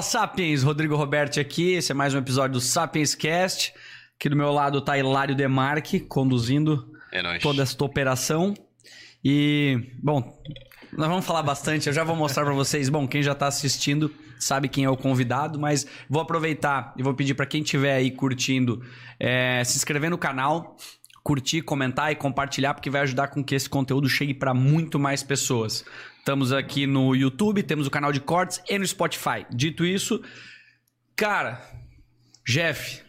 Fala Sapiens, Rodrigo Roberti aqui. Esse é mais um episódio do Sapiens Cast. Aqui do meu lado tá Hilário Demarque conduzindo É toda esta operação. E, bom, nós vamos falar bastante. Eu já vou mostrar para vocês. Bom, quem já tá assistindo sabe quem é o convidado, mas vou aproveitar e vou pedir para quem estiver aí curtindo é, se inscrever no canal, curtir, comentar e compartilhar, porque vai ajudar com que esse conteúdo chegue para muito mais pessoas. Estamos aqui no YouTube, temos o canal de cortes e no Spotify. Dito isso, cara, Jeff,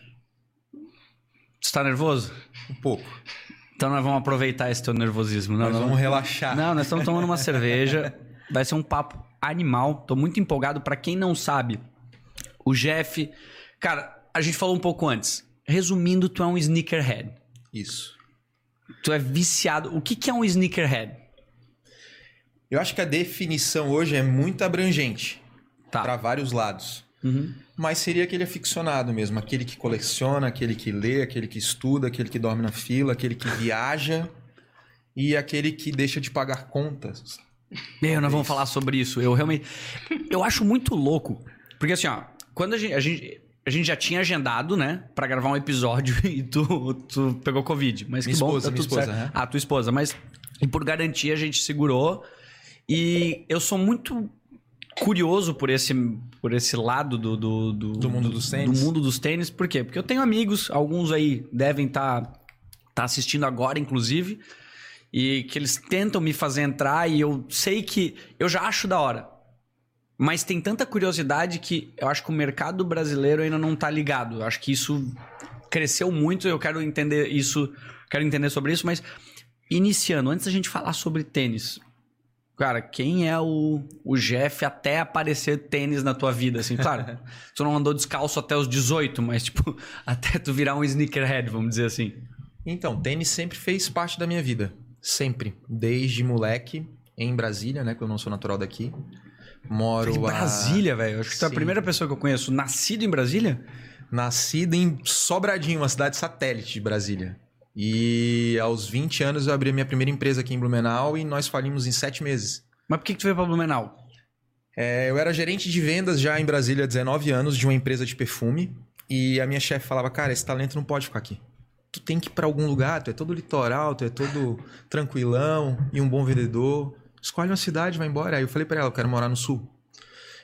está nervoso? Um pouco. Então nós vamos aproveitar esse teu nervosismo. Não, Nós não- vamos relaxar. não, nós estamos tomando uma cerveja. Vai ser um papo animal. Tô muito empolgado. Pra quem não sabe, o Jeff. Cara, a gente falou um pouco antes. Resumindo, tu é um sneakerhead. Isso. Tu é viciado. O que, que é um sneakerhead? Eu acho que a definição hoje é muito abrangente Tá. para vários lados. Uhum. Mas seria aquele aficionado mesmo, aquele que coleciona, aquele que lê, aquele que estuda, aquele que dorme na fila, aquele que viaja e aquele que deixa de pagar contas. Meu, nós vamos falar sobre isso. Eu realmente. Eu acho muito louco. Porque assim, ó, quando a gente. A gente a gente já tinha agendado, né, Pra gravar um episódio e tu, tu pegou Covid. Mas que Minha bom, esposa, tá minha esposa, certo. né? Ah, tua esposa. Mas, e por garantia, a gente segurou. E eu sou muito curioso por esse, por esse lado do, do, do, Do mundo dos tênis. Do mundo dos tênis. Por quê? Porque eu tenho amigos, alguns aí devem estar tá assistindo agora, inclusive, e que eles tentam me fazer entrar e eu sei que eu já acho da hora. Mas tem tanta curiosidade que eu acho que o mercado brasileiro ainda não tá ligado. Eu acho que isso cresceu muito, eu quero entender isso, quero entender sobre isso, mas iniciando, antes da gente falar sobre tênis, cara, quem é o, o Jeff até aparecer tênis na tua vida, assim? Claro, tu não andou descalço até os 18, mas tipo, até tu virar um sneakerhead, vamos dizer assim. Então, tênis sempre fez parte da minha vida. Sempre. Desde moleque, em Brasília, né? Que eu não sou natural daqui. Moro Em a- Brasília, velho. Acho que tu é a primeira pessoa que eu conheço nascido em Brasília. Nascido em Sobradinho, uma cidade satélite de Brasília. E aos 20 anos eu abri a minha primeira empresa aqui em Blumenau e nós falimos em 7 meses. Mas por que, que tu veio pra Blumenau? É, eu era gerente de vendas já em Brasília há 19 anos de uma empresa de perfume. E a minha chefe falava, cara, esse talento não pode ficar aqui. Tu tem que ir pra algum lugar, tu é todo litoral, tu é todo tranquilão e um bom vendedor. Escolhe uma cidade, vai embora. Aí eu falei pra ela, eu quero morar no sul.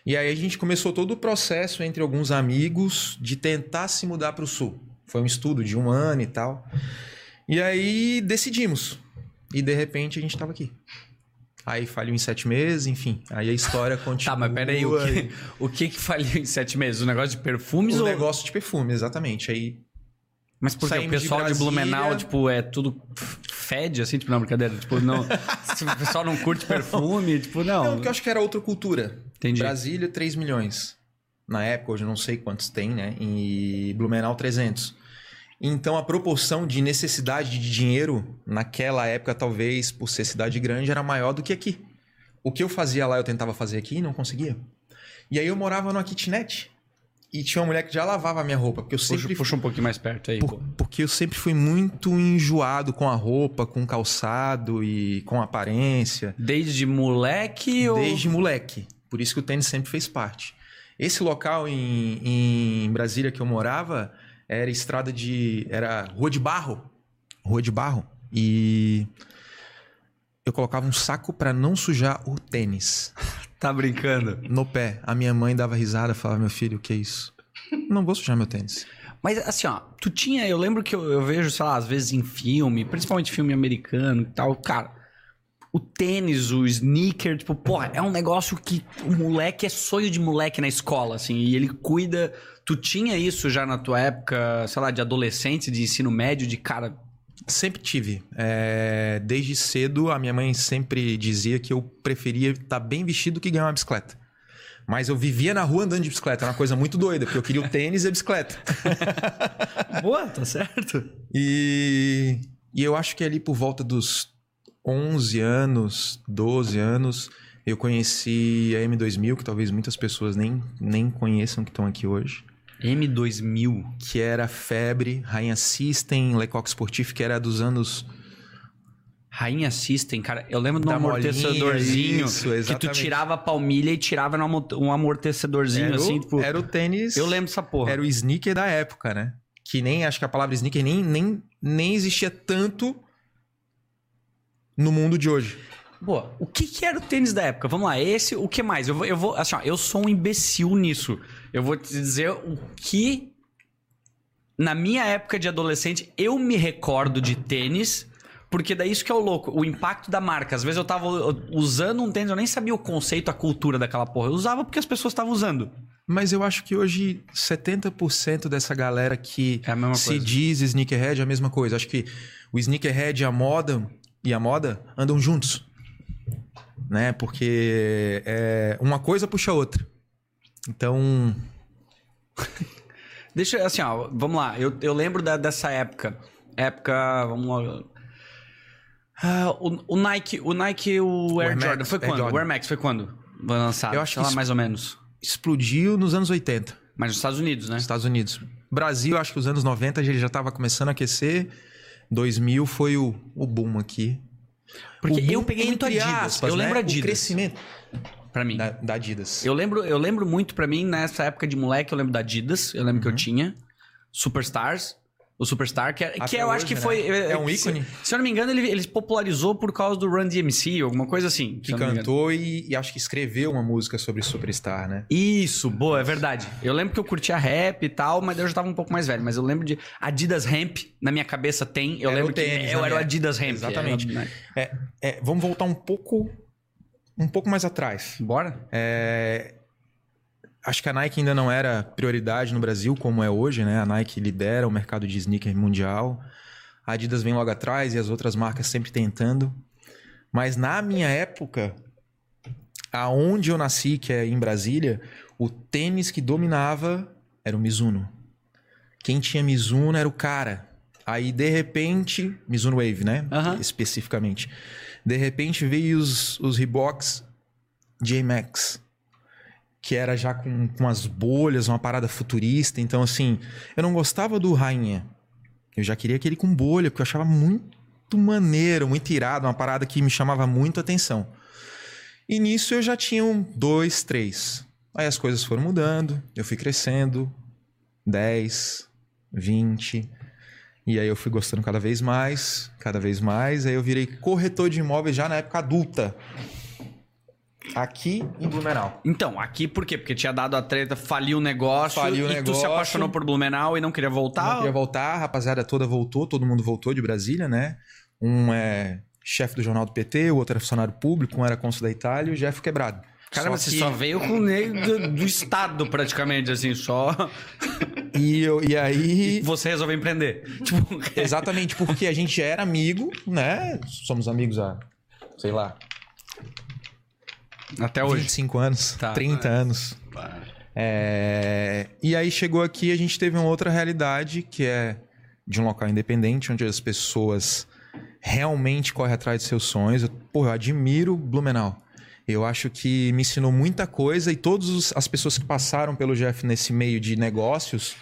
E aí a gente começou todo o processo entre alguns amigos de tentar se mudar pro sul. Foi um estudo de um ano e tal. E aí decidimos. E de repente a gente tava aqui. Aí faliu em sete meses, enfim. Aí a história continua. Tá, mas peraí, o que, o que que faliu em sete meses? O negócio de perfumes O ou... negócio de perfume, exatamente. Aí Mas porque o de pessoal de, Brasília- Blumenau, tipo, é tudo fede, assim, tipo, não, brincadeira. Tipo, não... o pessoal não curte perfume, tipo, não. Não, porque eu acho que era outra cultura. Entendi. Brasília, 3 milhões. Na época, hoje eu não sei quantos tem, né? E Blumenau, 300. Então, a proporção de necessidade de dinheiro naquela época, talvez, por ser cidade grande, era maior do que aqui. O que eu fazia lá, eu tentava fazer aqui e não conseguia. E aí eu morava numa kitnet. E tinha uma mulher que já lavava a minha roupa. Porque eu Puxa, sempre puxa um pouquinho mais perto aí, Por- pô. porque eu sempre fui muito enjoado com a roupa, com o calçado e com a aparência. Desde moleque ou... Desde moleque. Por isso que o tênis sempre fez parte. Esse local em, em Brasília que eu morava era estrada de. Era rua de barro. Rua de barro. E eu colocava um saco pra não sujar o tênis Tá brincando. no pé. A minha mãe dava risada, falava: Meu filho, o que é isso? Não vou sujar meu tênis. Mas assim, ó, tu tinha, eu lembro que eu, eu vejo, sei lá, às vezes em filme, principalmente filme americano e tal, cara, o tênis, o sneaker, tipo, porra, é um negócio que o moleque é sonho de moleque na escola, assim, e ele cuida. Tu tinha isso já na tua época, sei lá, de adolescente, de ensino médio, de cara. Sempre tive. É, desde cedo, a minha mãe sempre dizia que eu preferia estar bem vestido que ganhar uma bicicleta. Mas eu vivia na rua andando de bicicleta, era uma coisa muito doida, porque eu queria o tênis e a bicicleta. Boa, tá certo? E, e eu acho que ali por volta dos 11 anos, 12 anos, eu conheci a M2000, que talvez muitas pessoas nem, nem conheçam que estão aqui hoje. M2000. que era febre, Rainha System, Lecoq Sportif, que era dos anos. Rainha System, cara, eu lembro de um amortecedorzinho isso, que tu tirava a palmilha e tirava um amortecedorzinho, Era, assim, o, tipo. era o tênis. Eu lembro dessa porra. Era o sneaker da época, né? Que nem, acho que a palavra sneaker nem, nem, nem existia tanto no mundo de hoje. Boa, o que, que era o tênis da época? Vamos lá, esse, o que mais? Eu vou, eu vou, assim, ó, eu sou um imbecil nisso. Eu vou te dizer o que, na minha época de adolescente, eu me recordo de tênis, porque daí isso que é o louco, o impacto da marca. Às vezes eu tava usando um tênis, eu nem sabia o conceito, a cultura daquela porra. Eu usava porque as pessoas estavam usando. Mas eu acho que hoje 70% dessa galera que É se coisa. diz sneakerhead é a mesma coisa. Acho que o sneakerhead e a moda e a moda andam juntos. Né? Porque é, uma coisa puxa a outra. Então, Deixa, assim, ó, vamos lá. Eu, eu lembro da- dessa época. Época, vamos lá. Ah, o, o Nike, o Nike, o Air Air Max, Jordan, foi quando? Jordan. O Air Max foi quando? Foi lançado? Eu acho Sei que lá, mais ou menos. explodiu nos anos 80. Mas nos Estados Unidos, né? nos Estados Unidos. Brasil, acho que os anos 90 ele já estava começando a aquecer. 2000 foi o, o boom aqui. Porque boom, eu peguei muito Adidas. aspas, eu lembro né? Adidas. O crescimento Pra mim. da, da Adidas. Eu lembro, eu lembro muito pra mim, nessa época de moleque, eu lembro da Adidas. Eu lembro que eu tinha. Superstars. O Superstar, que, é- que Uhum. Eu acho hoje, que né? foi... É um ícone. Se, se eu não me engano, ele, ele popularizou por causa do Run DMC, alguma coisa assim. Que cantou e, e acho que escreveu uma música sobre Superstar, né? Isso, boa, é verdade. Eu lembro que eu curtia rap e tal, mas eu já tava um pouco mais velho. Mas eu lembro de Adidas Hemp, na minha cabeça tem. Eu Era lembro tênis, que eu né? era o Adidas Hemp. Exatamente. Era- É, é, vamos voltar um pouco, um pouco mais atrás. Bora? É, acho que a Nike ainda não era prioridade no Brasil como é hoje, né? A Nike lidera o mercado de sneaker mundial. A Adidas vem logo atrás e as outras marcas sempre tentando. Mas na minha época, aonde eu nasci, que é em Brasília, o tênis que dominava era o Mizuno. Quem tinha Mizuno era o cara. Aí, de repente, Mizuno Wave, né? Aham. Especificamente. De repente veio os, os Reeboks J-Max, que era já com, com as bolhas, uma parada futurista. Então, assim, eu não gostava do Rainha. Eu já queria aquele com bolha, porque eu achava muito maneiro, muito irado, uma parada que me chamava muito atenção. E nisso eu já tinha um, dois, três. Aí as coisas foram mudando, eu fui crescendo, 10, 20. E aí eu fui gostando cada vez mais, cada vez mais. Aí eu virei corretor de imóveis já na época adulta. Aqui em Blumenau. Então, aqui por quê? Porque tinha dado a treta, faliu o negócio Faliu o e tu se apaixonou por Blumenau e não queria voltar? Não queria voltar, a rapaziada toda voltou, todo mundo voltou de Brasília, né? Um é chefe do jornal do PT, o outro era funcionário público, um era cônsul da Itália e o Jeff quebrado. Caramba, Só você que- só veio com o negro do, do estado, praticamente, assim, só. E, eu, e aí. E você resolveu empreender. Tipo, Exatamente, porque a gente era amigo, né? Somos amigos há, sei lá, até hoje. 25 anos, Tá. 30 anos. É, E aí chegou aqui a gente teve uma outra realidade que é de um local independente, onde as pessoas realmente correm atrás de seus sonhos. Eu, pô, eu admiro Blumenau. Eu acho que me ensinou muita coisa e todas as pessoas que passaram pelo Jeff nesse meio de negócios,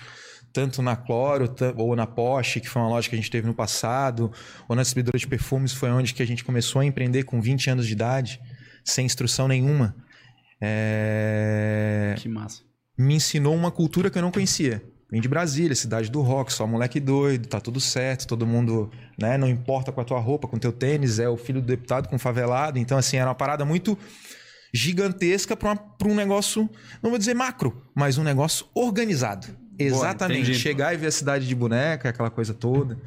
tanto na Cloro ou na Porsche, que foi uma loja que a gente teve no passado, ou na distribuidora de perfumes, foi onde que a gente começou a empreender com 20 anos de idade, sem instrução nenhuma. É, Que massa. me ensinou uma cultura que eu não conhecia. Vim de Brasília, cidade do rock, só moleque doido, tá tudo certo, todo mundo, né, não importa com a tua roupa, com o teu tênis, é o filho do deputado com favelado. Então, assim, era uma parada muito gigantesca para um negócio, não vou dizer macro, mas um negócio organizado. Exatamente. entendi. Chegar e ver a cidade de boneca, aquela coisa toda.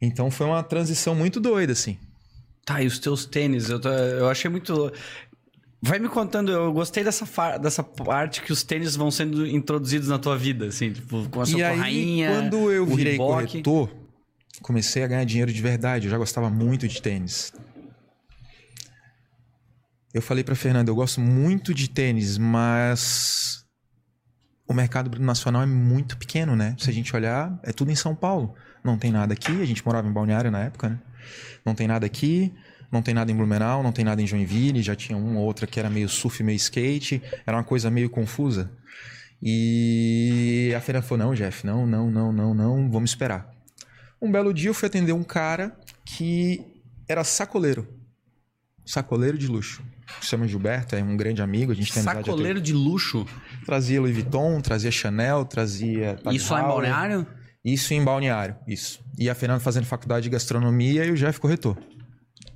Então foi uma transição muito doida, assim. Tá, e os teus tênis? Eu, tô- eu achei muito. Vai me contando, eu gostei dessa, dessa parte que os tênis vão sendo introduzidos na tua vida, assim, tipo, com a sua E aí, rainha. quando eu virei Reebok. corretor, comecei a ganhar dinheiro de verdade. Eu já gostava muito de tênis. Eu falei pra Fernanda, eu gosto muito de tênis, mas o mercado nacional é muito pequeno, né? Se a gente olhar, é tudo em São Paulo. Não tem nada aqui, a gente morava em Balneário na época, né? Não tem nada aqui, não tem nada em Blumenau, não tem nada em Joinville, já tinha uma ou outra que era meio surf, meio skate, era uma coisa meio confusa. E a Fernanda falou: não, Jeff, não, não, não, não, não, vamos esperar. Um belo dia eu fui atender um cara que era sacoleiro. Sacoleiro de luxo. Chama Gilberto, é um grande amigo, a gente tem até Sacoleiro de luxo. Trazia Louis Vuitton, trazia Chanel, trazia. Tag Isso lá em. Balneário? Isso em balneário, isso. E a Fernanda fazendo faculdade de gastronomia e o Jeff corretor.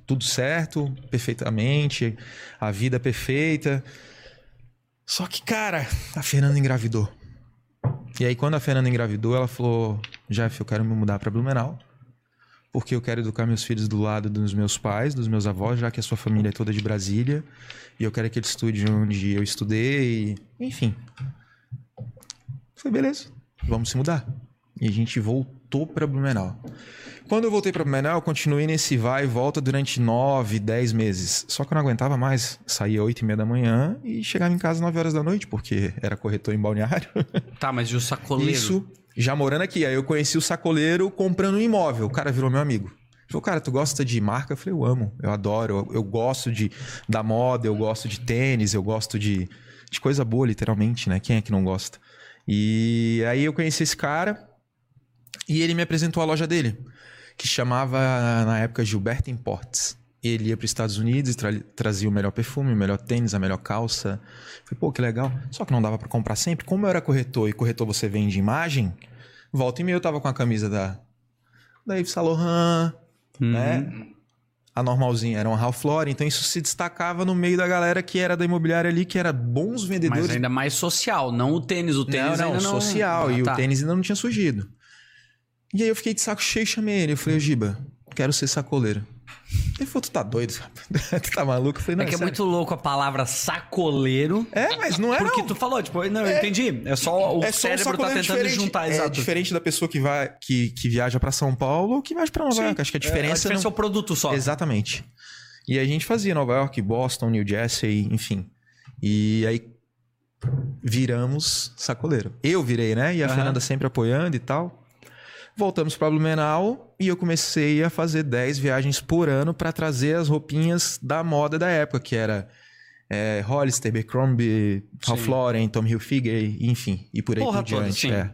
Tudo certo, perfeitamente, a vida perfeita. Só que, cara, a Fernanda engravidou. E aí, quando a Fernanda engravidou, ela falou: Jeff, eu quero me mudar para Blumenau. Porque eu quero educar meus filhos do lado dos meus pais, dos meus avós, já que a sua família é toda de Brasília. E eu quero que ele estude onde eu estudei. Enfim. Foi beleza, vamos se mudar. E a gente voltou para Blumenau. Quando eu voltei para Blumenau, eu continuei nesse vai e volta durante nove, dez meses. Só que eu não aguentava mais. Saía oito e meia da manhã e chegava em casa nove horas da noite, porque era corretor em balneário. Tá, mas e o sacoleiro? Isso, já morando aqui. Aí eu conheci o sacoleiro comprando um imóvel. O cara virou meu amigo. Ele falou, cara, tu gosta de marca? Eu falei, eu amo, eu adoro, eu, eu gosto de, da moda, eu gosto de tênis, eu gosto de, de coisa boa, literalmente, né? Quem é que não gosta? E aí eu conheci esse cara e ele me apresentou a loja dele, que chamava, na época, Gilberto Imports. Ele ia para os Estados Unidos e tra- trazia o melhor perfume, o melhor tênis, a melhor calça. Falei, pô, que legal. Só que não dava para comprar sempre. Como eu era corretor e corretor você vende imagem, volta e meia eu tava com a camisa da, da Yves Saint Laurent, Uhum. né? A normalzinha era uma Ralph Lauren, então isso se destacava no meio da galera que era da imobiliária ali, que era bons vendedores. Mas ainda mais social, não o tênis. O tênis não, não, ainda não... social. Ah, e tá. o tênis ainda não tinha surgido. E aí eu fiquei de saco cheio e chamei ele. Eu falei, Giba, quero ser sacoleiro. Ele falou, tu tá doido? tu tá maluco? Eu falei, não, É que é muito louco a palavra sacoleiro. É, mas não é Porque não. tu falou, tipo, não, eu entendi. É só o é só um cérebro tá sacoleiro tentando juntar, É exato. diferente da pessoa que, vai, que, que viaja pra São Paulo ou que viaja pra Nova Sim. York. Acho que a É, diferença, a diferença não... é o produto só. Exatamente. E a gente fazia Nova York, Boston, New Jersey, enfim. E aí viramos sacoleiro. Eu virei, né? E a Aham. Fernanda sempre apoiando e tal. Voltamos para Blumenau e eu comecei a fazer 10 viagens por ano para trazer as roupinhas da moda da época, que era é, Hollister, Abercrombie, Ralph. Lauren, Tommy Hilfiger, enfim, e por aí Porra por toda, diante. sim. é.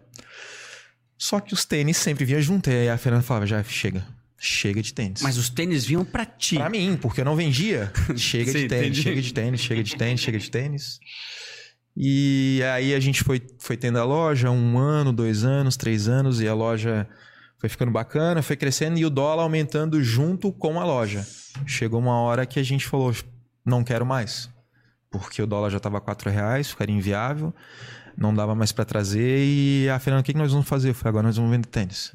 Só que os tênis sempre vinham junto. E aí a Fernanda falava, já chega, chega de tênis. Mas os tênis vinham pra ti. Pra mim, porque eu não vendia. Chega Sim, de tênis, entendi. chega de tênis, chega de tênis, chega de tênis. E aí a gente foi, foi tendo a loja um ano, dois anos, três anos, e a loja foi ficando bacana, foi crescendo e o dólar aumentando junto com a loja. Chegou uma hora que a gente falou, não quero mais. Porque o dólar já estava quatro reais, ficaria inviável, não dava mais para trazer. E a Fernanda, o que, que nós vamos fazer? Eu falei, agora nós vamos vender tênis.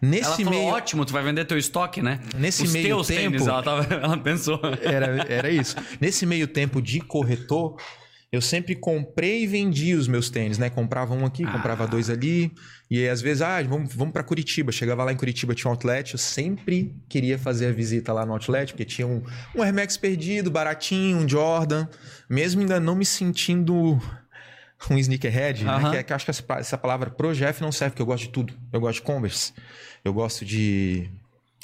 Nesse Ela falou, meio... ótimo, tu vai vender teu estoque, né? Nesse Os meio tempo- tênis, ela, tava, ela pensou. Era, era isso. Nesse meio tempo de corretor, eu sempre comprei e vendi os meus tênis, né? Comprava um aqui, comprava Ah. dois ali. E aí, às vezes, ah, vamos, vamos para Curitiba. Chegava lá em Curitiba, tinha um outlet. Eu sempre queria fazer a visita lá no outlet, porque tinha um, um Air Max perdido, baratinho, um Jordan. Mesmo ainda não me sentindo um sneakerhead, né? Que, é- que eu acho que essa, essa palavra pro Jeff não serve, porque eu gosto de tudo. Eu gosto de Converse. Eu gosto de...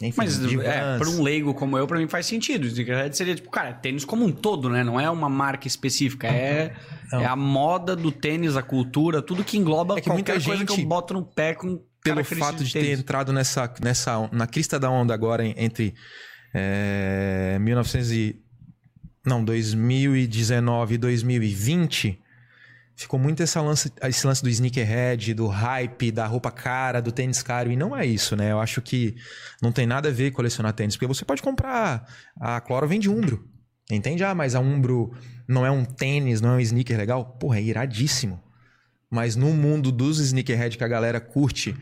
Enfim, Mas de é, pra um leigo como eu, pra mim faz sentido. Sneakerhead seria tipo, cara, tênis como um todo, né? Não é uma marca específica. É, é a moda do tênis, a cultura, tudo que engloba É que qualquer muita coisa que gente, eu boto no pé com pelo fato de ter tênis. entrado nessa, nessa na crista da onda agora entre é, 1900 e, não 2019 e 2020 ficou muito esse lance, esse lance do sneakerhead, do hype, da roupa cara, do tênis caro e não é isso, né? Eu acho que não tem nada a ver colecionar tênis, porque você pode comprar a Cloro vende Umbro, entende? Ah, mas a Umbro não é um tênis, não é um sneaker legal? Porra, é iradíssimo. Mas no mundo dos sneakerhead que a galera curte,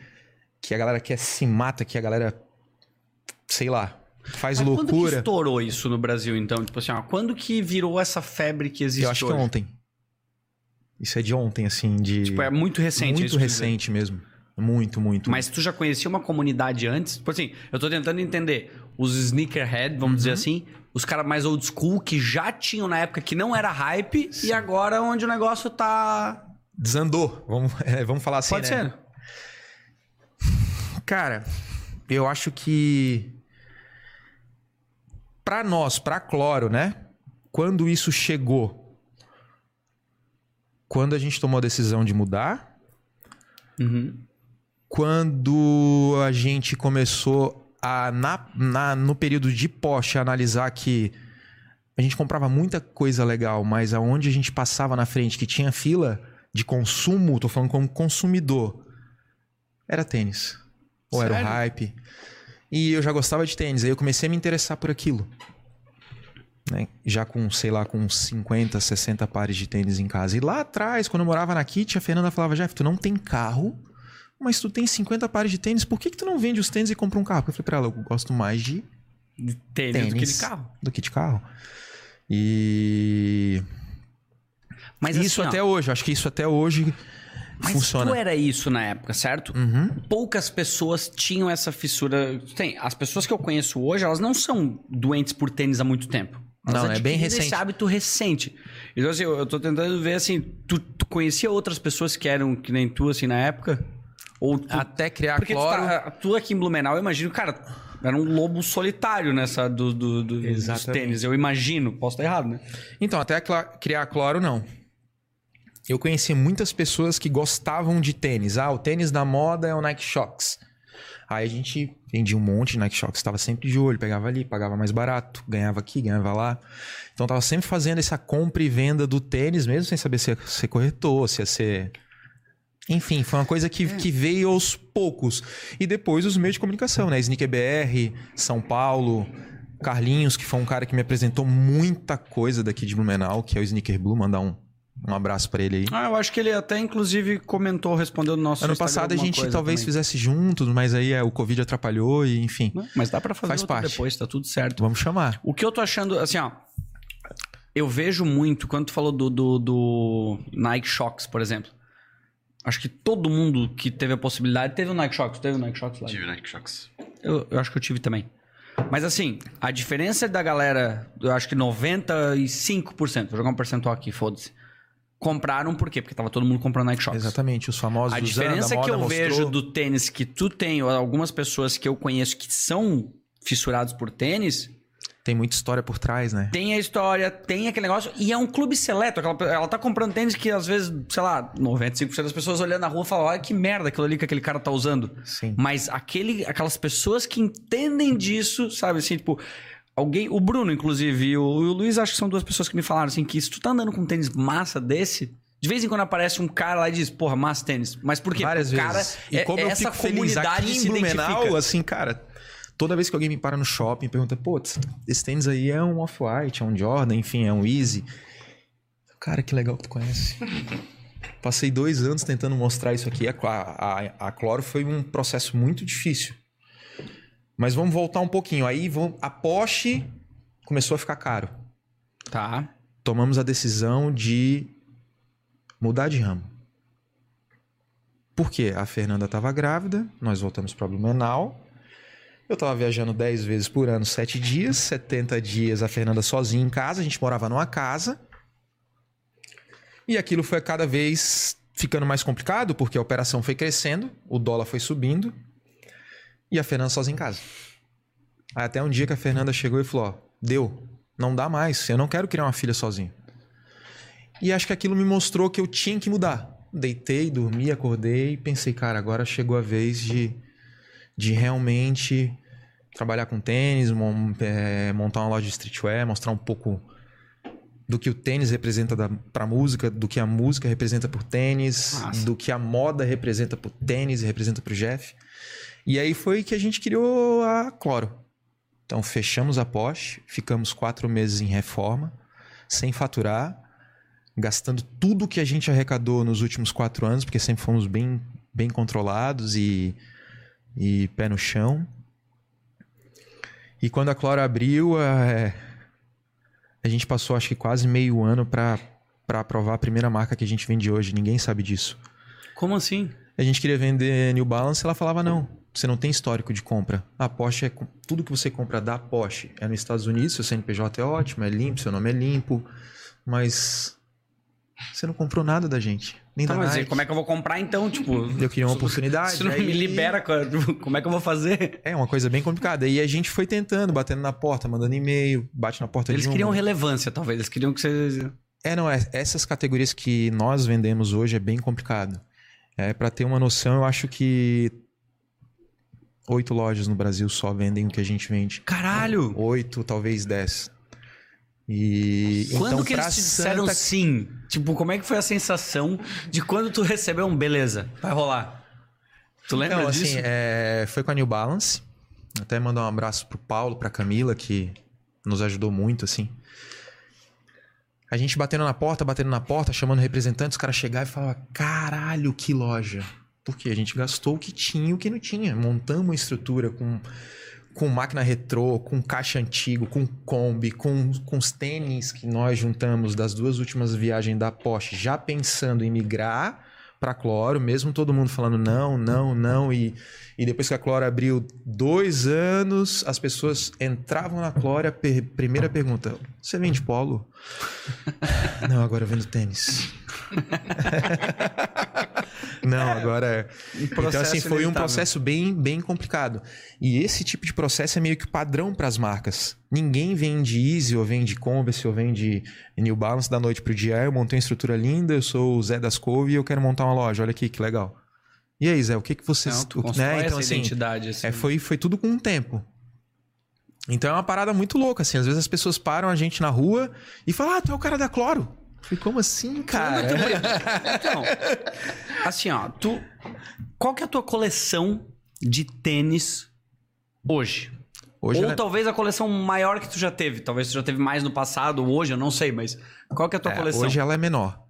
que a galera quer se mata, que a galera, sei lá, faz Mas Quando que loucura. estourou isso no Brasil, então? Tipo assim, ó, quando que virou essa febre que existe Eu acho que hoje? ontem. Isso é de ontem, assim, de. Tipo, é muito recente. muito recente mesmo. Muito, muito. Mas tu já conhecia uma comunidade antes? Tipo assim, eu tô tentando entender. Os sneakerhead, vamos Uhum. dizer assim, os caras mais old school que já tinham na época que não era hype e agora onde o negócio tá. Desandou. Vamos, é, vamos falar assim, Pode né? ser. Cara, eu acho que pra nós, pra Cloro, né? Quando isso chegou, quando a gente tomou a decisão de mudar, Uhum. quando a gente começou a, na, na, no período de Porsche, analisar que a gente comprava muita coisa legal, mas aonde a gente passava na frente que tinha fila de consumo, tô falando como consumidor, era tênis. Ou Sério? era o hype. E eu já gostava de tênis, aí eu comecei a me interessar por aquilo. Né? Já com, sei lá, com 50, 60 pares de tênis em casa. E lá atrás, quando eu morava na Kit, a Fernanda falava, Jeff, tu não tem carro, mas tu tem 50 pares de tênis, por que, que tu não vende os tênis e compra um carro? Porque eu falei pra ela, eu gosto mais de De tênis, do que de carro. do que de carro. E Mas isso assim, ó, até hoje, acho que isso até hoje mas funciona. tu era isso na época, certo? Uhum. Poucas pessoas tinham essa fissura. Tem, as pessoas que eu conheço hoje, elas não são doentes por tênis há muito tempo. Não, é bem recente. Esse hábito recente. Então, assim, eu, eu tô tentando ver assim, tu, tu conhecia outras pessoas que eram que nem tu, assim, na época? Ou tu, Até criar Porque tu, cloro. tá, tu aqui em Blumenau, eu imagino, cara, era um lobo solitário nessa do, do, do- dos tênis. Eu imagino. Posso estar errado, né? Então, até criar cloro, não. Eu conheci muitas pessoas que gostavam de tênis. Ah, o tênis da moda é o Nike Shox. Aí a gente vendia um monte de Nike Shox, estava sempre de olho, pegava ali, pagava mais barato, ganhava aqui, ganhava lá. Então tava sempre fazendo essa compra e venda do tênis, mesmo sem saber se ia ser corretor, se ia ser. Enfim, foi uma coisa que, que veio aos poucos. E depois os meios de comunicação, né? Sneaker BR, São Paulo, Carlinhos, que foi um cara que me apresentou muita coisa daqui de Blumenau, que é o Sneaker Blue, mandar um, um abraço pra ele aí. Ah, eu acho que ele até, inclusive, comentou, respondeu no nosso Ano Instagram passado a gente talvez também. fizesse juntos, mas aí é, o Covid atrapalhou e enfim. Não, Mas dá pra fazer Faz parte. depois, tá tudo certo. Vamos chamar. O que eu tô achando, assim, ó. Eu vejo muito, quando tu falou do, do, do Nike Shox, por exemplo. Acho que todo mundo que teve a possibilidade teve o Nike Shox. Teve o Nike Shox lá? Tive Nike Shox. Eu, eu acho que eu tive também. Mas assim, a diferença da galera, eu acho que 95%, vou jogar um percentual aqui, foda-se. Compraram por quê? Porque tava todo mundo comprando Nike Shox. Exatamente, os famosos A diferença que eu mostrou. vejo do tênis que tu tem, ou algumas pessoas que eu conheço que são fissurados por tênis, Tem muita história por trás, né? tem a história, tem aquele negócio, e é um clube seleto. Aquela, ela tá comprando tênis que às vezes, sei lá, 95% das pessoas olhando na rua falam: olha que merda aquilo ali que aquele cara tá usando. Sim. Mas aquele, aquelas pessoas que entendem disso, sabe assim, tipo. Alguém, o Bruno, inclusive, e o, e o Luiz, acho que são duas pessoas que me falaram assim: que se tu tá andando com um tênis massa desse, de vez em quando aparece um cara lá e diz, porra, massa tênis. Mas por quê? Várias Porque vezes. cara, e é- como eu essa fico feliz comunidade aqui se em Blumenau, assim, cara, toda vez que alguém me para no shopping e pergunta, pô, esse tênis aí é um Off-White, é um Jordan, enfim, é um Easy. Cara, que legal que tu conhece. Passei dois anos tentando mostrar isso aqui. A, a, a Cloro foi um processo muito difícil. Mas vamos voltar um pouquinho. Aí vamos, a Porsche começou a ficar caro. Tá. tomamos a decisão de mudar de ramo. Por quê? A Fernanda estava grávida, nós voltamos para Blumenau. Eu estava viajando 10 vezes por ano, 7 dias, 70 dias a Fernanda sozinha em casa, a gente morava numa casa. E aquilo foi cada vez ficando mais complicado, porque a operação foi crescendo, o dólar foi subindo, e a Fernanda sozinha em casa. Aí até um dia que a Fernanda chegou e falou: Ó, deu, não dá mais, eu não quero criar uma filha sozinho. E acho que aquilo me mostrou que eu tinha que mudar. Deitei, dormi, acordei e pensei, cara, agora chegou a vez de, de realmente trabalhar com tênis, é, montar uma loja de streetwear, mostrar um pouco do que o tênis representa da, pra música, do que a música representa por tênis, Massa. do que a moda representa por tênis e representa pro Jeff. E aí foi que a gente criou a Cloro. Então fechamos a Porsche, ficamos quatro meses em reforma, sem faturar, gastando tudo que a gente arrecadou nos últimos quatro anos, porque sempre fomos bem, bem controlados e, e pé no chão. E quando a Cloro abriu, é, a gente passou acho que quase meio ano para aprovar a primeira marca que a gente vende hoje. Ninguém sabe disso. Como assim? A gente queria vender New Balance, ela falava não. Você não tem histórico de compra. A Porsche é tudo que você compra da Porsche é nos Estados Unidos, seu CNPJ é ótimo, é limpo, seu nome é limpo, mas você não comprou nada da gente, nem Tá, da mas Nike. como é que eu vou comprar então? Tipo, Eu queria uma oportunidade. se não aí- me libera, como é que eu vou fazer? É uma coisa bem complicada. E a gente foi tentando, batendo na porta, mandando e-mail, bate na porta Eles de um. queriam relevância, talvez. Eles queriam que você. É, não, é, essas categorias que nós vendemos hoje é bem complicado. É, para ter uma noção, eu acho que oito lojas no Brasil só vendem o que a gente vende. Caralho! Oito, talvez dez. E Quando então, que eles te disseram Santa- sim? Tipo, como é que foi a sensação de quando tu recebeu um beleza? Vai rolar. Tu lembra Então, disso? assim, é, foi com a New Balance. Até mandar um abraço pro Paulo, pra Camila, que nos ajudou muito, assim. A gente batendo na porta, batendo na porta, chamando representantes, os caras chegavam e falavam: caralho, que loja. Porque a gente gastou o que tinha e o que não tinha. Montamos uma estrutura com, com máquina retrô, com caixa antigo, com Kombi, com, com os tênis que nós juntamos das duas últimas viagens da Porsche, já pensando em migrar para Cloro, mesmo todo mundo falando não, não, não. E, e depois que a Cloro abriu dois anos, as pessoas entravam na Cloro. A per- primeira pergunta: Você vende polo? não, agora eu vendo tênis. não, agora. é. Então, assim, foi um inevitável. processo bem, bem complicado. E esse tipo de processo é meio que o padrão para as marcas. Ninguém vende Easy, ou vende Converse, ou vende New Balance da noite pro dia. Ah, Eu montei uma estrutura linda, eu sou o Zé das Couve e eu quero montar uma loja. Olha aqui, que legal. E aí, Zé, o que que vocês... Não, o- constrói né? Então, essa assim, identidade. Assim. é, foi, foi tudo com um tempo. Então é uma parada muito louca, assim. Às vezes as pessoas param a gente na rua e falam, ah, tu é o cara da Cloro. Falei, como assim, cara? Então, assim, ó, tu. Qual que é a tua coleção de tênis hoje? Hoje Ou ela- talvez a coleção maior que tu já teve. Talvez tu já teve mais no passado, ou hoje, eu não sei, mas qual que é a tua é, coleção? hoje ela é menor.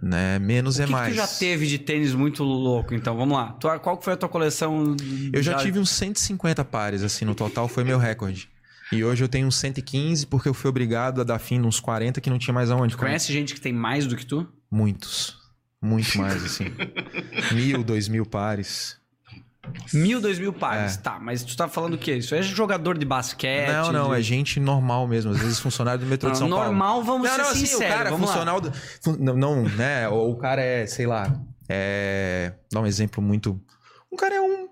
Né? Menos o é que, que mais. tu já teve de tênis muito louco? Então, vamos lá. Tu- qual que foi a tua coleção? Eu já tive uns 150 pares, assim, no total foi meu recorde. E hoje eu tenho uns 115 porque eu fui obrigado a dar fim nos 40 que não tinha mais aonde. Conhece gente que tem mais do que tu? Muitos. Muito mais, assim. mil, dois mil pares. Mil, dois mil pares. É. Tá, mas tu tá falando o quê? Isso é jogador de basquete? não, não, de... é gente normal mesmo. Às vezes funcionário do metrô de Não, São Paulo. normal, vamos não, ser não, assim, sinceros. o cara é funcional do, não, não, né? Ou o cara é, sei lá, é, dá um exemplo muito, um cara é um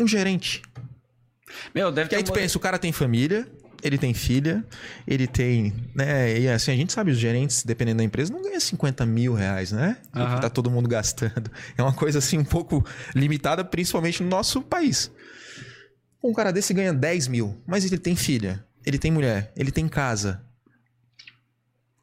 um gerente. Meu, deve Que aí ter tu pensa, o cara tem família, ele tem filha, ele tem, né? E assim, a gente sabe, os gerentes, dependendo da empresa, não ganha 50 mil reais, né? Aham. Tá todo mundo gastando. É uma coisa assim um pouco limitada, principalmente no nosso país. Um cara desse ganha 10 mil, mas ele tem filha, ele tem mulher, ele tem casa.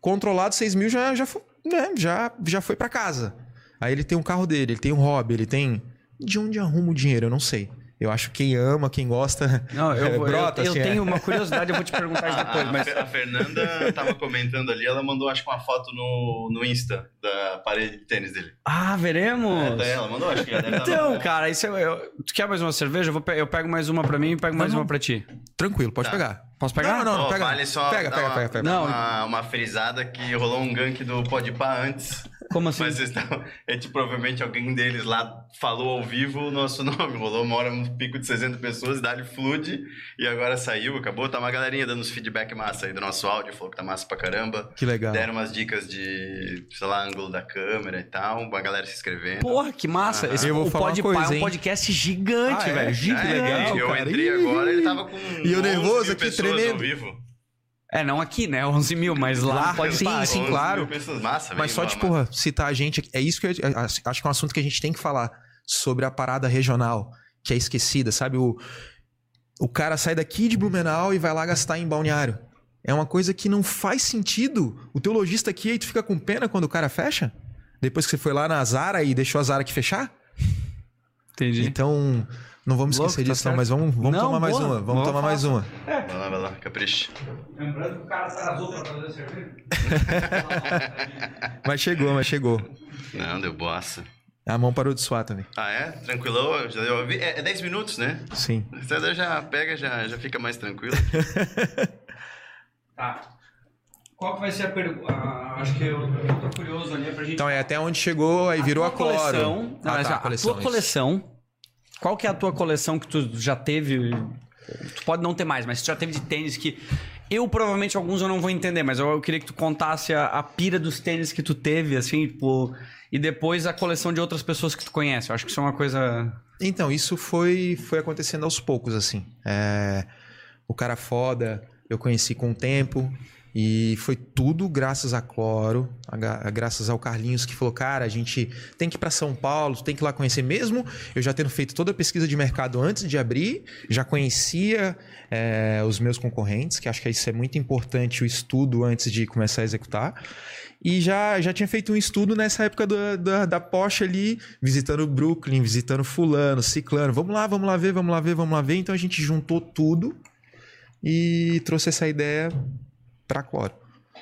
Controlado 6 mil já, já, né, já, já foi pra casa. Aí ele tem um carro dele, ele tem um hobby, ele tem. De onde arruma o dinheiro? Eu não sei. Eu acho que quem ama, quem gosta. Não, eu, é, eu- brota, eu, assim, é. tenho uma curiosidade, eu vou te perguntar isso A, depois, a- mas... a Fernanda tava comentando ali, ela mandou acho que uma foto no, no Insta da parede de tênis dele. Ah, veremos! É, ela mandou, acho que já deve estar Então, cara, isso é- eu- tu quer mais uma cerveja? Eu, vou eu pego mais uma pra mim e pego mais Não, uma não. pra ti. Tranquilo, pode Tá. pegar. Posso pegar? Não, não, não, Ó, pega. vale só pega, dar pega, uma, pega, pega. Não. Uma, uma frisada que rolou um gank do Podpah antes. Como assim? Mas vocês estavam. É tipo, provavelmente alguém deles lá falou ao vivo o nosso nome. Rolou uma hora um pico de 60 pessoas, dá-lhe flood. E agora saiu, acabou. Tá uma galerinha dando uns feedback massa aí do nosso áudio. Falou que tá massa pra caramba. Que legal. Deram umas dicas de, sei lá, ângulo da câmera e tal. Uma galera se inscrevendo. Porra, que massa! Aham. Esse, Eu vou o falar uma coisa, é um hein? podcast gigante, Ah, é? velho. É, Gigante. legal, eu cara. entrei Ih. agora, ele tava com. E eu 11 nervoso aqui, pessoas tremendo. Ao vivo. É, não aqui, né? 11 mil, mas lá, Lá, pode sim, sim, 11 claro. Massa, Mas só massa. porra, citar a gente. É isso que eu acho que é um assunto que a gente tem que falar sobre a parada regional, que é esquecida, sabe? O, o cara sai daqui de Blumenau e vai lá gastar em balneário. É uma coisa que não faz sentido. O teu lojista aqui, aí tu fica com pena quando o cara fecha? Depois que você foi lá na Zara e deixou a Zara aqui fechar? Entendi. Então, não vamos Louco, esquecer tá disso, não, certo. mas vamos, vamos Não, tomar mais boa. uma. Vamos Vamos tomar mais uma. Vai lá, vai lá, capricha. Lembrando que o cara atrasou pra fazer a cerveja. Mas chegou, mas chegou. Não, deu boassa. A mão parou de suar também. Ah, é? Tranquilão? Já deu- É, é 10 minutos, né? Sim. Daí já pega, já, já fica mais tranquilo. Tá. Qual que vai ser a pergunta? acho que eu, eu tô curioso ali pra gente. Então é até onde chegou, aí virou a, tua cloro. coleção. Não, Ah, tá, a coleção, tua isso. coleção. Qual que é a tua coleção que tu já teve? Tu pode não ter mais, mas tu já teve de tênis que. Eu provavelmente alguns eu não vou entender, mas eu, eu queria que tu contasse a, a pira dos tênis que tu teve, assim, tipo. E depois a coleção de outras pessoas que tu conhece. Eu acho que isso é uma coisa. Então, isso foi, foi acontecendo aos poucos, assim. É, o cara foda, eu conheci com o tempo. E foi tudo graças a Cloro, a a graças ao Carlinhos que falou: cara, a gente tem que ir para São Paulo, tem que ir lá conhecer mesmo. Eu já tendo feito toda a pesquisa de mercado antes de abrir, já conhecia é, os meus concorrentes, que acho que isso é muito importante, o estudo antes de começar a executar. E já, já tinha feito um estudo nessa época da, da, da Porsche ali, visitando Brooklyn, visitando Fulano, Ciclano. Vamos lá, vamos lá ver, vamos lá ver, vamos lá ver. Então a gente juntou tudo e trouxe essa ideia pra Cloro.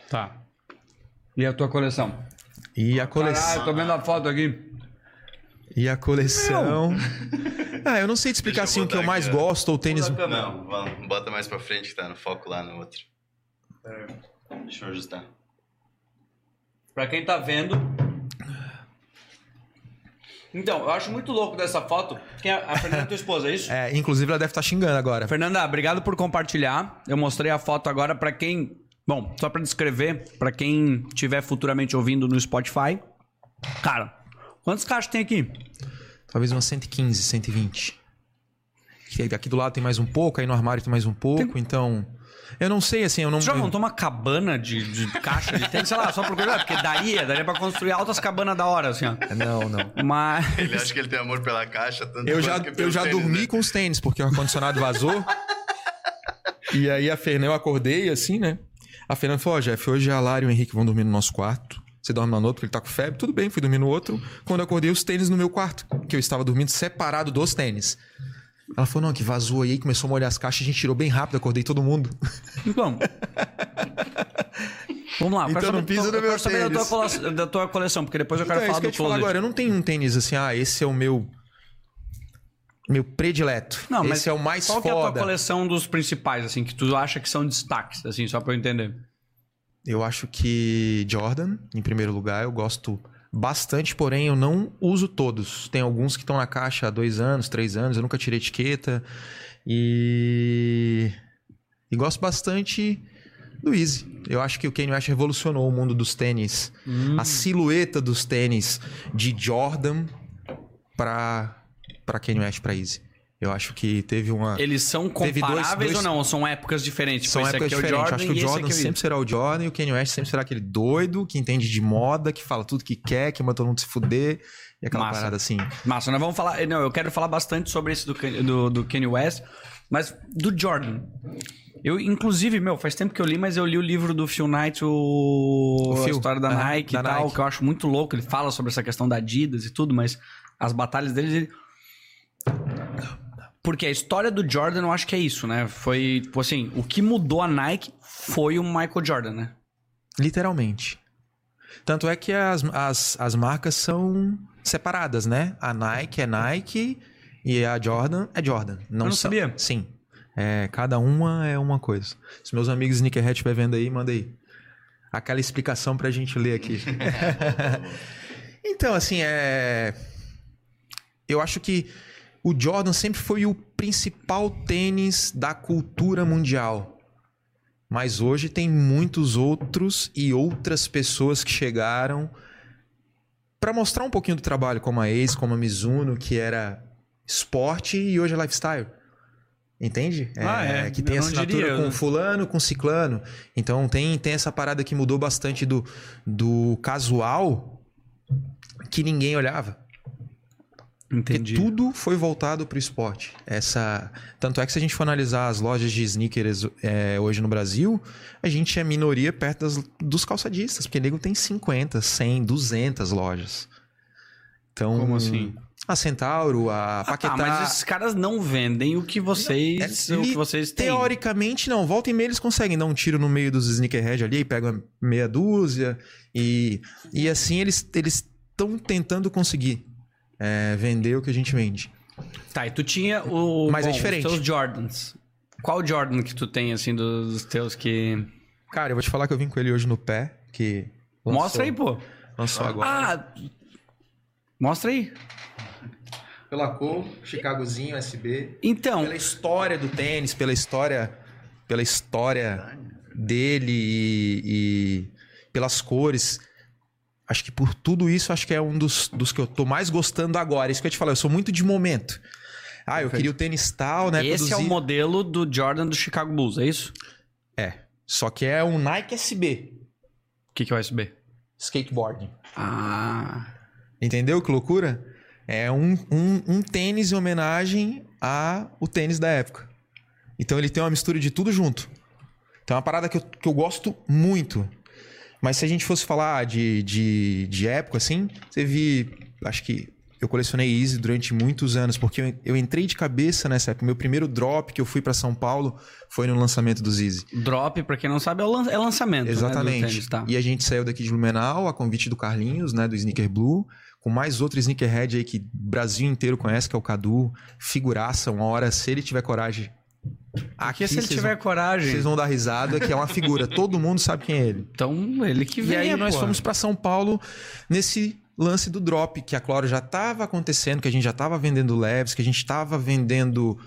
Tá. E a tua coleção? E a coleção. Caralho, tô vendo a foto aqui. E a coleção. Ah, eu não sei te explicar assim o que eu mais aqui, gosto ou tênis. Não, vamos, bota mais pra frente que tá no foco lá no outro. Deixa eu ajustar. Pra quem tá vendo. Então, eu acho muito louco dessa foto. Quem é? A Fernanda é tua esposa, é isso? É, inclusive ela deve estar xingando agora. Fernanda, obrigado por compartilhar. Eu mostrei a foto agora pra quem. Bom, só pra descrever, pra quem estiver futuramente ouvindo no Spotify. Cara, quantos caixas tem aqui? Talvez umas 115, 120. Que Aqui do lado tem mais um pouco, aí no armário tem mais um pouco, então. Eu não sei, assim, eu não. Você já montou uma cabana de, de caixa de tênis? Sei lá, só por curiosidade, porque daria, daria pra construir altas cabanas da hora, assim, ó. Não, não. Mas. Ele acha que ele tem amor pela caixa, tanto Eu já, quanto que pelo eu já tênis, dormi né? com os tênis, porque o ar-condicionado vazou. e aí a Fernanda, eu acordei assim, né? A Fernanda falou: Ó, Jeff, hoje a Lara e o Henrique vão dormir no nosso quarto. Você dorme lá no outro porque ele tá com febre. Tudo bem, fui dormir no outro. Quando eu acordei, os tênis no meu quarto, que eu estava dormindo separado dos tênis. Ela falou: não, que vazou aí, começou a molhar as caixas, a gente tirou bem rápido, acordei todo mundo. Então. Vamos lá, eu Então quero não pisa eu no quero saber da tua, coleção, da tua coleção, porque depois eu quero Então, é falar que eu do ia te falar agora. Eu não tenho um tênis assim, ah, esse é o meu. Meu predileto. Não, mas esse é o mais qual que é a tua foda. coleção dos principais, assim, que tu acha que são destaques, assim, só pra eu entender? Eu acho que Jordan, em primeiro lugar, eu gosto bastante, porém eu não uso todos. Tem alguns que estão na caixa há dois anos, três anos, eu nunca tirei etiqueta. E. E gosto bastante do Easy. Eu acho que o Kanye West revolucionou o mundo dos tênis. A silhueta dos tênis de Jordan para para Kanye West para Easy. Eu acho que teve uma Eles são Teve dois- comparáveis dois- ou não? Ou são épocas diferentes? são esse épocas aqui é o diferentes. Jordan Acho que o Jordan é sempre será o Jordan e o Kanye West sempre será aquele doido que entende de moda, que fala tudo que quer, que manda todo mundo se fuder. E aquela Massa. parada assim. Massa, nós vamos falar. Não, eu quero falar bastante sobre esse do, do, do Kanye West, mas do Jordan. Eu, inclusive, meu, faz tempo que eu li, mas eu li o livro do Phil Knight, o, O a Phil, história da Nike da e tal, Nike. que eu acho muito louco. Ele fala sobre essa questão da Adidas e tudo, mas as batalhas deles. Ele... Porque a história do Jordan, eu acho que é isso, né? Foi, tipo assim, o que mudou a Nike foi o Michael Jordan, né? Literalmente. Tanto é que as, as, as marcas são separadas, né? A Nike é Nike e a Jordan é Jordan. Não, Eu não são- sabia. Sim. É, cada uma é uma coisa. Se meus amigos Sneakerhead estiver vendo aí, manda aí. Aquela explicação pra gente ler aqui. então, assim, é. Eu acho que o Jordan sempre foi o principal tênis da cultura mundial. Mas hoje tem muitos outros e outras pessoas que chegaram para mostrar um pouquinho do trabalho, como a Ace, como a Mizuno, que era esporte e hoje é lifestyle. Entende? Ah, é. Que tem assinatura diria, com né? fulano, com ciclano. Então tem, tem essa parada que mudou bastante do, do casual que ninguém olhava. Entendi. Porque tudo foi voltado para o esporte. Essa, tanto é que se a gente for analisar as lojas de sneakers é, hoje no Brasil, a gente é minoria perto das- dos calçadistas, porque nego tem 50, 100, 200 lojas. Então, Como assim? A Centauro, a Ah, Paquetá... tá, mas esses caras não vendem o que vocês, É, o que vocês têm. Teoricamente, não. Volta e meia eles conseguem dar um tiro no meio dos sneakerhead ali, pegam meia dúzia. E, e assim eles estão tentando conseguir é, vender o que a gente vende. Tá, e tu tinha o. Mas é bom, diferente. Os teus Jordans. Qual Jordan que tu tem, assim, dos, dos teus que. Cara, eu vou te falar que eu vim com ele hoje no pé, que... lançou- Mostra aí, pô. Lançou agora. Ah! Mostra aí. Pela cor, Chicagozinho, SB. Então, Pela história do tênis, pela história... Pela história dele e, e pelas cores. Acho que por tudo isso, acho que é um dos, dos que eu tô mais gostando agora. Isso que eu te falei, eu sou muito de momento. Ah, eu queria o tênis tal, né? esse é o produzir- modelo do Jordan do Chicago Bulls, é isso? É. Só que é um Nike SB, O que, que é o USB? skateboarding. Ah. Entendeu que loucura? É um, um, um tênis em homenagem ao tênis da época. Então ele tem uma mistura de tudo junto. Então é uma parada que eu, que eu gosto muito. Mas se a gente fosse falar de, de, de época, assim, vi. Acho que eu colecionei Easy durante muitos anos, porque eu, eu entrei de cabeça nessa época. Meu primeiro drop que eu fui para São Paulo foi no lançamento dos Easy. Drop, pra quem não sabe, é, o lan- é lançamento. Né, Exatamente. do tênis, tá? E a gente saiu daqui de Blumenau a convite do Carlinhos, né, do Sneaker Blue, com mais outro sneakerhead aí que o Brasil inteiro conhece, que é o Cadu, figuraça, uma hora, se ele tiver coragem. Aqui, se ele tiver vão- coragem. Vocês vão dar risada, que é uma figura. Todo mundo sabe quem é ele. Então, ele que E vem. aí nós pô. fomos para São Paulo nesse lance do drop, que a Cloro já estava acontecendo, que a gente já estava vendendo leves, que a gente estava vendendo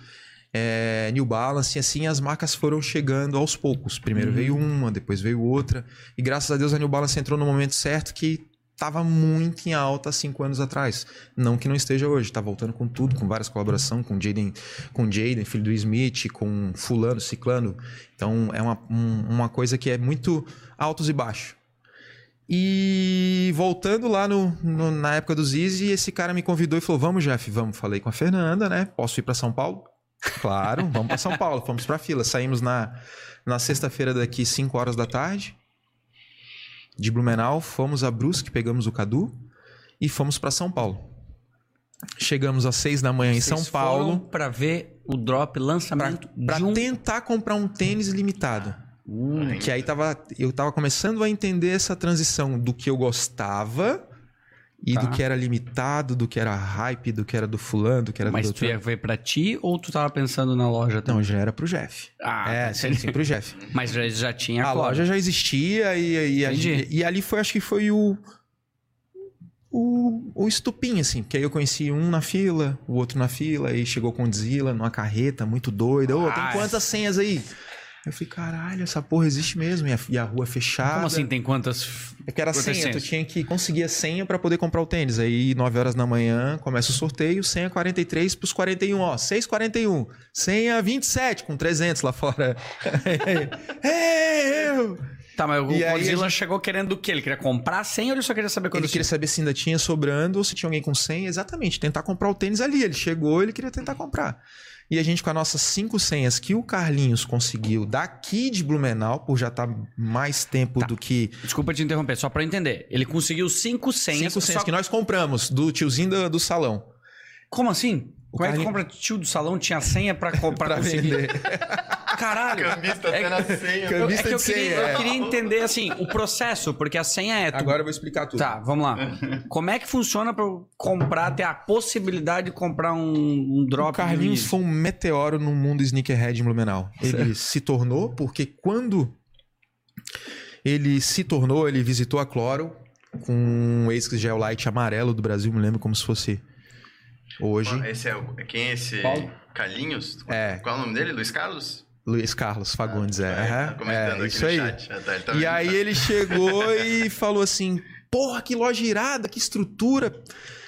é, New Balance, e assim as marcas foram chegando aos poucos. Primeiro veio uma, depois veio outra, e graças a Deus a New Balance entrou no momento certo que estava muito em alta há cinco anos atrás. Não que não esteja hoje, está voltando com tudo, com várias colaborações, com Jaden, com Jaden, filho do Smith, com fulano, ciclano. Então é uma, um- uma coisa que é muito altos e baixos. E voltando lá no, no- na época do Zizi, esse cara me convidou e falou: Vamos, Jeff, vamos. Falei com a Fernanda, né? Posso ir para São Paulo? Claro, vamos para São Paulo. Fomos para fila. Saímos na, na sexta-feira daqui, 5 horas da tarde, de Blumenau. Fomos a Brusque, pegamos o Cadu e fomos para São Paulo. Chegamos às 6 da manhã em Vocês São Paulo Para ver o drop lançamento para de um. tentar comprar um tênis limitado. Uh, Que aí tava, eu tava começando a entender essa transição do que eu gostava e Tá. do que era limitado, do que era hype, do que era do fulano, do que era mas do tu ia ver pra ti ou tu tava pensando na loja também? Não, já era pro Jeff. Ah, é, sim, sim, pro Jeff. Mas já, já tinha A claro. loja já existia e, e, a gente- e ali foi, acho que foi o, o, o estupim, assim. Porque aí eu conheci um na fila, o outro na fila, aí chegou com Zila numa carreta muito doida. Ô, tem Ah, quantas senhas aí? Eu falei, caralho, essa porra existe mesmo. E a, e a rua fechada. Como assim tem quantas? É que era Quantas senha, tu tinha que conseguir a senha pra poder comprar o tênis. Aí, 9 horas da manhã, começa o sorteio, senha 43 pros 41, ó, 641. Senha 27, com 300 lá fora. é, eu! Tá, mas o E Godzilla gente- chegou querendo o quê? Ele queria comprar 100 ou ele só queria saber quanto Ele queria saber se ainda tinha sobrando ou se tinha alguém com senha. Exatamente, tentar comprar o tênis ali. Ele chegou, ele queria tentar comprar. E a gente, com as nossas cinco senhas que o Carlinhos conseguiu daqui de Blumenau, por já estar mais tempo Tá. do que Desculpa te interromper, só eu entender. Ele conseguiu cinco senhas. cinco senhas só- que nós compramos do tiozinho do, do salão. Como assim? O Como é que compra tio do salão tinha senha pra, pra Pra conseguir? vender. Cambista Caralho. até na senha. Eu, é Cambista que eu queria, é. queria entender, assim, o processo, porque a senha é... Tu... Agora eu vou explicar tudo. Tá, vamos lá. Como é que funciona pra eu comprar, ter a possibilidade de comprar um, um drop? O Carlinhos foi um meteoro no mundo sneakerhead em Blumenau. Ele se tornou porque quando ele se tornou, ele visitou a Cloro com um ASICS Gel Light amarelo do Brasil, me lembro como se fosse hoje. Esse é o... Quem é esse? Paulo? Carlinhos? É. Qual é o nome dele? Luiz Carlos? Luiz Carlos Fagundes, é. Ah, Aham, tá comentando é, aqui isso no aí. chat. Ah, tá, ele tá E aí ele chegou e falou assim: Porra, que loja irada, que estrutura.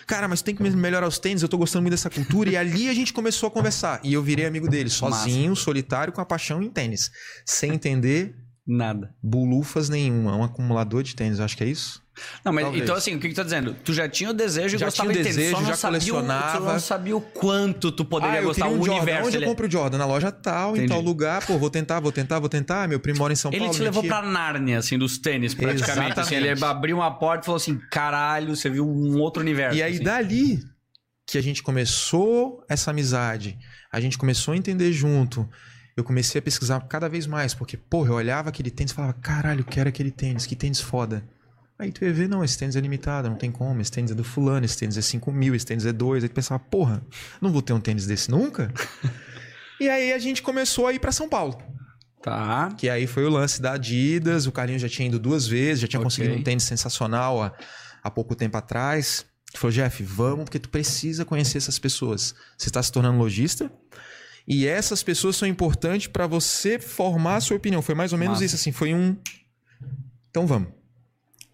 Cara, mas tem que melhorar os tênis, eu tô gostando muito dessa cultura. E ali a gente começou a conversar. E eu virei amigo dele, sozinho, solitário, com a paixão em tênis. Sem entender Nada. bulufas nenhuma. Um acumulador de tênis, acho que é isso. Não, mas Talvez. então assim, o que, que tu tá dizendo? Tu já tinha o desejo e Já gostava tinha o desejo, não já o- colecionava. Tu não sabia o quanto tu poderia ah, gostar, queria o um Jordan. universo. Onde ele... eu compro o Jordan? Na loja tal, em Entendi. tal lugar. Pô, vou tentar, vou tentar, vou tentar. Meu primo mora em São Ele Paulo. te minha levou tia- pra Nárnia, assim, dos tênis, praticamente. Assim, ele abriu uma porta e falou assim: caralho, você viu um outro universo. E aí, assim. dali que a gente começou essa amizade, a gente começou a entender junto. Eu comecei a pesquisar cada vez mais, porque, porra, eu olhava aquele tênis e falava, caralho, eu quero aquele tênis, que tênis foda. Aí tu ia ver, não, esse tênis é limitado, não tem como, esse tênis é do fulano, esse tênis é 5 mil, esse tênis é 2. Aí tu pensava, porra, não vou ter um tênis desse nunca? e aí a gente começou a ir pra São Paulo. Tá. Que aí foi o lance da Adidas, o Carlinhos já tinha ido duas vezes, já tinha Ok. conseguido um tênis sensacional há, há pouco tempo atrás. Ele falou, Jeff, vamos, porque tu precisa conhecer essas pessoas. Você está se tornando lojista e essas pessoas são importantes para você formar a sua opinião. Foi mais ou menos Massa. isso, assim, foi um... Então vamos.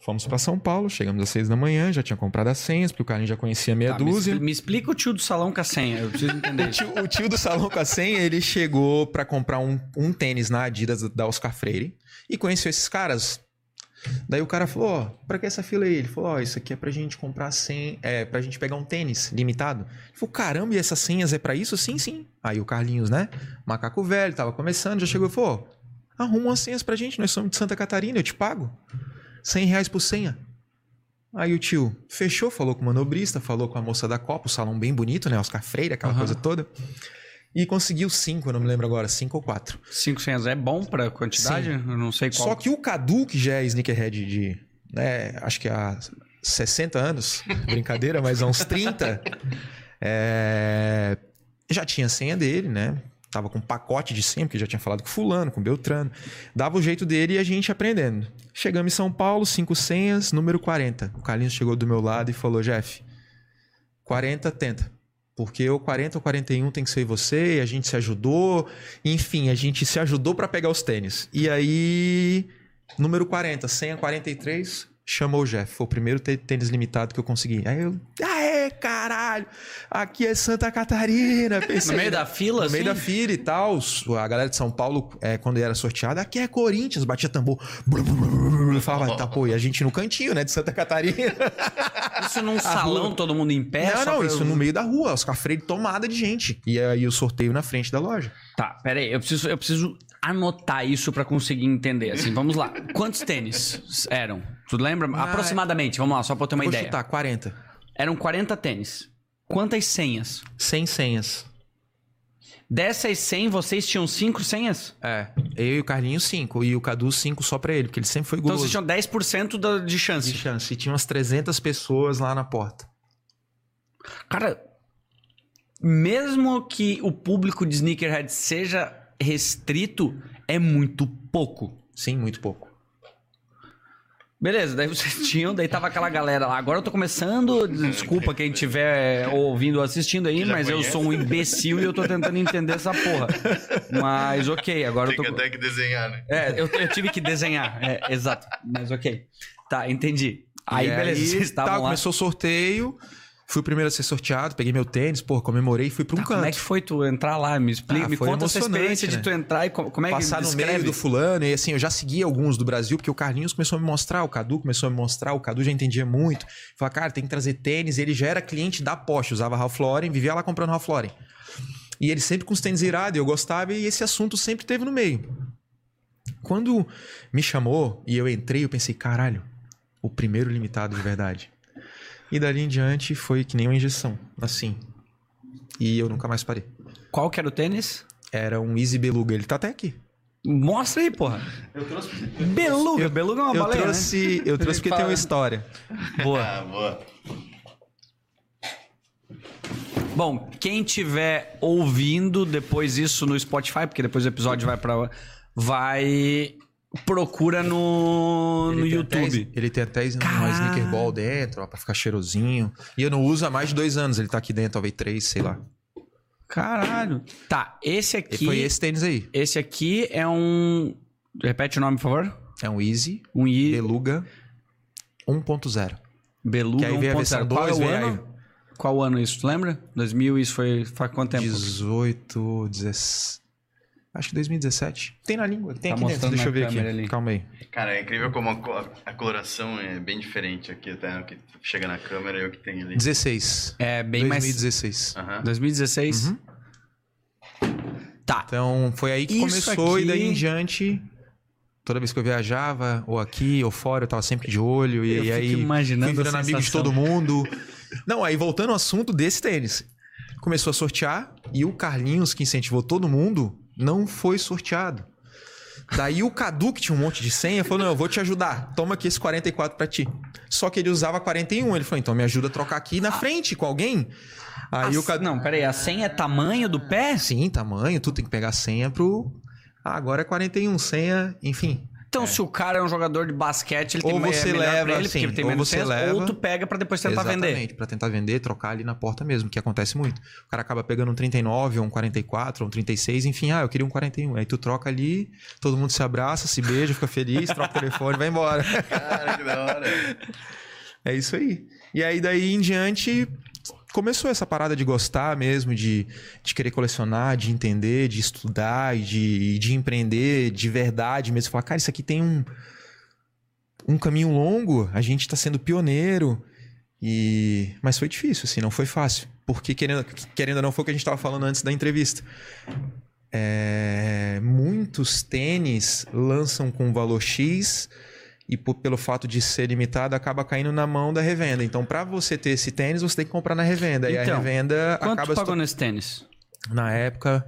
Fomos pra São Paulo, chegamos às seis da manhã, já tinha comprado as senhas, porque o Carlinhos já conhecia meia Tá, me, dúzia. expli- me explica o tio do salão com a senha. Eu preciso entender O tio, o tio do salão com a senha, ele chegou pra comprar um, um tênis na Adidas da Oscar Freire e conheceu esses caras. Daí o cara falou, ó, pra que essa fila aí? Ele falou, ó, isso aqui é pra gente comprar senha, é pra gente pegar um tênis limitado. Ele falou, caramba, e essas senhas é pra isso? Sim, sim. Aí o Carlinhos, né, macaco velho, tava começando, já chegou e falou, ó, arruma umas senhas pra gente, nós somos de Santa Catarina, eu te pago. 100 reais por senha. Aí o tio fechou, falou com o manobrista, falou com a moça da Copa, o salão bem bonito, né? Oscar Freire, aquela Aham. coisa toda. E conseguiu cinco, eu não me lembro agora, cinco ou quatro. Cinco senhas é bom pra quantidade? Eu não sei qual. Só que o Cadu, que já é sneakerhead de, né, acho que há 60 anos, brincadeira, mas há uns 30, é, já tinha a senha dele, né? Tava com um pacote de senha, porque já tinha falado com fulano, com Beltrano. Dava o jeito dele e a gente aprendendo. Chegamos em São Paulo, cinco senhas, número 40. O Carlinhos chegou do meu lado e falou, Jeff, 40 tenta. Porque o 40 ou 41 tem que ser você, a gente se ajudou. Enfim, a gente se ajudou pra pegar os tênis. E aí, número 40, senha 43, chamou o Jeff. Foi o primeiro tê- tênis limitado que eu consegui. Aí eu, caralho, aqui é Santa Catarina. Pensei, No meio da fila, No meio assim? da fila e tal. A galera de São Paulo, é, quando era sorteada, aqui é Corinthians, batia tambor. Blum. Falava, tá, pô, e a gente no cantinho, né, de Santa Catarina. Isso num salão, todo mundo em pé? não, não, isso eu- no meio da rua, Oscar Freire tomada de gente. E aí o sorteio na frente da loja. Tá, peraí, eu preciso, eu preciso anotar isso pra conseguir entender. Assim, vamos lá. Quantos tênis eram? Tu lembra? Ah, Aproximadamente, vamos lá, só pra eu ter uma Vou ideia. chutar, 40. Eram 40 tênis. Quantas senhas? 100 senhas. Dessas 100, vocês tinham 5 senhas? É, eu e o Carlinhos 5. E o Cadu 5 só pra ele, porque ele sempre foi Então guloso. vocês tinham 10% da, de chance. de chance. E tinha umas 300 pessoas lá na porta. Cara, mesmo que o público de sneakerhead seja restrito, é muito pouco. Sim, muito pouco. Beleza, daí vocês tinham, daí tava aquela galera lá. Agora eu tô começando, desculpa quem estiver ouvindo ou assistindo aí, Já mas eu conhece. sou um imbecil e eu tô tentando entender essa porra. Mas ok, agora Tem eu tô. até que desenhar, né? É, eu, eu tive que desenhar, é, exato. Mas ok. Tá, entendi. Aí, E beleza, vocês estavam tá, lá. começou o sorteio. Fui o primeiro a ser sorteado, peguei meu tênis, pô, comemorei e fui pra um Tá, canto. como é que foi tu entrar lá? Me explica, Ah, me conta essa experiência de né? tu entrar e co- como é que Passar no meio do fulano, e assim, eu já segui alguns do Brasil, porque o Carlinhos começou a me mostrar, o Cadu começou a me mostrar, o Cadu já entendia muito. Falei, cara, tem que trazer tênis, ele já era cliente da Porsche, usava Ralph Lauren, vivia lá comprando Ralph Lauren. E ele sempre com os tênis irados, eu gostava, e esse assunto sempre teve no meio. Quando me chamou e eu entrei, eu pensei, caralho, o primeiro limitado de verdade. E dali em diante foi que nem uma injeção, assim. E eu nunca mais parei. Qual que era o tênis? Era um Easy Beluga, ele tá até aqui. Mostra aí, porra. Beluga, beluga é uma eu baleia, trouxe, eu trouxe porque tem uma história. né? Boa. Ah, boa. Bom, quem tiver ouvindo depois isso no Spotify, porque depois o episódio vai pra. Vai. Procura no, no Ele tem YouTube. até- ele tem até uma Caralho. sneaker ball dentro, ó, pra ficar cheirosinho. E eu não uso há mais de dois anos. Ele tá aqui dentro, talvez três, sei lá. Caralho. Tá, esse E aqui. foi esse tênis aí. Esse aqui é um. Repete o nome, por favor. É um Easy Um I. Beluga 1.0. Beluga Que aí veio a versão 1.0. Qual é 2, o veio ano? Qual o ano isso? Tu lembra? 2000, isso foi. Faz quanto tempo? 18, 17. Acho que 2017. Tem na língua. Tem Tá aqui dentro. Deixa eu ver aqui. ali. Calma aí. Cara, é incrível como a, co- a coloração é bem diferente aqui, até o que chega na câmera e o que tem ali. 16. É bem mais. 2016. Aham. 2016? Uhum. Tá. Então foi aí que Isso começou e daí aqui- em diante. Toda vez que eu viajava, ou aqui, ou fora, eu tava sempre de olho. E, Eu e fico aí imaginando fui virando a amigo de todo mundo. Não, aí voltando ao assunto desse tênis. Começou a sortear e o Carlinhos, que incentivou todo mundo, não foi sorteado. Daí o Cadu, que tinha um monte de senha, falou: Não, eu vou te ajudar. Toma aqui esse 44 pra ti. Só que ele usava 41. Ele falou: Então me ajuda a trocar aqui na frente com alguém. Aí A- o Cadu. Não, peraí, a senha é tamanho do pé? Sim, tamanho, tu tem que pegar a senha pro. Ah, agora é 41, senha, enfim. Então, se o cara é um jogador de basquete, ele tem Ou mais- você é leva, pra ele, assim, tem ou menos você senso, leva- ou tu pega pra depois tentar Exatamente, vender. pra tentar vender, trocar ali na porta mesmo, que acontece muito. O cara acaba pegando um 39, ou um 44, ou um 36, enfim, ah, eu queria um 41. Aí tu troca ali, todo mundo se abraça, se beija, fica feliz, troca o telefone, vai embora. Cara, que da hora. É isso aí. E aí daí em diante começou essa parada de gostar mesmo, de, de querer colecionar, de entender, de estudar de, de empreender de verdade mesmo. Falar, cara, isso aqui tem um, um caminho longo, a gente tá sendo pioneiro. E... Mas foi difícil, assim, não foi fácil. Porque, querendo, querendo ou não, foi o que a gente tava falando antes da entrevista. É, Muitos tênis lançam com valor X e por- pelo fato de ser limitado acaba caindo na mão da revenda. Então, para você ter esse tênis, você tem que comprar na revenda. e a Então, revenda Quanto acaba se pagou nesse tênis? na época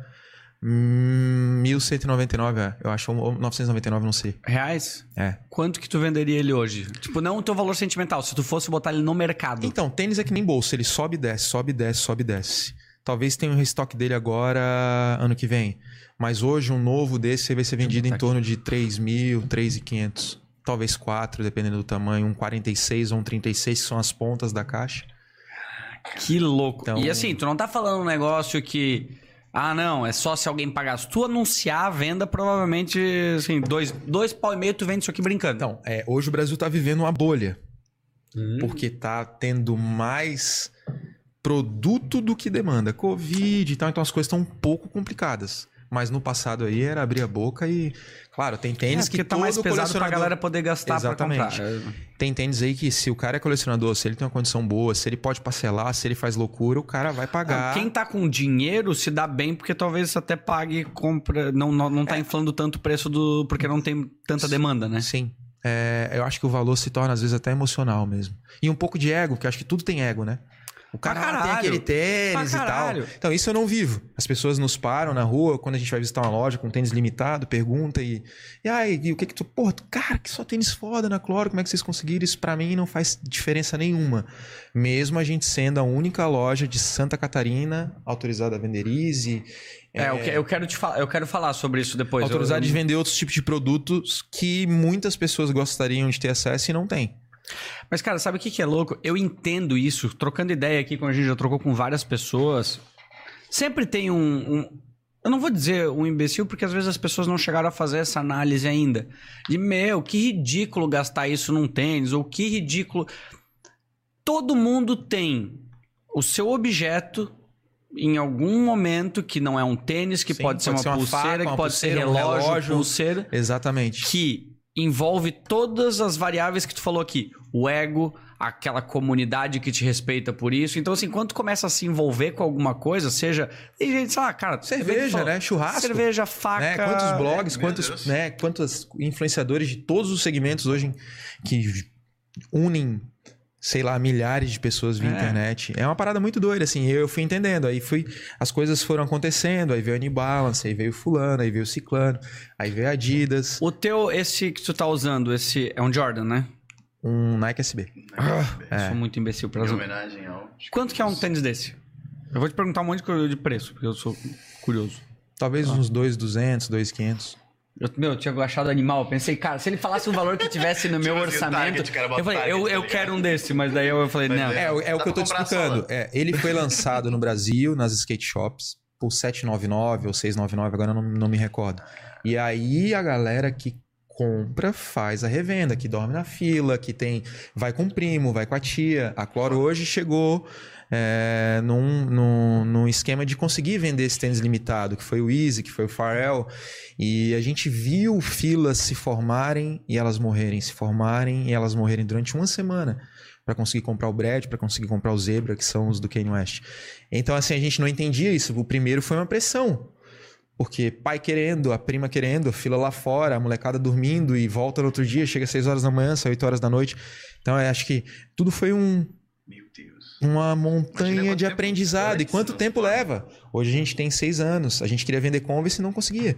hum, 1199, é. eu acho ou 999, não sei. Reais? É. Quanto que tu venderia ele hoje? Tipo, não o teu valor sentimental, se tu fosse botar ele no mercado. Então, tênis é que nem bolsa, ele sobe e desce, sobe e desce, sobe e desce. Talvez tenha um restock dele agora ano que vem. Mas hoje um novo desse vai ser vendido em torno de 3 mil, 3.500. Talvez 4, dependendo do tamanho. Um 46 ou um 36, que são as pontas da caixa. Que louco. Então- E assim, tu não tá falando um negócio que. Ah, não, é só se alguém pagar. Se tu anunciar a venda, provavelmente, assim, dois, dois pau e meio tu vende isso aqui brincando. Então, é, hoje o Brasil tá vivendo uma bolha. Hum. Porque tá tendo mais produto do que demanda. Covid e tal, então as coisas estão um pouco complicadas. Mas no passado aí era abrir a boca e... Claro, tem é, tênis porque que tá mais pesado pra colecionador... galera poder gastar Exatamente. pra comprar. Tem tênis aí que se o cara é colecionador, se ele tem uma condição boa, se ele pode parcelar, se ele faz loucura, o cara vai pagar. Quem tá com dinheiro se dá bem, porque talvez até pague, compra. Não, não, não tá É. inflando tanto o preço do. Porque não tem tanta demanda, né? Sim. É, eu acho que o valor se torna às vezes até emocional mesmo. E um pouco de ego, porque eu acho que tudo tem ego, né? O cara lá tem caralho. aquele tênis e tal. caralho. Então, isso eu não vivo. As pessoas nos param na rua, quando a gente vai visitar uma loja com tênis limitado, pergunta e. E aí, e o que que tu. Porra, cara, que só tênis foda na Cloro, como é que vocês conseguiram? Isso pra mim não faz diferença nenhuma. Mesmo a gente sendo a única loja de Santa Catarina autorizada a vender Easy. É, eu, que- eu quero te falar, eu quero falar sobre isso depois. autorizada Eu- de vender outros tipos de produtos que muitas pessoas gostariam de ter acesso e não tem. Mas, cara, sabe o que, que é louco? Eu entendo isso, trocando ideia aqui, quando a gente já trocou com várias pessoas. Sempre tem um, um- Eu não vou dizer um imbecil, porque às vezes as pessoas não chegaram a fazer essa análise ainda. De, meu, que ridículo gastar isso num tênis, ou que ridículo. Todo mundo tem o seu objeto em algum momento que não é um tênis, que Sim, pode ser pode uma ser uma pulseira, faca, que uma pode ser pulseira, um relógio, relógio. pulseira Exatamente. que envolve todas as variáveis que tu falou aqui. O ego, aquela comunidade que te respeita por isso. Então, assim, quando tu começa a se envolver com alguma coisa, seja. Tem gente, sei lá, cara. Cerveja, né? Churrasco. Cerveja, faca. Né? Quantos blogs, Meu quantos, né? quantos influenciadores de todos os segmentos hoje que unem, sei lá, milhares de pessoas via É. internet. É uma parada muito doida, assim. Eu fui entendendo. Aí fui. As coisas foram acontecendo. Aí veio a New Balance, aí veio fulano, aí veio o ciclano, aí veio a Adidas, O teu, esse que tu tá usando, esse é um Jordan, né? um Nike SB. Eu sou muito imbecil pra Em homenagem ao. Quanto que é um tênis desse? Eu vou te perguntar um monte de preço, porque eu sou curioso. Talvez uns 2,200, 2,500. Eu, meu, eu tinha achado animal. Eu pensei, cara, se ele falasse um valor que tivesse no meu orçamento. Target, eu falei, Target, eu, tá eu ligado? quero um desse, mas daí eu falei, Mas não. é. É, o- é o que eu tô te explicando. É, ele foi lançado no Brasil, nas skate shops, por 799 ou 699, agora eu não, não me recordo. E aí a galera que compra faz a revenda, que dorme na fila, que tem vai com o primo, vai com a tia. A Cloro hoje chegou é, num, num, num esquema de conseguir vender esse tênis limitado, que foi o Easy, que foi o Pharrell. E a gente viu filas se formarem e elas morrerem, se formarem e elas morrerem durante uma semana para conseguir comprar o Brad, para conseguir comprar o Zebra, que são os do Kanye West. Então, assim, a gente não entendia isso. O primeiro foi uma pressão. Porque pai querendo, a prima querendo, a fila lá fora, a molecada dormindo e volta no outro dia, chega às 6 horas da manhã, sai 8 horas da noite. Então, acho que tudo foi um, Meu Deus. Uma montanha de aprendizado. E quanto não tempo leva? Hoje a gente tem seis anos. A gente queria vender Converse e não conseguia.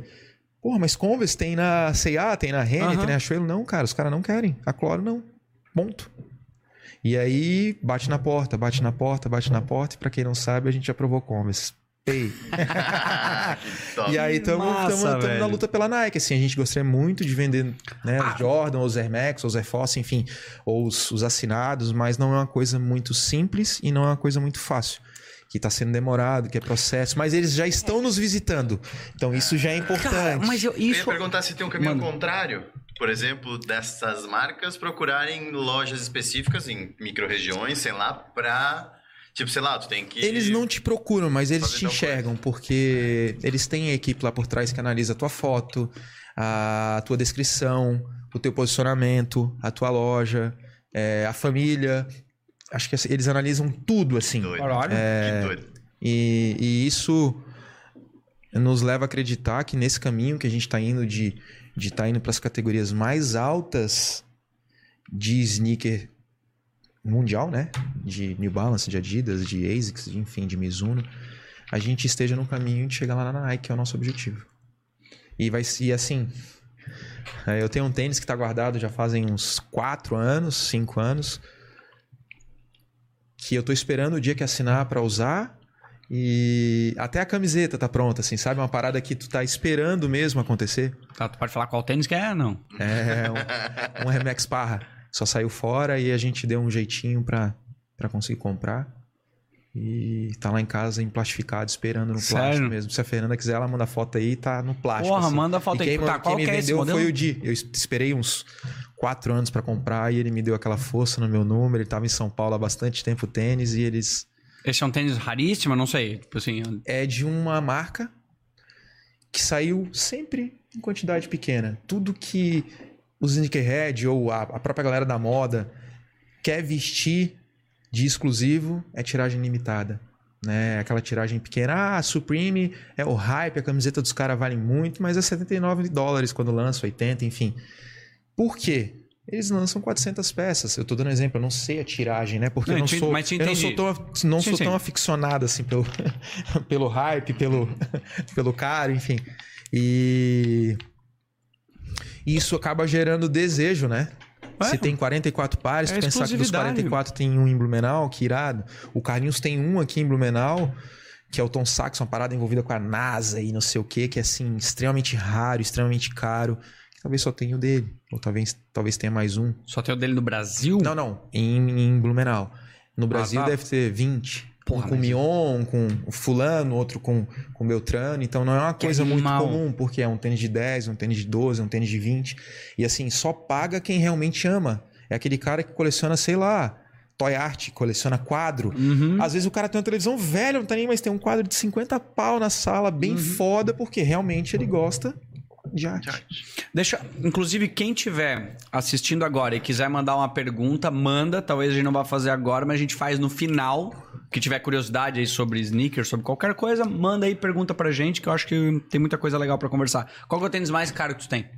Porra, mas Converse tem na C&A, tem na Renner, Aham. tem na Riachuelo. Não, cara, os caras não querem. A Cloro não. Ponto. E aí, bate na porta, bate na porta, bate na porta. E pra quem não sabe, a gente aprovou Converse. Ei. E aí estamos na luta pela Nike. Assim, a gente gostaria muito de vender né, Ah. os Jordan, os Air Max, os Air Force, enfim, ou os, os assinados, mas não é uma coisa muito simples e não é uma coisa muito fácil. Que está sendo demorado, que é processo, mas eles já estão nos visitando. Então isso já é importante. Cara, mas eu, Eu ia isso. perguntar se tem um caminho Manda. contrário. Por exemplo, dessas marcas procurarem lojas específicas em micro-regiões, sei lá, pra. Tipo, sei lá, tu tem que. Eles não te procuram, mas eles te enxergam, porque eles têm a equipe lá por trás que analisa a tua foto, a tua descrição, o teu posicionamento, a tua loja, é, a família. Acho que assim, eles analisam tudo, assim. Doido. Caralho. Que doido. E, e isso nos leva a acreditar que nesse caminho que a gente está indo de de estar indo para as categorias mais altas de sneaker mundial, né? De New Balance, de Adidas, de ASICS, de, enfim, de Mizuno, a gente esteja no caminho de chegar lá na Nike, que é o nosso objetivo. E vai ser assim. é, Eu tenho um tênis que está guardado já fazem uns 4 anos, 5 anos, que eu tô esperando o dia que assinar para usar. E até a camiseta tá pronta, assim, sabe? Uma parada que tu tá esperando mesmo acontecer. Tá, tu pode falar qual tênis que é? Não. É um, um Max Parra. Só saiu fora e a gente deu um jeitinho pra, pra conseguir comprar. E tá lá em casa emplastificado, esperando no Sério? plástico mesmo. Se a Fernanda quiser, ela manda foto aí, tá no plástico. Porra, assim. manda a foto E aí. quem, Tá, quem me que é esse vendeu foi o Di. Eu esperei uns quatro anos pra comprar e ele me deu aquela força no meu número. Ele tava em São Paulo há bastante tempo, tênis, e eles Esse é um tênis raríssimo, não sei. Tipo assim, é de uma marca que saiu sempre em quantidade pequena. Tudo que os sneakerhead ou a, a própria galera da moda quer vestir de exclusivo é tiragem limitada. Né? Aquela tiragem pequena. Ah, Supreme é o hype, a camiseta dos caras vale muito, mas é 79 dólares quando lança, 80, enfim. Por quê? Eles lançam 400 peças. Eu tô dando exemplo, eu não sei a tiragem, né? Porque Não, eu não te- sou, eu não sou tão, não Sim, sou sim. tão aficionado assim pelo, pelo hype, pelo, pelo cara, enfim. E e isso acaba gerando desejo, né? É. Se tem 44 pares, É tu pensar que dos exclusividade. 44 tem um em Blumenau, que irado. O Carlinhos tem um aqui em Blumenau, que é o Tom Sachs, uma parada envolvida com a NASA e não sei o que, que é assim, extremamente raro, extremamente caro. Talvez só tenha o dele. Ou talvez, talvez tenha mais um. só tem o dele no Brasil? Não, não. Em, em Blumenau. No Brasil tá. deve ter 20. Porra, um com mas- Mion, um com o fulano, outro com, com Beltrano. Então não é uma Que coisa muito animal. comum, porque é um tênis de 10, um tênis de 12, um tênis de 20. E assim, só paga quem realmente ama. É aquele cara que coleciona, sei lá, toy art, coleciona quadro. Uhum. Às vezes o cara tem uma televisão velha, não tá nem, mas tem um quadro de 50 pau na sala, bem Uhum. foda, porque realmente ele gosta de arte. Deixa, inclusive, quem tiver assistindo agora e quiser mandar uma pergunta, manda. Talvez a gente não vá fazer agora, mas a gente faz no final. Que tiver curiosidade aí sobre sneakers, sobre qualquer coisa, manda aí pergunta pra gente, que eu acho que tem muita coisa legal pra conversar. Qual que é o tênis mais caro que tu tem?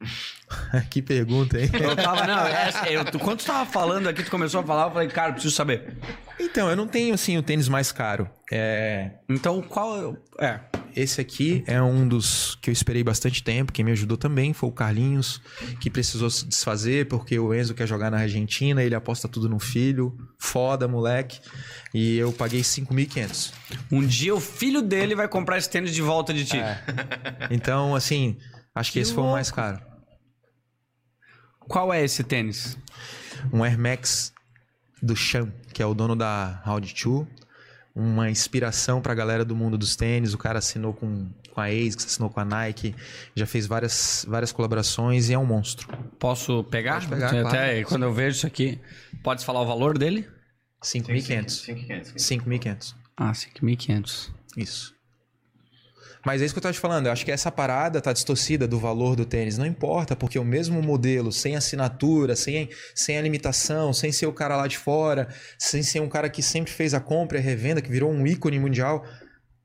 que pergunta, hein? Eu tava, não, essa- eu, tu- quando tu tava falando aqui, tu começou a falar, eu falei, cara, eu preciso saber. Então, eu não tenho, assim, o tênis mais caro. É... Então, qual. É. Esse aqui é um dos que eu esperei bastante tempo. Quem me ajudou também foi o Carlinhos, que precisou se desfazer porque o Enzo quer jogar na Argentina, ele aposta tudo no filho. Foda, moleque. E eu paguei 5.500. Um dia o filho dele vai comprar esse tênis de volta de ti. Então, assim, acho que, Que esse foi o mais caro. Qual é esse tênis? Um Air Max do Chan, que é o dono da Round 2. Uma inspiração pra galera do mundo dos tênis. O cara assinou com, com a ASICS, assinou com a Nike, já fez várias, várias colaborações e é um monstro. Posso pegar? Pode pegar, Até claro. quando eu vejo isso aqui. Pode falar o valor dele? 5.500. 5.500. 5.500. Ah, 5.500. Isso. Mas é isso que eu tava te falando. Eu acho que essa parada tá distorcida do valor do tênis. Não importa, porque o mesmo modelo, sem assinatura, sem, sem a limitação, sem ser o cara lá de fora, sem ser um cara que sempre fez a compra e a revenda, que virou um ícone mundial,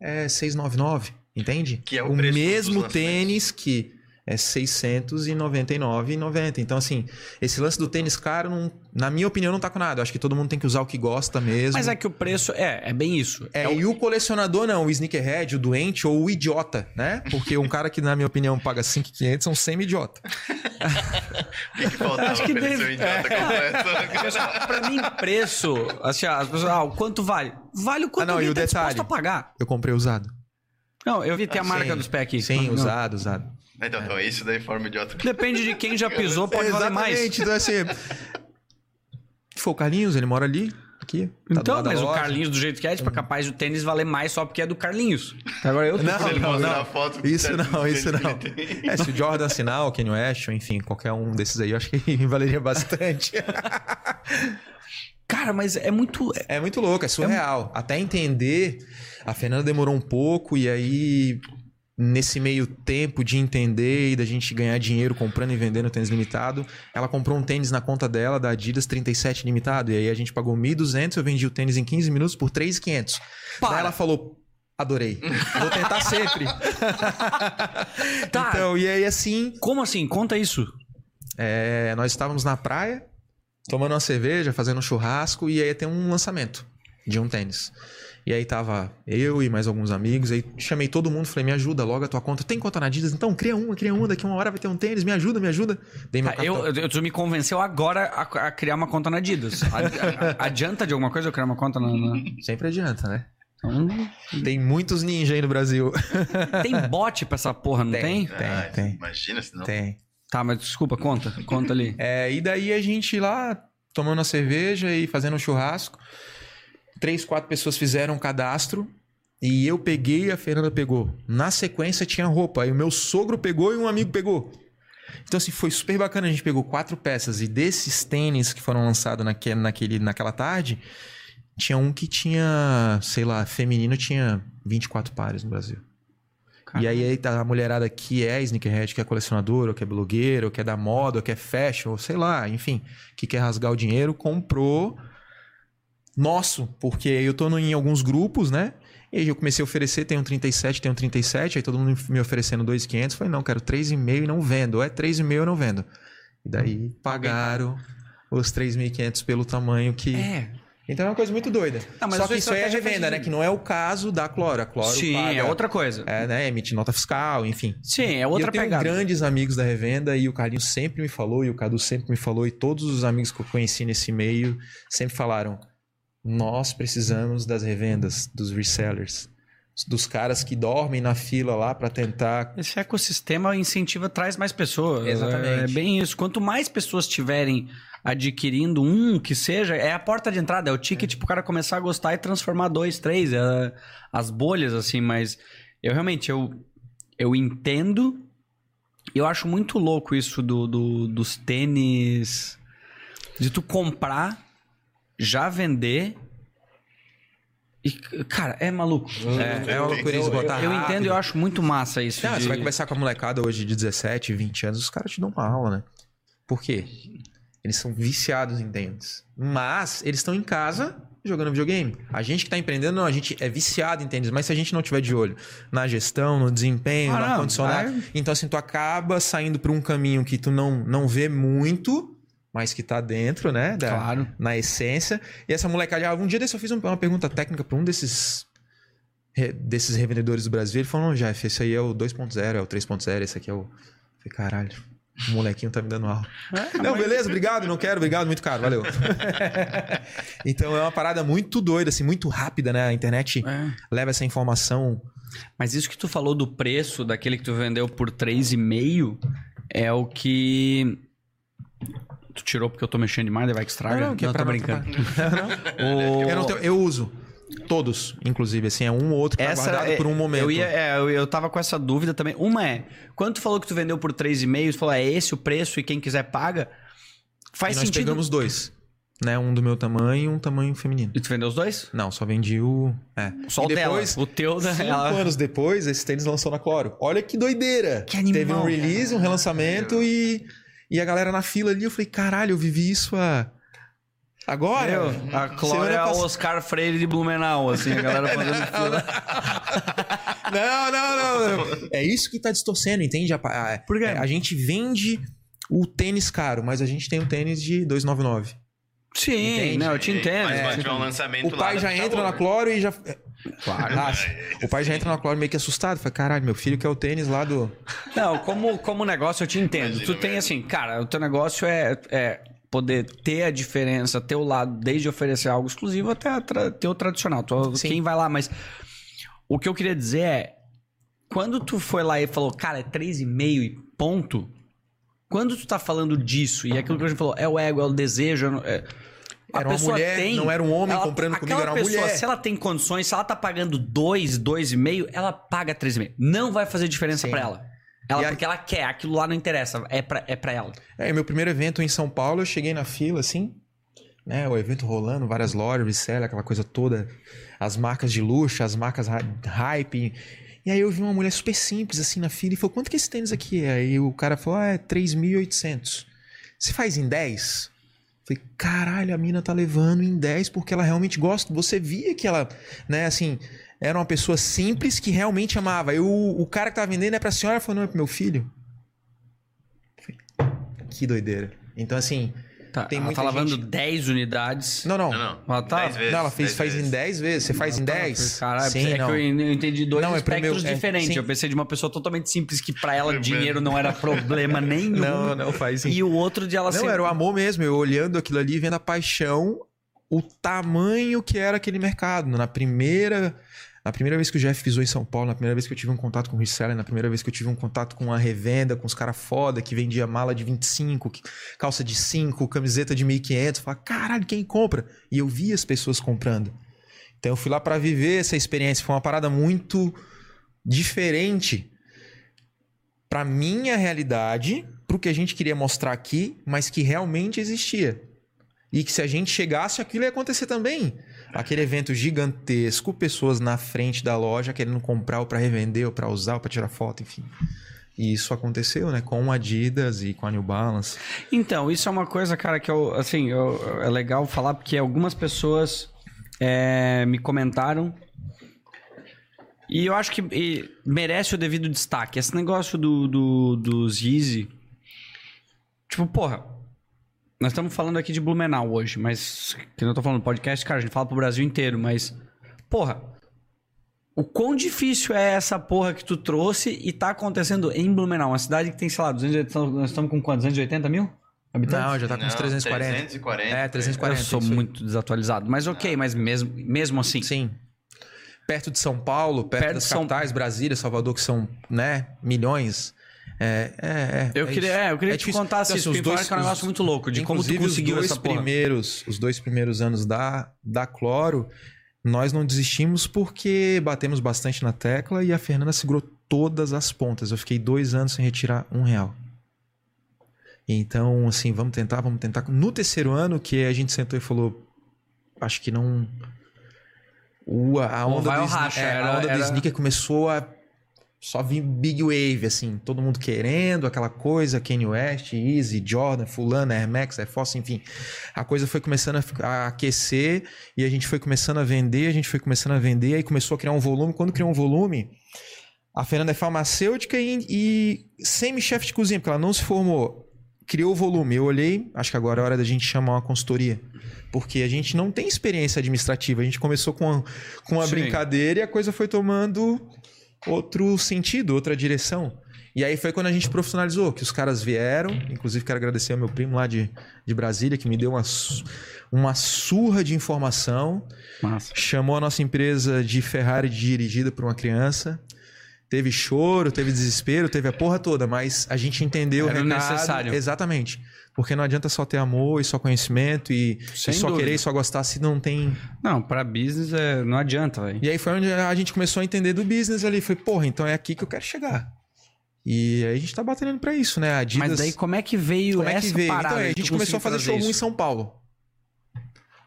é 699, entende? Que é o dos mesmo tênis que é 699,90. Então, assim, esse lance do tênis caro, não- na minha opinião, não tá com nada. Eu acho que todo mundo tem que usar o que gosta mesmo. Mas é que o preço. É, é bem isso. É, e o colecionador não, o sneakerhead, o doente ou o idiota, né? Porque um cara que, na minha opinião, paga 5,500 é um semi-idiota. O que, que faltava Acho que pra deve- ser um idiota completo? pra mim, preço. Assim, as pessoas. Ah, o quanto vale? Vale o quanto Ah, não, e o tá disposto detalhe? a pagar. Eu comprei usado. Não, eu vi tem a marca Sim, dos pés aqui. Sim, Não. usado, usado. Então, então, isso daí forma idiota. Depende de quem já pisou, pode valer mais. Exatamente, Então, assim. foi o Carlinhos, ele mora ali, aqui. tá Então, mas o. Carlinhos, do jeito que é, tipo, é capaz do tênis valer mais só porque é do Carlinhos. Agora eu tô Não, ele não, não. foto, Isso não, isso não. É, se o Jordan assinar, o Kanye West, ou enfim, qualquer um desses aí, eu acho que valeria bastante. Cara, mas é muito. É muito louco, é surreal. Até entender, a Fernanda demorou um pouco e aí nesse meio tempo de entender e da gente ganhar dinheiro comprando e vendendo tênis limitado, ela comprou um tênis na conta dela da Adidas 37 limitado e aí a gente pagou 1.200, eu vendi o tênis em 15 minutos por 3.500. Para. Daí ela falou Adorei. Vou tentar sempre. Tá. Então, e aí assim, Como assim? Conta isso. é, nós estávamos na praia, tomando uma cerveja, fazendo um churrasco, e aí tem um lançamento de um tênis. E aí tava eu e mais alguns amigos, aí chamei todo mundo, falei, me ajuda logo a tua conta. Tem conta na Adidas? Então, cria uma, cria uma, daqui uma hora vai ter um tênis, me ajuda, me ajuda. Dei meu Tá, eu, eu- tu me convenceu agora a, a criar uma conta na Adidas. A- a- adianta de alguma coisa eu criar uma conta na. na- Sempre adianta, né? Então, Tem muitos ninja aí no Brasil. tem bot pra essa porra, não tem? Tem, Ah, tem. Imagina se não. Tem. Tá, mas desculpa, conta. Conta ali. É, e daí a gente lá tomando a cerveja e fazendo um churrasco. Três, quatro pessoas fizeram um cadastro. E eu peguei e a Fernanda pegou. Na sequência tinha roupa. Aí o meu sogro pegou e um amigo pegou. Então, assim, foi super bacana. A gente pegou quatro peças. E desses tênis que foram lançados naque, naquele, naquela tarde, tinha um que tinha, sei lá, feminino tinha 24 pares no Brasil. E aí aí tá a mulherada que é sneakerhead, que é colecionadora, ou que é blogueira, ou que é da moda, ou que é fashion, ou sei lá, enfim, que quer rasgar o dinheiro, comprou nosso, porque eu tô em alguns grupos, né? E aí eu comecei a oferecer, tem um 37, tem um 37, aí todo mundo me oferecendo 2,500, falei, não, quero 3,5 e não vendo, ou é 3,5 eu não vendo. E daí pagaram os 3.500 pelo tamanho que... É. Então é uma coisa muito doida. Mas Só que isso aí é faz revenda, né? Que não é o caso da Cloro. A Cloro Sim, paga, é outra coisa. é, né? Emite nota fiscal, enfim. Sim, é E outra eu tenho pegada. grandes amigos da revenda e o Carlinhos sempre me falou, e o Cadu sempre me falou, e todos os amigos que eu conheci nesse meio sempre falaram: nós precisamos das revendas, dos resellers, dos caras que dormem na fila lá pra tentar. Esse ecossistema incentiva, traz mais pessoas. Exatamente. É bem isso. Quanto mais pessoas tiverem adquirindo um que seja, é a porta de entrada, é o ticket pro cara começar a gostar e transformar dois, três, é, as bolhas, assim, mas eu realmente, eu, eu entendo, eu acho muito louco isso do, do- dos tênis, de tu comprar, já vender e, cara, é maluco. É, É uma loucura Eu- esgotar eu rápido. entendo e eu acho muito massa isso. Não, de- você vai conversar com a molecada hoje de 17, 20 anos, os caras te dão uma aula, né? Por quê? Eles são viciados em tênis. Mas eles estão em casa jogando videogame. A gente que tá empreendendo, não, a gente é viciado em tênis, mas se a gente não tiver de olho na gestão, no desempenho, Ah, no ar-condicionado, vai. então assim, tu acaba saindo por um caminho que tu não, não vê muito, mas que tá dentro, né? Da, Claro. Na essência. E essa molecada, ah, um dia desse eu fiz um- uma pergunta técnica pra um desses desses revendedores do Brasil, ele falou, não, Jeff, esse aí é o 2.0, é o 3.0, esse aqui é o... Eu falei, caralho, o molequinho tá me dando aula. não, beleza, obrigado, não quero, obrigado, muito caro, valeu. então é uma parada muito doida, assim, muito rápida, né? A internet É. leva essa informação... Mas isso que tu falou do preço daquele que tu vendeu por 3,5 é o que. Tu tirou porque eu tô mexendo demais, daí vai que estraga. Não, não, que é tô pra não brincando. Eu, não tenho- eu uso todos, inclusive, assim, é um ou outro que tá Essa guardado é- por um momento. Eu, ia, é, eu, eu tava com essa dúvida também. Uma é, quando tu falou que tu vendeu por 3,5, tu falou, é esse o preço e quem quiser paga, E faz nós sentido. pegamos dois, né? Um do meu tamanho e um tamanho feminino. E tu vendeu os dois? Não, só vendi o... É. Só E o depois, dela. O teu da Cinco ela. anos depois, esse tênis lançou na Cloro. Olha que doideira. Que animal, Teve um release, um relançamento e, e a galera na fila ali. Eu falei, caralho, eu vivi isso há... Agora? Meu, a Clória é o pass- Oscar Freire de Blumenau, assim, a galera fazendo fila. Não, não, não, não. É isso que tá distorcendo, entende? A, a, Por quê? a gente vende o tênis caro, mas a gente tem um tênis de 299. Sim, Entende? não, eu te entendo. Mas É, vai tiver um lançamento O pai lá, já entra na né? Cloro e já. Claro. o pai já entra na Cloro meio que assustado. Fala, caralho, meu filho quer o tênis lá do. Não, como, como negócio eu te entendo. Imagina, tu tem velho. assim, cara, o teu negócio é, é poder ter a diferença, ter o lado, desde oferecer algo exclusivo até a tra- ter o tradicional. Tu, Sim. quem vai lá, mas o que eu queria dizer é, quando tu foi lá e falou, cara, é 3,5 e ponto, quando tu tá falando disso, e aquilo que a gente falou, é o ego, é o desejo, é- é, a Era uma mulher, tem, não era um homem ela- comprando comigo, era uma pessoa, mulher. Se ela tem condições, se ela tá pagando 2, 2,5, ela paga 3,5. Não vai fazer diferença pra ela. Ela, a- porque ela quer, aquilo lá não interessa, é pra, é pra ela. É, meu primeiro evento em São Paulo, eu cheguei na fila, assim, né? O evento rolando, várias lojas, reseller, aquela coisa toda. As marcas de luxo, as marcas hy- hype. E aí eu vi uma mulher super simples, assim, na fila e falou, quanto que esse tênis aqui é? Aí o cara falou, ah, é 3.800. Você faz em 10? Falei, caralho, a mina tá levando em 10 porque ela realmente gosta. Você via que ela, né, assim, era uma pessoa simples que realmente amava. E o, o cara que tava vendendo é pra senhora, falou, não, é pro meu filho. Falei, Que doideira. Então, assim, Tá, Tem ela muita tá lavando gente- 10 unidades. não, não. Não, Não, não. Ela tá- vezes, ela fez, faz em vezes. 10 vezes. Você faz em 10? Caralho, Sim, é não. que eu entendi dois Não, é pro aspectos meu- é, diferentes. sim. eu pensei de uma pessoa totalmente simples que pra ela dinheiro não era problema nenhum. Não, não, faz sim. E o outro de ela Não, ser. era o amor mesmo. Eu olhando aquilo ali, vendo a paixão, o tamanho que era aquele mercado. Na primeira, na primeira vez que o Jeff pisou em São Paulo, na primeira vez que eu tive um contato com o reseller, na primeira vez que eu tive um contato com a revenda, com os caras foda que vendia mala de 25, que- calça de 5, camiseta de 1.500. Falei, caralho, quem compra? E eu vi as pessoas comprando. Então eu fui lá pra viver essa experiência. Foi uma parada muito diferente pra minha realidade, pro que a gente queria mostrar aqui, mas que realmente existia. E que se a gente chegasse, aquilo ia acontecer também. Aquele evento gigantesco, pessoas na frente da loja querendo comprar ou para revender, ou para usar, ou para tirar foto, enfim. E isso aconteceu, né? Com a Adidas e com a New Balance. Então, isso é uma coisa, cara, que eu, assim, eu- é legal falar porque algumas pessoas é, me comentaram e eu acho que merece o devido destaque. Esse negócio do, do, dos Yeezy, tipo, porra, nós estamos falando aqui de Blumenau hoje, mas que não tô falando podcast, cara, a gente fala pro Brasil inteiro, mas, porra, o quão difícil é essa porra que tu trouxe e tá acontecendo em Blumenau, uma cidade que tem, sei lá, 280, nós estamos com quantos? 280 mil habitantes? Não, já tá com uns Não, 340. 340. É, 340. Eu sou muito desatualizado, mas ok, mas mesmo, mesmo assim. Sim. Perto de São Paulo, perto, Perto das de São- capitais, Brasília, Salvador, que são, né, milhões. É, é, é. Eu é queria, é, eu queria É te difícil. contar assim, assim, porque dois, que é um negócio muito louco, de como tu conseguiu os dois essa porra. primeiros, os dois primeiros anos da, da Cloro, nós não desistimos porque batemos bastante na tecla e a Fernanda segurou todas as pontas. Eu fiquei dois anos sem retirar um real. Então, assim, vamos tentar, vamos tentar. No terceiro ano, que a gente sentou e falou, acho que não... O, a Ou onda, do, racha, é, a era- onda do era- sneaker começou a só vir big wave, assim, todo mundo querendo aquela coisa, Kanye West, Easy, Jordan, Fulano, Air Max, Air Force, enfim. A coisa foi começando a, aquecer e a gente foi começando a vender, a gente foi começando a vender, aí começou a criar um volume. Quando criou um volume, a Fernanda é farmacêutica e, e semi-chefe de cozinha, porque ela não se formou. Criou o volume. Eu olhei, acho que agora é hora da gente chamar uma consultoria. Porque a gente não tem experiência administrativa. A gente começou com uma, com uma Sim. brincadeira e a coisa foi tomando outro sentido, outra direção. E aí foi quando a gente profissionalizou, que os caras vieram. Inclusive, quero agradecer ao meu primo lá de, de Brasília, que me deu uma, uma surra de informação. Massa. Chamou a nossa empresa de Ferrari dirigida por uma criança. Teve choro, teve desespero, teve a porra toda, mas a gente entendeu Era o recado. necessário. Exatamente. Porque não adianta só ter amor e só conhecimento e, e só dúvida. querer e só gostar se não tem. Não, pra business é, não adianta, velho. E aí foi onde a gente começou a entender do business ali. Foi, porra, então é aqui que eu quero chegar. E aí a gente tá batendo pra isso, né? A Adidas, Mas daí como é que veio como é essa que veio? parada? Então, a gente começou a fazer showroom em isso? São Paulo.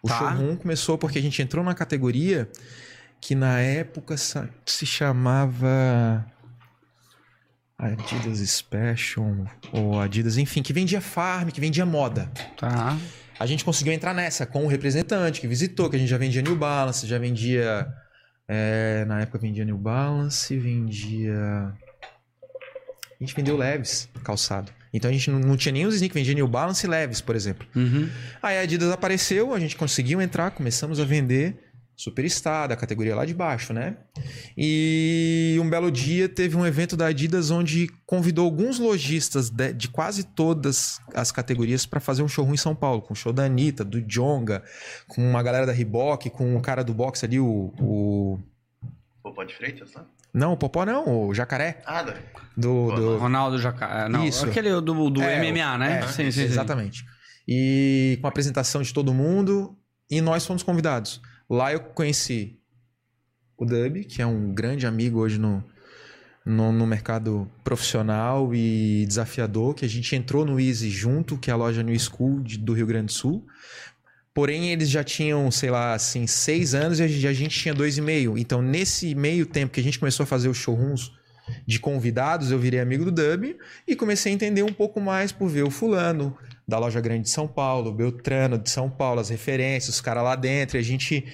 O Tá. showroom começou porque a gente entrou na categoria que na época se chamava Adidas Special ou Adidas, enfim, que vendia farm, que vendia moda. Tá. A gente conseguiu entrar nessa com o representante que visitou, que a gente já vendia New Balance, já vendia É, na época vendia New Balance, vendia. A gente vendeu leves, calçado. Então a gente não, não tinha nem os sneakers, vendia New Balance e leves, por exemplo. Uhum. Aí a Adidas apareceu, a gente conseguiu entrar, começamos a vender Superstar, da categoria lá de baixo, né? E um belo dia teve um evento da Adidas onde convidou alguns lojistas de, de quase todas as categorias para fazer um showroom em São Paulo, com o show da Anitta, do Jonga, com uma galera da Reebok, com o cara do boxe ali, o. o... Popó de Freitas, né? Não, o Popó não, o Jacaré. Ah, da... Do, do... Ronaldo Jacaré. Não, Isso. aquele do, do É, MMA, né? é, sim, sim, sim. Exatamente. E com a apresentação de todo mundo, e nós fomos convidados. Lá eu conheci o Dub, que é um grande amigo hoje no, no, no mercado profissional e desafiador, que a gente entrou no Easy junto, que é a loja New School de- do Rio Grande do Sul. Porém, eles já tinham, sei lá, assim, seis anos e a gente, tinha dois e meio. Então, nesse meio tempo que a gente começou a fazer os showrooms de convidados, eu virei amigo do Dub e comecei a entender um pouco mais por ver o fulano da loja grande de São Paulo, Beltrano de São Paulo, as referências, os caras lá dentro, e a gente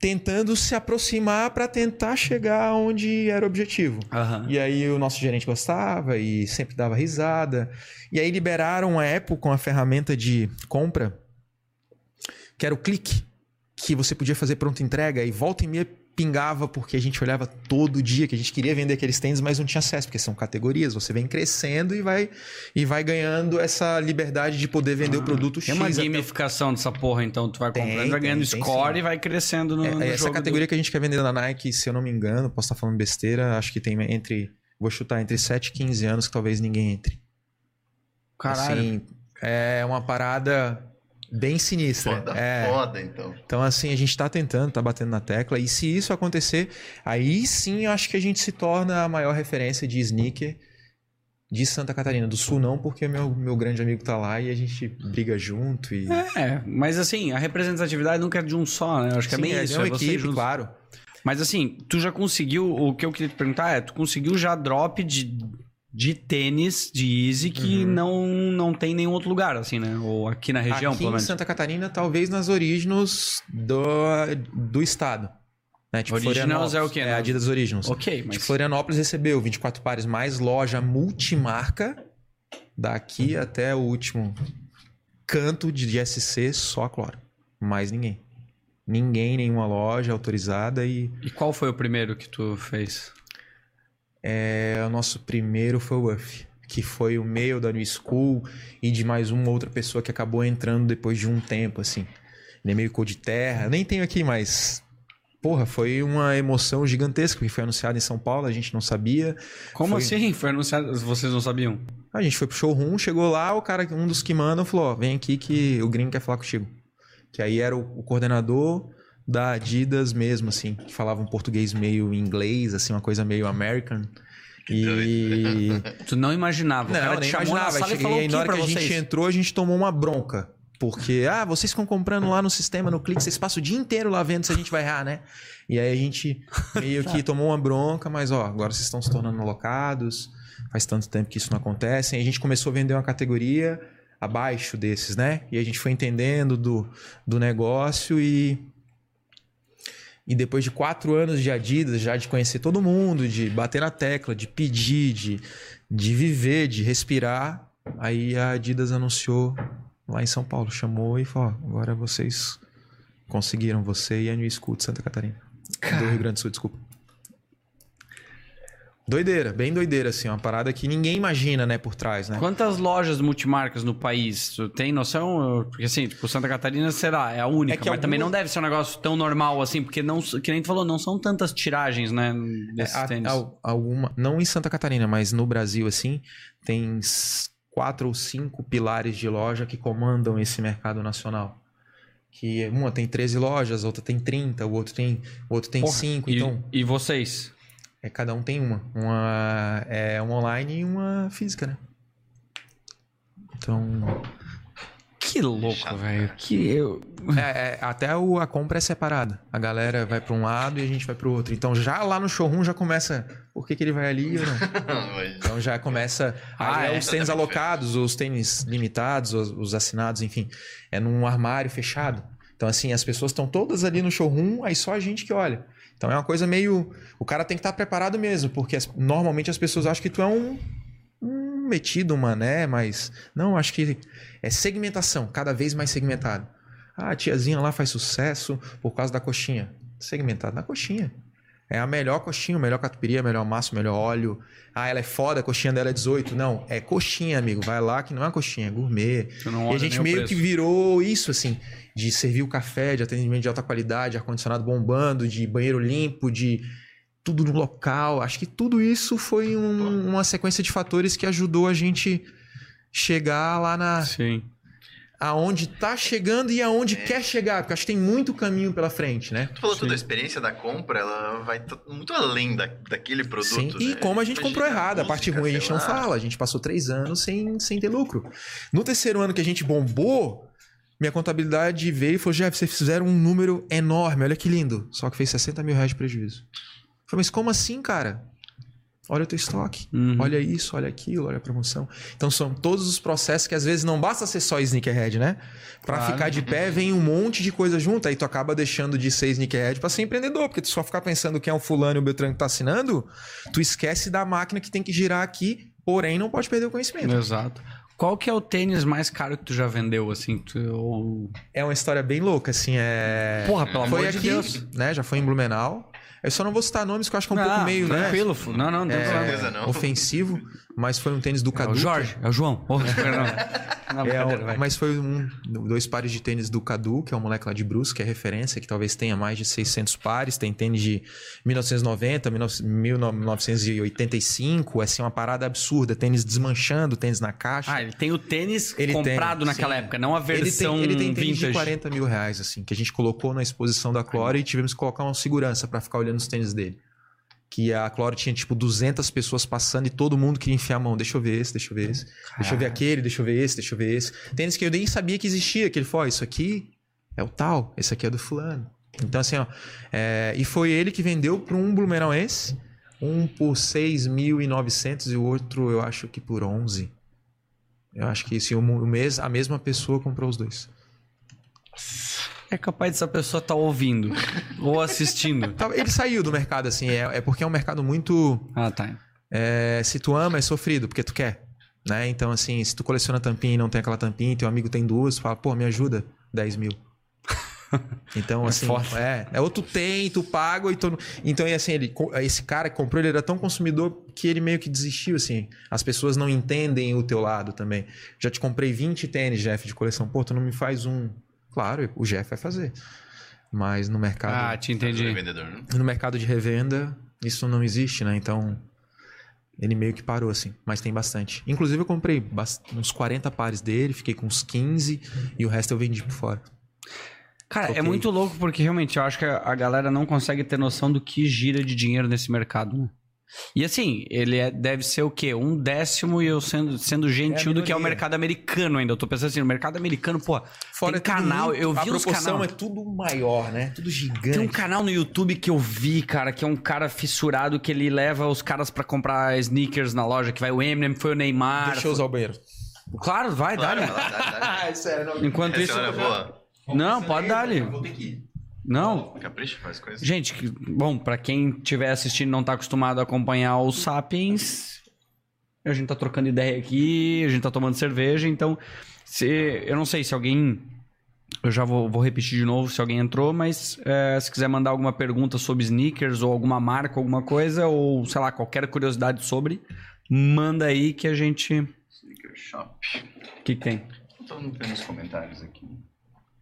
tentando se aproximar para tentar chegar onde era o objetivo. Aham. E aí o nosso gerente gostava e sempre dava risada. E aí liberaram a Apple com a ferramenta de compra, que era o clique, que você podia fazer pronta entrega e volta e meia pingava porque a gente olhava todo dia que a gente queria vender aqueles tênis, mas não tinha acesso, porque são categorias, você vem crescendo e vai e vai ganhando essa liberdade de poder vender o produto Tem X. uma até o- gamificação dessa porra, então tu vai Tem, comprando, vai tem, ganhando tem score sim. e vai crescendo no, no É, essa categoria que a gente quer vender na Nike, se eu não me engano, posso estar falando besteira, acho que tem entre. Vou chutar entre 7 e 15 anos que talvez ninguém entre. do... Caralho. Assim, é uma parada bem sinistra. Foda, é. foda, então. Então, assim, a gente tá tentando, tá batendo na tecla. E se isso acontecer, aí sim eu acho que a gente se torna a maior referência de sneaker de Santa Catarina. Do Sul não, porque meu, meu grande amigo tá lá e a gente briga junto. E... É, mas assim, a representatividade nunca é de um só, né? Eu acho que é bem é, isso. é uma é equipe, junto. claro. Mas assim, tu já conseguiu. O que eu queria te perguntar é: tu conseguiu já drop de, de tênis de Easy que Uhum. não, não tem em nenhum outro lugar, assim, né? Ou aqui na região, Aqui pelo em menos. Santa Catarina, talvez nas origens do, do estado. Né? Tipo, Originals é o quê, É, né? Adidas Originals. Ok, mas. Tipo, Florianópolis recebeu 24 pares mais loja multimarca. Daqui até o último canto de SC, só a Cloro. Mais ninguém. Ninguém, nenhuma loja autorizada e E qual foi o primeiro que tu fez? É, o nosso primeiro foi o UF, que foi o meu da New School e de mais uma outra pessoa que acabou entrando depois de um tempo, assim. Ele é meio cor de terra, nem tenho aqui, mas. Porra, foi uma emoção gigantesca, porque foi anunciado em São Paulo, a gente não sabia. Como Foi- assim? Foi anunciado? Vocês não sabiam? A gente foi pro showroom, chegou lá, o cara, um dos que mandam, falou: Ó, vem aqui que o gringo quer falar contigo. Que aí era o, o coordenador da Adidas mesmo, assim, que falava um português meio inglês, assim, uma coisa meio American. E. Tu não imaginava. o cara Não, te nem chamou imaginava. na e cheguei falou o aí, que na hora que a vocês? gente entrou, a gente tomou uma bronca. Porque, ah, vocês ficam comprando lá no sistema, no clique, vocês passam o dia inteiro lá vendo se a gente vai errar, né? E aí a gente meio que tomou uma bronca, mas ó, agora vocês estão se tornando alocados, faz tanto tempo que isso não acontece. E a gente começou a vender uma categoria abaixo desses, né? E a gente foi entendendo do, do negócio e. E depois de quatro anos de Adidas, já de conhecer todo mundo, de bater na tecla, de pedir, de, de viver, de respirar, aí a Adidas anunciou lá em São Paulo, chamou e falou: ó, agora vocês conseguiram, você e a New School de Santa Catarina. Do Rio Grande do Sul, desculpa. Doideira, bem doideira, assim, uma parada que ninguém imagina, né, por trás, né? Quantas lojas multimarcas no país? Tu tem noção? Porque assim, tipo, Santa Catarina será, é a única, É mas também não algumas- deve ser um negócio tão normal assim, porque não, que nem tu falou, não são tantas tiragens, né, desses É, tênis. al- alguma, não em Santa Catarina, mas no Brasil, assim, tem quatro ou cinco pilares de loja que comandam esse mercado nacional. Que uma tem 13 lojas, outra tem 30, o outro tem, o outro tem Porra, 5, e, então e vocês? É, cada um tem uma. Uma é uma online e uma física, né? Então, Que louco, velho. Que eu... é, é, até o- a compra é separada. A galera vai para um lado e a gente vai para o outro. Então, já lá no showroom já começa, por que, que ele vai ali ou não? Mas- Então já começa. Ah, Ah, é? os tênis alocados, os tênis limitados, os, os assinados, enfim. É num armário fechado. Então, assim, as pessoas estão todas ali no showroom, aí só a gente que olha. Então é uma coisa meio. O cara tem que estar preparado mesmo, porque as- normalmente as pessoas acham que tu é um, um metido, um mané, mas. Não, acho que é segmentação, cada vez mais segmentado. Ah, a tiazinha lá faz sucesso por causa da coxinha. Segmentado na coxinha. É a melhor coxinha, o melhor catupiry, a melhor massa, o melhor óleo. Ah, ela é foda, a coxinha dela é 18. Não, é coxinha, amigo. Vai lá que não é coxinha, é gourmet. E a gente meio que virou isso, assim, de servir o café, de atendimento de alta qualidade, ar-condicionado bombando, de banheiro limpo, de tudo no local. Acho que tudo isso foi um- uma sequência de fatores que ajudou a gente chegar lá na Sim. Aonde tá chegando e aonde quer chegar, porque acho que tem muito caminho pela frente, né? Tu falou tudo, a experiência da compra, ela vai muito além da, daquele produto. Sim, e né? como a gente Imagina comprou errado, a parte música, ruim a gente não lá. fala. A gente passou três anos sem, sem ter lucro. No terceiro ano que a gente bombou, minha contabilidade veio e falou: Jeff, vocês fizeram um número enorme, olha que lindo. Só que fez 60 mil reais de prejuízo. Eu falei, mas como assim, cara? Olha o teu estoque. Uhum. Olha isso, olha aquilo, olha a promoção. Então são todos os processos que às vezes não basta ser só sneakerhead, né? Pra Claro. ficar de pé vem um monte de coisa junto, aí tu acaba deixando de ser sneakerhead pra ser empreendedor, porque tu só ficar pensando quem é o fulano e o Beltrano que tá assinando, tu esquece da máquina que tem que girar aqui, porém não pode perder o conhecimento. Exato. Qual que é o tênis mais caro que tu já vendeu, assim? Tu, ou- É uma história bem louca, assim, é... Porra, pelo foi amor de aqui, Deus. né? Já foi em Blumenau. Eu só não vou citar nomes que eu acho que é um pouco Ah, meio, né? tranquilo. Não, não, não tem É, certeza não. ofensivo, mas foi um tênis do É Cadu. o Jorge, é o João. Oh, não. É, mas foi um, dois pares de tênis do Cadu, que é um moleque lá de Brusque, que é referência, que talvez tenha mais de 600 pares. Tem tênis de 1990, 1985, assim, uma parada absurda. Tênis desmanchando, tênis na caixa. Ah, ele tem o tênis Ele comprado tem, naquela sim. época, não a ele tem, versão ele tem tênis vintage. de 40 mil reais, assim, que a gente colocou na exposição da Clore e tivemos que colocar uma segurança pra ficar olhando os tênis dele. Que a Clore tinha, tipo, 200 pessoas passando e todo mundo queria enfiar a mão. Deixa eu ver esse, deixa eu ver esse. Deixa eu ver aquele, deixa eu ver esse, deixa eu ver esse. Tênis que eu nem sabia que existia. Que ele falou, ó, isso aqui é o tal, esse aqui é do fulano. Então, assim, ó. é, E foi ele que vendeu para um blumenauense. Um por 6.900 e o outro, eu acho que por 11. Eu acho que esse, o mês, a mesma pessoa comprou os dois. É capaz dessa pessoa estar ouvindo ou assistindo. Tá, Ele saiu do mercado, assim. É, é porque é um mercado muito... Ah, tá. É, se tu ama, é sofrido, porque tu quer. Né? Então, assim, se tu coleciona tampinha e não tem aquela tampinha, teu amigo tem duas, tu fala, pô, me ajuda, 10 mil. Então, assim, foda. é, é. Ou tu tem, tu paga, e tu... Então, e assim, ele, esse cara que comprou, ele era tão consumidor que ele meio que desistiu, assim. As pessoas não entendem o teu lado também. Já te comprei 20 tênis, Jeff, de coleção. Pô, tu não me faz um... Claro, o Jeff vai fazer. Mas no mercado Ah, te entendi. Vendedor, né? no mercado de revenda, isso não existe, né? Então, ele meio que parou, assim. Mas tem bastante. Inclusive, eu comprei uns 40 pares dele, fiquei com uns 15 e o resto eu vendi por fora. Cara, é muito louco porque realmente eu acho que a a galera não consegue ter noção do que gira de dinheiro nesse mercado, né? E assim, ele é- deve ser o quê? Um décimo e eu sendo, sendo gentil do que é o mercado americano ainda. Eu tô pensando assim, no mercado americano, pô, Fora tem é canal, muito- eu a vi os proporção canal. é tudo maior, né? Tudo gigante. Tem um canal no YouTube que eu vi, cara, que é um cara fissurado que ele leva os caras pra comprar sneakers na loja, que vai o Eminem, foi o Neymar. Deixa eu usar o banheiro. Claro, vai, Claro, dá. lá, dá, dá. Sério, não. Enquanto Essa isso. é. Não, pode dar ali. Vou ter que ir. Não, Capricha, faz coisa. Gente, que- bom, pra quem estiver assistindo e não tá acostumado a acompanhar o Sapiens, a gente tá trocando ideia aqui, a gente tá tomando cerveja, então se, eu não sei se alguém. Eu já vou, vou repetir de novo se alguém entrou, mas é, se quiser mandar alguma pergunta sobre sneakers ou alguma marca, alguma coisa, ou sei lá, qualquer curiosidade sobre, manda aí que a gente. O Sneaker Shop. que, que tem? Tô vendo nos comentários aqui.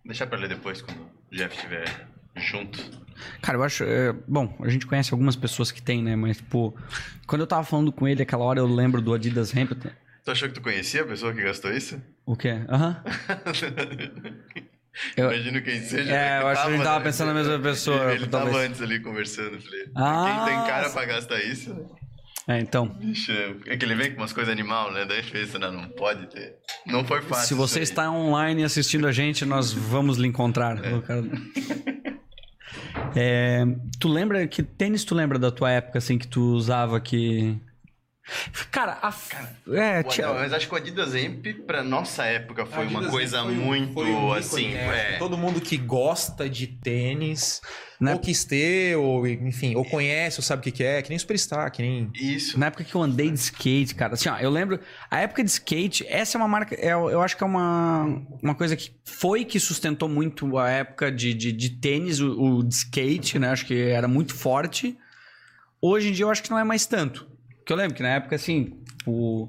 Deixar pra ler depois quando o Jeff estiver junto. Cara, eu acho. é, bom, a gente conhece algumas pessoas que tem, né? Mas, tipo, quando eu tava falando com ele aquela hora, eu lembro do Adidas Hemp. Tu achou que tu conhecia a pessoa que gastou isso? O quê? Aham. Eu- Imagino quem seja. É, eu acho que a gente tava né? pensando na mesma pessoa, Ele talvez. tava antes ali conversando. Falei, Ah, quem tem cara pra gastar isso? É, então. Bicho, é que ele vem com umas coisas animal, né? Daí fez, né? Não pode ter. Não foi fácil. Se você está online assistindo a gente, nós vamos lhe encontrar. Cara- É, tu lembra que tênis tu lembra da tua época assim que tu usava que Cara, a... Cara, é, não, mas acho que o Adidas Amp, pra nossa época, foi uma coisa foi muito foi um assim. né? é. Todo mundo que gosta de tênis, Né? ou quis ter, ou enfim, ou conhece, ou sabe o que que é, que nem Superstar, que nem. Isso. Na época que eu andei de skate, cara, assim, ó, eu lembro, a época de skate, essa é uma marca, é, eu acho que é uma, uma coisa que foi que sustentou muito a época de, de, de tênis, o, o de skate, né? Acho que era muito forte. Hoje em dia eu acho que não é mais tanto. Porque eu lembro que na época, assim, o.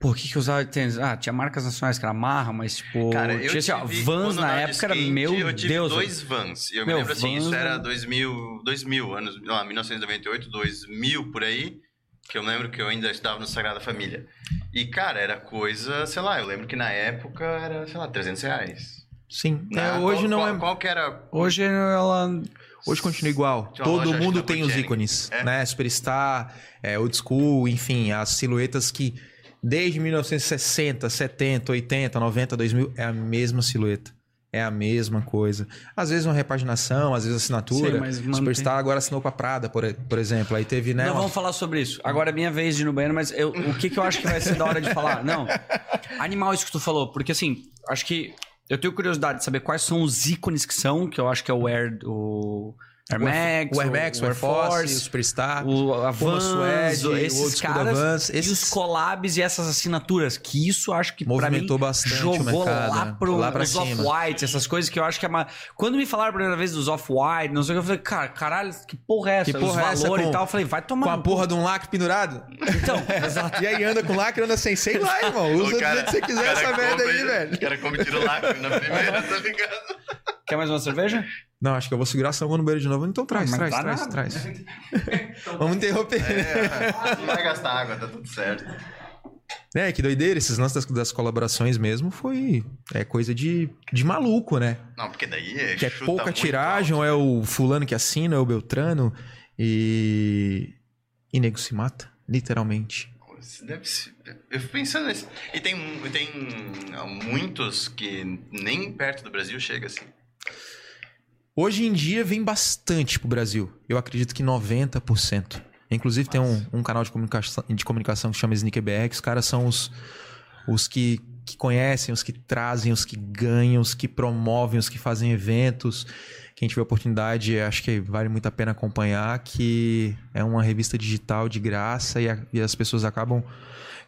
Pô, o que que eu usava de tênis? Ah, tinha marcas nacionais que era marra, mas tipo. Cara, eu tinha assim, ó, Vans na época era skate, meu eu tive Deus. dois Vans. Eu Meu, me lembro assim, isso Vans era era- 2000, 2000 anos, lá, 1998, 2000 por aí, que eu lembro que eu ainda estava no Sagrada Família. E, cara, era coisa, sei lá, eu lembro que na época era, sei lá, 300 reais. Sim. Né? É, hoje Qual- não qual, é. Qual que era... Hoje ela. Hoje continua igual. Todo mundo tem os ícones, É? né? Superstar, é, Old School, enfim, as silhuetas que desde 1960, 70, 80, 90, 2000 é a mesma silhueta. É a mesma coisa. Às vezes uma repaginação, às vezes assinatura. Sim. Superstar agora assinou com a Prada, por, por exemplo. Aí teve, né? Não uma- vamos falar sobre isso. Agora é minha vez de ir no banheiro, mas eu- o que, que eu acho que vai ser da hora de falar? Não. Animal, isso que tu falou, porque assim, acho que eu tenho curiosidade de saber quais são os ícones que são, que eu acho que é o Air, o Air Max, o Air Max, o Air Force, o Superstar. o, a Vans, Suede, o esses caras, Vans, e esses- os collabs e essas assinaturas, que isso acho que pra Movimentou mim bastante o jogou mercado, lá né? pro Lá pra os. Off-White, essas coisas que eu acho que é uma... Quando me falaram a primeira vez dos Off-White, não sei o que, eu falei, cara, caralho, que porra é essa? Que porra os é essa valores com- e tal, eu falei, vai tomar Com a porra de um lacre pendurado? Então, exato. E aí anda com lacre, anda sem, sei lá, irmão. Usa O do jeito que você quiser o cara essa merda aí, velho. O cara come tiro lacre na primeira, tá ligado? Quer mais uma cerveja? Não, acho que eu vou segurar essa mão no banheiro de novo. Então traz, Mas traz, traz, nada. traz. Vamos interromper. É, não vai gastar água, tá tudo certo. É, que doideira. Esses lances das, das colaborações mesmo foi é coisa de, de maluco, né? Não, porque daí é Que é pouca tiragem, ou é o fulano que assina, é o Beltrano. E. E nego se mata, literalmente. alto. Deve ser... Eu fico pensando nisso. E tem, tem muitos que nem perto do Brasil chega assim. Hoje em dia vem bastante pro Brasil. Eu acredito que 90%. Inclusive tem um, um canal de comunicação, de comunicação que chama SneakerBR, que os caras são os, os que, que conhecem, os que trazem, os que ganham, os que promovem, os que fazem eventos. Quem tiver oportunidade, acho que vale muito a pena acompanhar, que é uma revista digital de graça e, a- e as pessoas acabam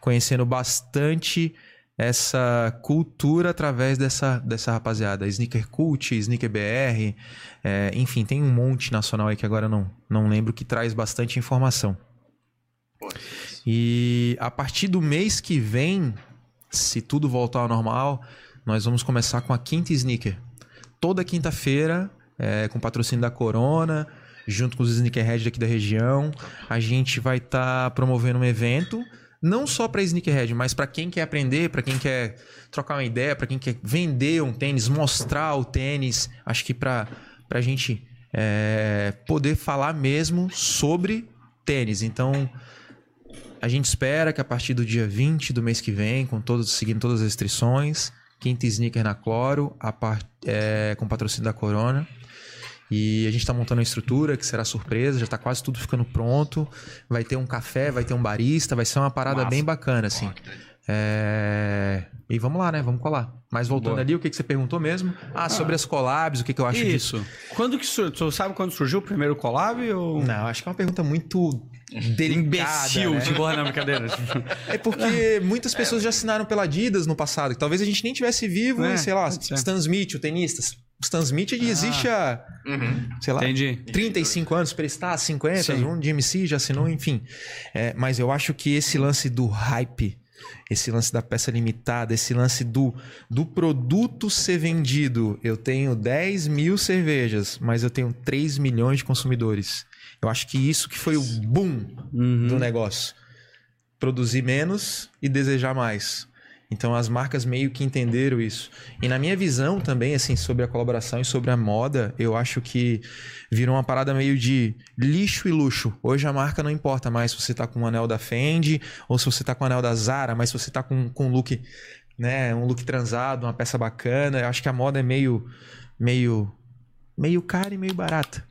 conhecendo bastante essa cultura através dessa, dessa rapaziada. Sneaker Cult, Sneaker BR, é, enfim, tem um monte nacional aí que agora não, não lembro que traz bastante informação. E a partir do mês que vem, se tudo voltar ao normal, nós vamos começar com a quinta sneaker. Toda quinta-feira, é, com patrocínio da Corona, junto com os sneakerheads daqui da região, a gente vai estar promovendo um evento. Não só para sneakerhead, mas para quem quer aprender, para quem quer trocar uma ideia, para quem quer vender um tênis, mostrar o tênis. Acho que para a gente é, poder falar mesmo sobre tênis. Então, a gente espera que a partir do dia 20 do mês que vem, com todos, seguindo todas as restrições, quinta sneaker na Cloro, é, com patrocínio da Corona. E a gente está montando uma estrutura que será surpresa, já está quase tudo ficando pronto. Vai ter um café, vai ter um barista, vai ser uma parada Massa. bem bacana, assim. É, E vamos lá, né? Vamos colar. Mas voltando Boa. ali, o que, que você perguntou mesmo? Ah, sobre as collabs, o que, que eu acho disso? Isso. Quando que sur... Tu sabe quando surgiu o primeiro collab ou... Não, acho que é uma pergunta muito delicada, Imbecil, né? tipo, na brincadeira. É porque muitas pessoas já assinaram pela Adidas no passado. que Talvez a gente nem tivesse vivo, É, e, sei lá, ser. Stan Smith, o tenista. Stan Smith ele existe há, Uhum. sei lá, Entendi. 35 anos, Superstar, 50, Sim. um DMC já assinou, enfim. É, mas eu acho que esse lance do hype, esse lance da peça limitada, esse lance do, do produto ser vendido. Eu tenho 10 mil cervejas, mas eu tenho 3 milhões de consumidores. Eu acho que isso que foi o boom Uhum. do negócio. Produzir menos e desejar mais. Então as marcas meio que entenderam isso. E na minha visão também, assim, sobre a colaboração e sobre a moda, eu acho que virou uma parada meio de lixo e luxo. Hoje a marca não importa mais se você tá com um anel da Fendi ou se você tá com um anel da Zara, mas se você tá com, com um look, né, um look transado, uma peça bacana, eu acho que a moda é meio meio meio cara e meio barata.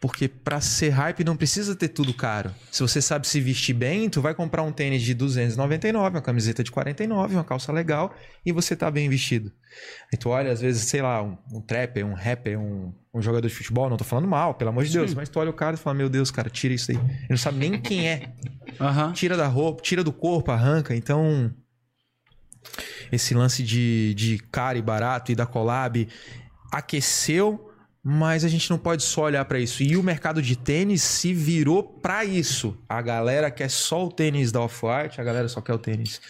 Porque pra ser hype não precisa ter tudo caro. Se você sabe se vestir bem, tu vai comprar um tênis de 299, uma camiseta de 49, uma calça legal e você tá bem vestido. Aí tu olha, às vezes, sei lá, um, um trapper, um rapper, um, um jogador de futebol, não tô falando mal, pelo amor de Deus, mas tu olha o cara e fala, meu Deus, cara, tira isso aí. Ele não sabe nem quem é. Aham. Tira da roupa, tira do corpo, arranca. Então, esse lance de, de caro e barato e da collab aqueceu, mas a gente não pode só olhar pra isso. E o mercado de tênis se virou pra isso. A galera quer só o tênis da Off-White, a galera só quer o tênis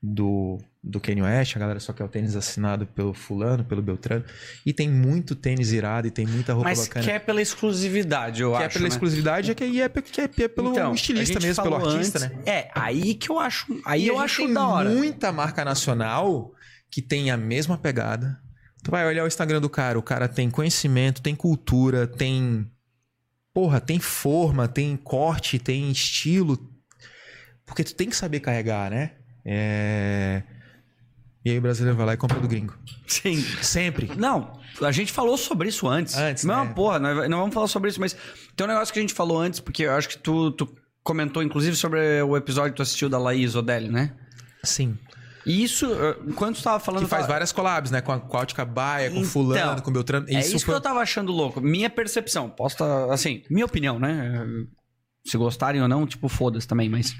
do, do Kanye West, a galera só quer o tênis assinado pelo fulano, pelo Beltrano. E tem muito tênis irado e tem muita roupa Mas bacana. quer pela exclusividade, eu que é acho. pela né? exclusividade é que é, que é, pe- pelo Então, estilista mesmo, pelo artista, antes- né? É, aí que eu acho. Aí E eu acho tem da hora. muita marca nacional que tem a mesma pegada. Tu vai olhar o Instagram do cara, o cara tem conhecimento, tem cultura, tem. Porra, tem forma, tem corte, tem estilo. Porque tu tem que saber carregar, né? É... E aí o brasileiro vai lá e compra do gringo. Sim. Sempre. Não, a gente falou sobre isso antes. Antes, Não, né? porra, nós não vamos falar sobre isso, mas tem um negócio que a gente falou antes, porque eu acho que tu, tu comentou, inclusive, sobre o episódio que tu assistiu da Laís Odelli, né? Sim. E isso, eh, enquanto tu tava falando... Que faz tava- várias collabs, né? Com a, com a Ótica Baia, com Então, fulano, com Beltrano. É isso, foi... que eu tava achando louco. Minha percepção. Posso tá, assim, minha opinião, né? Se gostarem ou não, tipo, foda-se também, mas.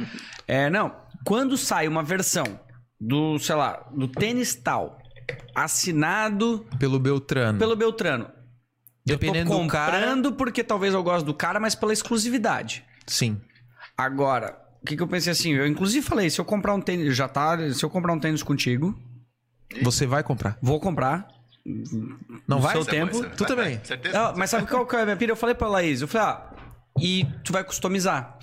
É, não. Quando sai uma versão do, sei lá, do tênis tal, assinado Pelo Beltrano. pelo Beltrano. Dependendo eu tô do cara- comprando porque talvez eu goste do cara, mas pela exclusividade. Sim. Agora, o que, que eu pensei assim? Eu inclusive falei, se eu comprar um tênis, já tá, se eu comprar um tênis contigo, Você vai comprar. vou comprar. Não vai? seu Você vai- tempo, você tu vai- também. Certeza? Não, mas sabe qual que é a minha pira? Eu falei pra Laís, eu falei, ah, e tu vai customizar.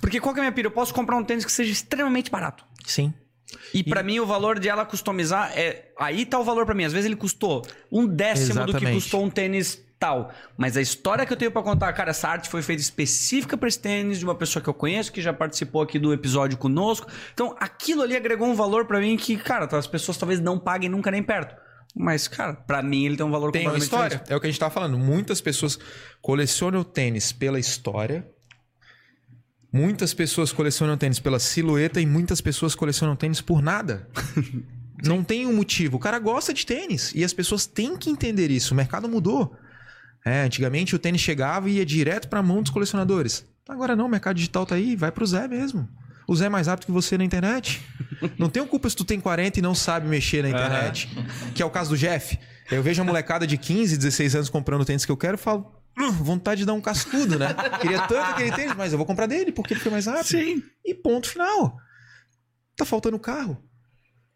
Porque qual que é a minha pira? Eu posso comprar um tênis que seja extremamente barato. Sim. E, pra mim o valor de ela customizar é. Aí tá o valor pra mim. Às vezes ele custou um décimo do que Exatamente. custou um tênis tal. Mas a história que eu tenho pra contar, cara, essa arte foi feita específica pra esse tênis de uma pessoa que eu conheço, que já participou aqui do episódio conosco. Então aquilo ali agregou um valor pra mim que, cara, as pessoas talvez não paguem nunca nem perto. Mas, cara, pra mim ele tem um valor Tem completamente história. diferente. É o que a gente tava falando. Muitas pessoas colecionam tênis pela história. Muitas pessoas colecionam tênis pela silhueta e muitas pessoas colecionam tênis por nada. Não tem um motivo. O cara gosta de tênis e as pessoas têm que entender isso. O mercado mudou. É, antigamente o tênis chegava e ia direto pra mão dos colecionadores. Agora não, o mercado digital tá aí, vai pro Zé mesmo. O Zé é mais rápido que você na internet. Não tenho culpa se tu tem 40 e não sabe mexer na internet. Que é o caso do Jeff. Eu vejo a molecada de 15, 16 anos comprando o tênis que eu quero e falo, "Hum, vontade de dar um cascudo, né? Queria tanto aquele tênis, mas eu vou comprar dele porque ele foi mais rápido. Sim. E ponto final. Tá faltando carro.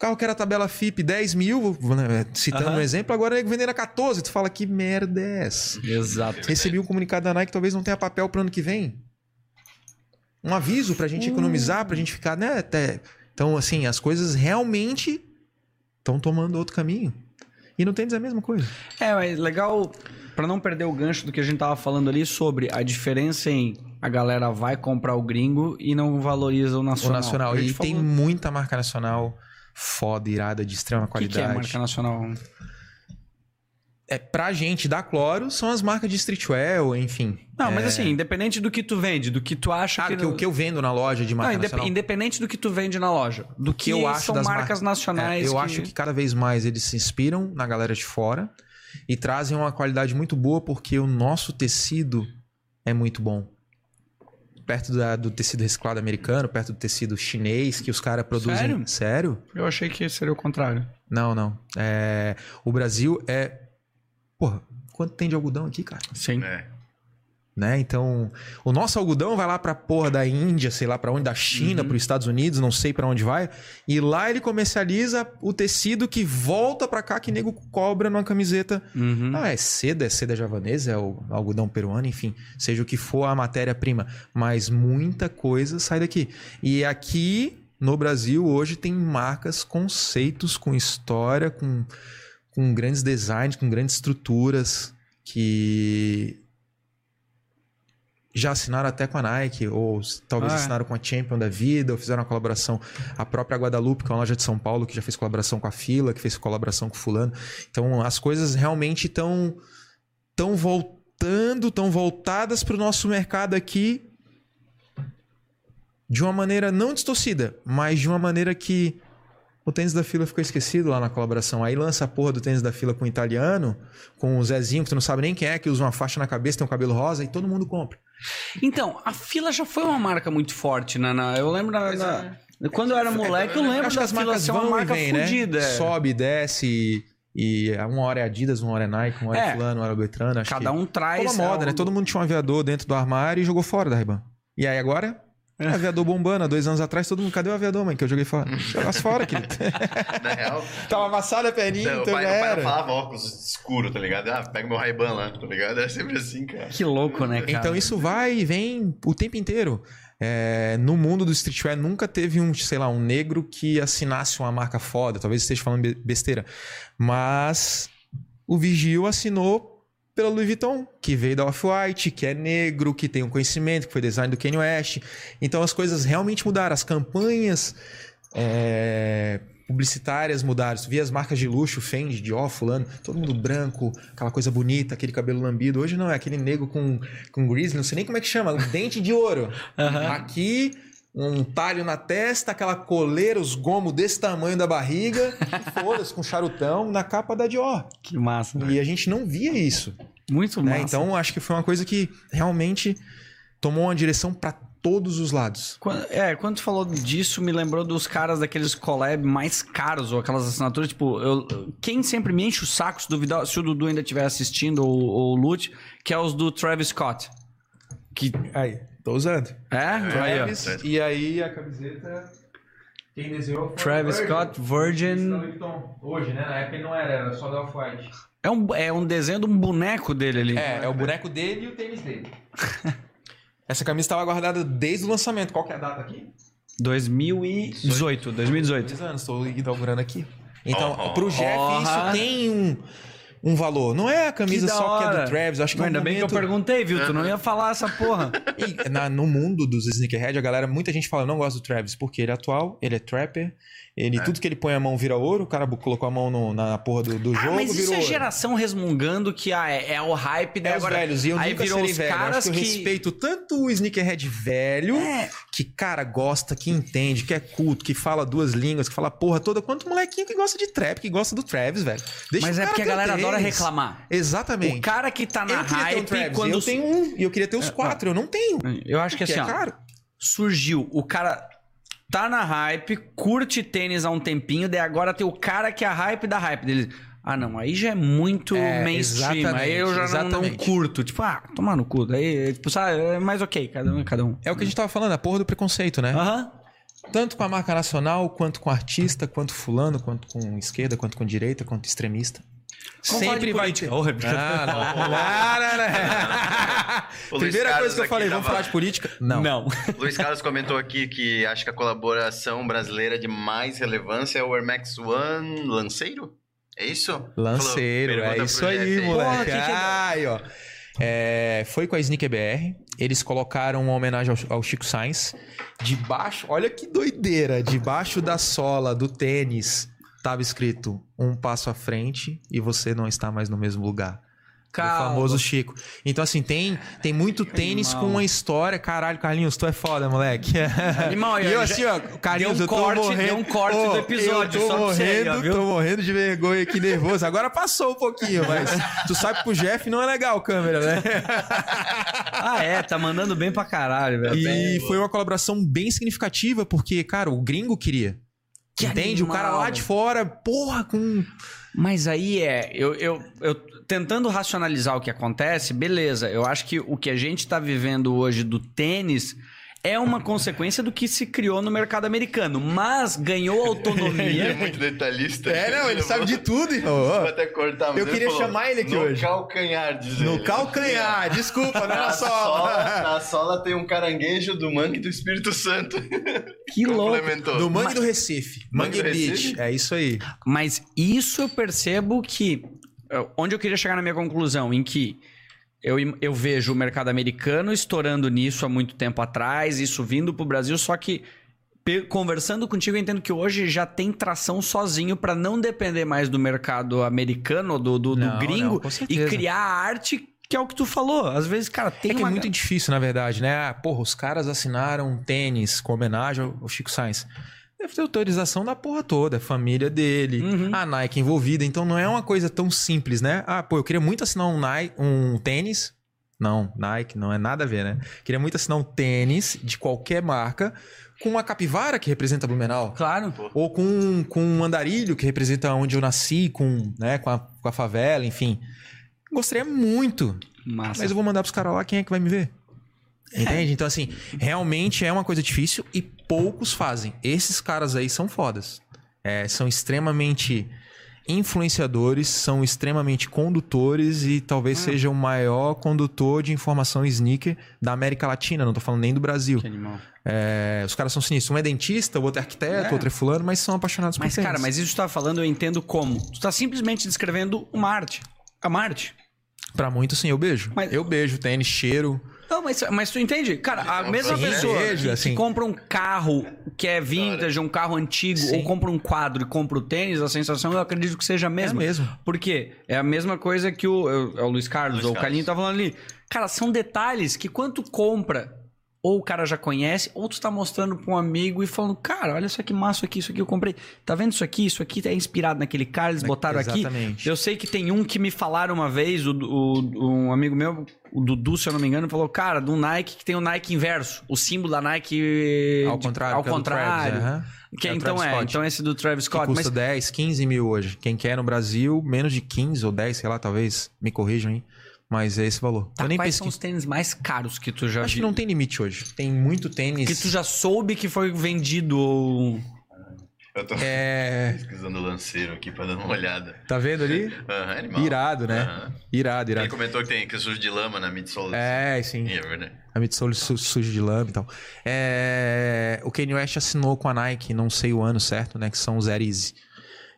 O carro que era tabela FIP 10 mil, né, citando um exemplo, agora é vendendo a 14. Tu fala, que merda é essa? Exato. Recebi um comunicado da Nike que talvez não tenha papel pro ano que vem. Um aviso pra gente economizar, pra gente ficar, né? até- Então, assim, as coisas realmente estão tomando outro caminho. E no tênis é a mesma coisa. É, mas legal, pra não perder o gancho do que a gente tava falando ali sobre a diferença em a galera vai comprar o gringo e não valoriza o O nacional. nacional. A gente E tem muita marca nacional foda, irada, de extrema O que, qualidade. que é marca nacional? é pra gente da Cloro são as marcas de streetwear, enfim. Não, mas É, assim, independente do que tu vende, do que tu acha Ah, que... que, o que eu vendo na loja de Não, marca indep- nacional. independente do que tu vende na loja. Do que, que eu acho são das marcas mar- nacionais. É, eu que- acho que cada vez mais eles se inspiram na galera de fora e trazem uma qualidade muito boa porque o nosso tecido é muito bom. Perto da- do tecido reciclado americano, perto do tecido chinês que os caras produzem. Sério? Sério? Eu achei que seria o contrário. Não, não. É, O Brasil é. Porra, quanto tem de algodão aqui, cara? Sim. É. né? Então, o nosso algodão vai lá pra porra da Índia, sei lá pra onde, da China, para os Estados Unidos, não sei pra onde vai, e lá ele comercializa o tecido que volta pra cá que nego cobra numa camiseta. Uhum. Ah, é seda, é seda javanesa, é o algodão peruano, enfim, seja o que for a matéria-prima, mas muita coisa sai daqui. E aqui no Brasil hoje tem marcas, conceitos com história, com com grandes designs, com grandes estruturas que já assinaram até com a Nike, ou talvez Ah, é. assinaram com a Champion da vida, ou fizeram uma colaboração. A própria Guadalupe, que é uma loja de São Paulo, que já fez colaboração com a Fila, que fez colaboração com o Fulano. Então as coisas realmente estão tão vol voltando, estão voltadas para o nosso mercado aqui de uma maneira não distorcida, mas de uma maneira que o tênis da fila ficou esquecido lá na colaboração. Aí lança a porra do tênis da fila com o italiano, com o Zezinho, que tu não sabe nem quem é, que usa uma faixa na cabeça, tem um cabelo rosa, e todo mundo compra. Então, a fila já foi uma marca muito forte, né? Na- eu lembro na, na- quando eu era moleque, eu lembro Acho que da as fila marcas ser uma vão e marca vêm, né? fodida. é. Sobe, desce, e uma hora é Adidas, uma hora é Nike, uma hora é, É. fulano, uma hora é Beltrano. Acho Cada que... um traz. Como a moda, é, né? o- Todo mundo tinha um aviador dentro do armário e jogou fora da Ray-Ban. E aí agora, É. aviador bombando. Há dois anos atrás, todo mundo, cadê o aviador, mãe? Que eu joguei fora. Jogasse fora, querido. Na real, Tava amassada a perninha, o então pai, já o pai era. falava óculos escuro, tá ligado? Ah, pega meu Ray-Ban lá, tá ligado? É sempre assim, cara. Que louco, né, cara? Então isso vai e vem o tempo inteiro. É, no mundo do streetwear nunca teve um, sei lá, um negro que assinasse uma marca foda. Talvez esteja falando be- besteira. Mas o Vigil assinou pela Louis Vuitton, que veio da Off-White, que é negro, que tem um conhecimento, que foi design do Kanye West. Então as coisas realmente mudaram. As campanhas é, publicitárias mudaram. Tu via as marcas de luxo, Fendi, Dior, fulano, todo mundo branco, aquela coisa bonita, aquele cabelo lambido. Hoje não, é aquele negro com, com grizzly, não sei nem como é que chama, dente de ouro. Aqui, um talho na testa, aquela coleira, os gomos desse tamanho da barriga, foda-se, com charutão, na capa da Dior. Que massa. E a gente não via isso. Muito né? massa. Então, acho que foi uma coisa que realmente tomou uma direção para todos os lados. Quando, é, quando tu falou disso, me lembrou dos caras daqueles collab mais caros, ou aquelas assinaturas, tipo, eu- quem sempre me enche o saco, se, duvidar, se o Dudu ainda estiver assistindo, ou, ou o Lute, que é os do Travis Scott. Que, Aí, tô usando. é? Aí. Travis, e aí a camiseta. Quem desenhou foi Travis o Scott, Virgin. Hoje, né? Na época ele não era, era só da Off-White. É um, é um desenho de um boneco dele ali. É, é o boneco dele e o tênis dele. Essa camisa estava guardada desde o lançamento. Qual que é a data aqui? 2018, 2018. Dois anos, estou inaugurando aqui. Então, Oh. pro Jeff, Oh. isso tem um, um valor. Não é a camisa da só que é hora. do Travis. Acho que é um Ainda bem que eu momento- perguntei, viu? Tu não ia falar essa porra. E na- no mundo dos sneakerhead, a galera, muita gente fala, não gosta do Travis, porque ele é atual, ele é trapper, ele, tudo que ele põe a mão vira ouro, o cara colocou a mão no- na porra do, do Ah, jogo, mas isso é ouro. geração resmungando que ah, é, é o hype, daí É os velhos, e eu aí nunca virou serei os velho. Eu caras Acho que eu que... respeito tanto o sneakerhead velho, É. que, cara, gosta, que entende, que é culto, que fala duas línguas, que fala porra toda, quanto molequinho que gosta de trap, que gosta do Travis, velho. Deixa Mas é porque a galera adora reclamar. Exatamente. O cara que tá na eu um hype, Travis, quando... eu tenho um, e eu queria ter os quatro, eu não tenho. Eu acho que Porque assim, é caro. surgiu, o cara tá na hype, curte tênis há um tempinho, daí agora tem o cara que é a hype da hype dele. Ah, não, aí já é muito É, mainstream. Aí eu já não, não curto. Tipo, ah, tomar no cu. Daí, tipo, sabe, é mais ok, cada um é cada um. É o que a gente tava falando, a porra do preconceito, né? Aham. Tanto com a marca nacional, quanto com artista, quanto fulano, quanto com esquerda, quanto com direita, quanto extremista. De Sempre vai ter. Rebeca. Ah, não. Não, não, O não. Luiz Primeira Carlos coisa que eu falei, tava- vamos falar de política? Não. Não. Luiz Carlos comentou aqui que acha que a colaboração brasileira de mais relevância é o Air Max One Lanceiro? É isso? Lanceiro, Falou, é isso aí, Jeff moleque. Porra, que que é- Ai, ó. É, foi com a Sneaker BR. Eles colocaram uma homenagem ao, ao Chico Sainz. Debaixo, olha que doideira. Debaixo da sola do tênis tava escrito um passo à frente e você não está mais no mesmo lugar. Calma. O famoso Chico. Então, assim, tem, tem muito tênis Animal. com uma história. Caralho, Carlinhos, tu é foda, moleque. Animal, e eu assim, ó, Carlinhos, deu um eu tô corte- morrendo. deu um corte Ô, do episódio, Eu tô você morrendo, viu? tô morrendo de vergonha aqui, nervoso. Agora passou um pouquinho, mas tu sabe que pro Jeff não é legal câmera, né? Ah, é, tá mandando bem pra caralho, velho. E foi uma colaboração bem significativa, porque, cara, o gringo queria. Que Entende? o cara animal, lá de fora, porra, com. Mas aí é, eu, eu, eu tentando racionalizar o que acontece, beleza. Eu acho que o que a gente tá vivendo hoje do tênis é uma consequência do que se criou no mercado americano, mas ganhou Ele é autonomia. muito detalhista. É, não, ele sabe de tudo, irmão. Vou até cortar, mas Eu queria falou, chamar ele aqui no hoje. calcanhar, diz No ele. calcanhar, desculpa, não é Na na sola, sola. na sola tem um caranguejo do mangue do Espírito Santo. Que louco. Do Mangue do Recife. Mangue Mangue do Beach. Recife? É isso aí. Mas isso eu percebo que. Eh, Onde eu queria chegar na minha conclusão, em que eu, eu vejo o mercado americano estourando nisso há muito tempo atrás, isso vindo pro Brasil, só que conversando contigo, eu entendo que hoje já tem tração sozinho pra não depender mais do mercado americano, do, do, do Não, gringo, não, e criar a arte que é o que tu falou. Às vezes, cara, tem é que uma... é muito difícil, na verdade, né? Ah, porra, os caras assinaram um tênis com homenagem ao Chico Sainz. Deve ter autorização da porra toda, a família dele, Uhum. a Nike envolvida. Então não é uma coisa tão simples, né? Ah, pô, eu queria muito assinar um, Nike, um tênis. Não, Nike não é nada a ver, né? Queria muito assinar um tênis de qualquer marca com uma capivara que representa Blumenau. Claro. Ou com, com um andarilho que representa onde eu nasci, com, né, com, a, com a favela, enfim. Gostaria muito. Massa. Mas eu vou mandar pros caras lá, quem é que vai me ver? Entende? Então, assim, realmente é uma coisa difícil e poucos fazem. Esses caras aí são fodas. É, são extremamente influenciadores, são extremamente condutores e talvez seja o maior condutor de informação sneaker da América Latina, não tô falando nem do Brasil. Que animal. É, os caras são sinistros. Um é dentista, o outro é arquiteto, É. outro é fulano, mas são apaixonados Mas, por tênis. cara, mas isso que tu tá falando, eu entendo como. Tu tá simplesmente descrevendo uma arte. A uma arte. Pra muitos, sim, eu beijo. Mas- Eu beijo tênis, cheiro. Não, mas, mas tu entende? Cara, a É mesma pessoa Vejo, que, que assim. compra um carro que é vintage, um carro antigo, Sim. ou compra um quadro e compra o tênis, a sensação eu acredito que seja a mesma. É mesmo. Por quê? É a mesma coisa que o, é o Luiz Carlos Luiz ou o Carlos. Carlinho tá falando ali. Cara, são detalhes que quando tu compra, ou o cara já conhece, ou tu tá mostrando pra um amigo e falando, cara, olha só que massa aqui, isso aqui eu comprei. Tá vendo isso aqui? Isso aqui é inspirado naquele cara, eles botaram aqui. Exatamente. Eu sei que tem um que me falaram uma vez, o, o- um amigo meu, o Dudu, se eu não me engano, falou, cara, do Nike que tem o Nike inverso, o símbolo da Nike Ao contrário. ao que é contrário. Travis, aham. Que É o então é, Scott. então esse do Travis Scott, custa mas 10, 15 mil hoje. Quem quer no Brasil, menos de 15 ou 10, sei lá, talvez. Me corrijam, hein? Mas é esse valor. tá, eu nem quais são os tênis mais caros que tu já Acho que não tem limite hoje. Tem muito tênis. Que tu já soube que foi vendido ou... Eu tô É. pesquisando o lanceiro aqui pra dar uma olhada. Tá vendo ali? Aham, animal. Irado, né? Aham. Irado, Ele irado. comentou que tem que sujo de lama na midsole. É, sim. É verdade. A midsole su suja de lama e tal. É, o Kanye West assinou com a Nike, não sei o ano certo, né? Que são os Air Easy.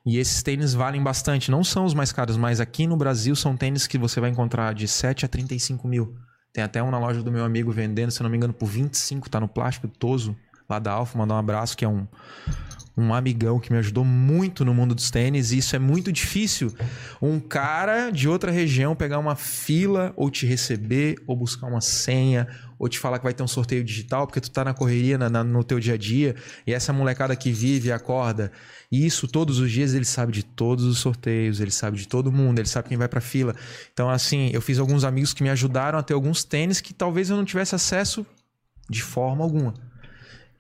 E esses tênis valem bastante. Não são os mais caros, mas aqui no Brasil são tênis que você vai encontrar de 7 a 35 mil. Tem até um na loja do meu amigo vendendo, se não me engano, por 25, tá no plástico, Toso, lá da Alfa. Mandar um abraço, que é um, um amigão que me ajudou muito no mundo dos tênis. E isso é muito difícil. Um cara de outra região pegar uma fila, ou te receber, ou buscar uma senha, ou te falar que vai ter um sorteio digital, porque tu tá na correria na- na- no teu dia a dia. E essa molecada que vive e acorda. E isso todos os dias ele sabe de todos os sorteios, ele sabe de todo mundo, ele sabe quem vai pra fila. Então, assim, eu fiz alguns amigos que me ajudaram a ter alguns tênis que talvez eu não tivesse acesso de forma alguma.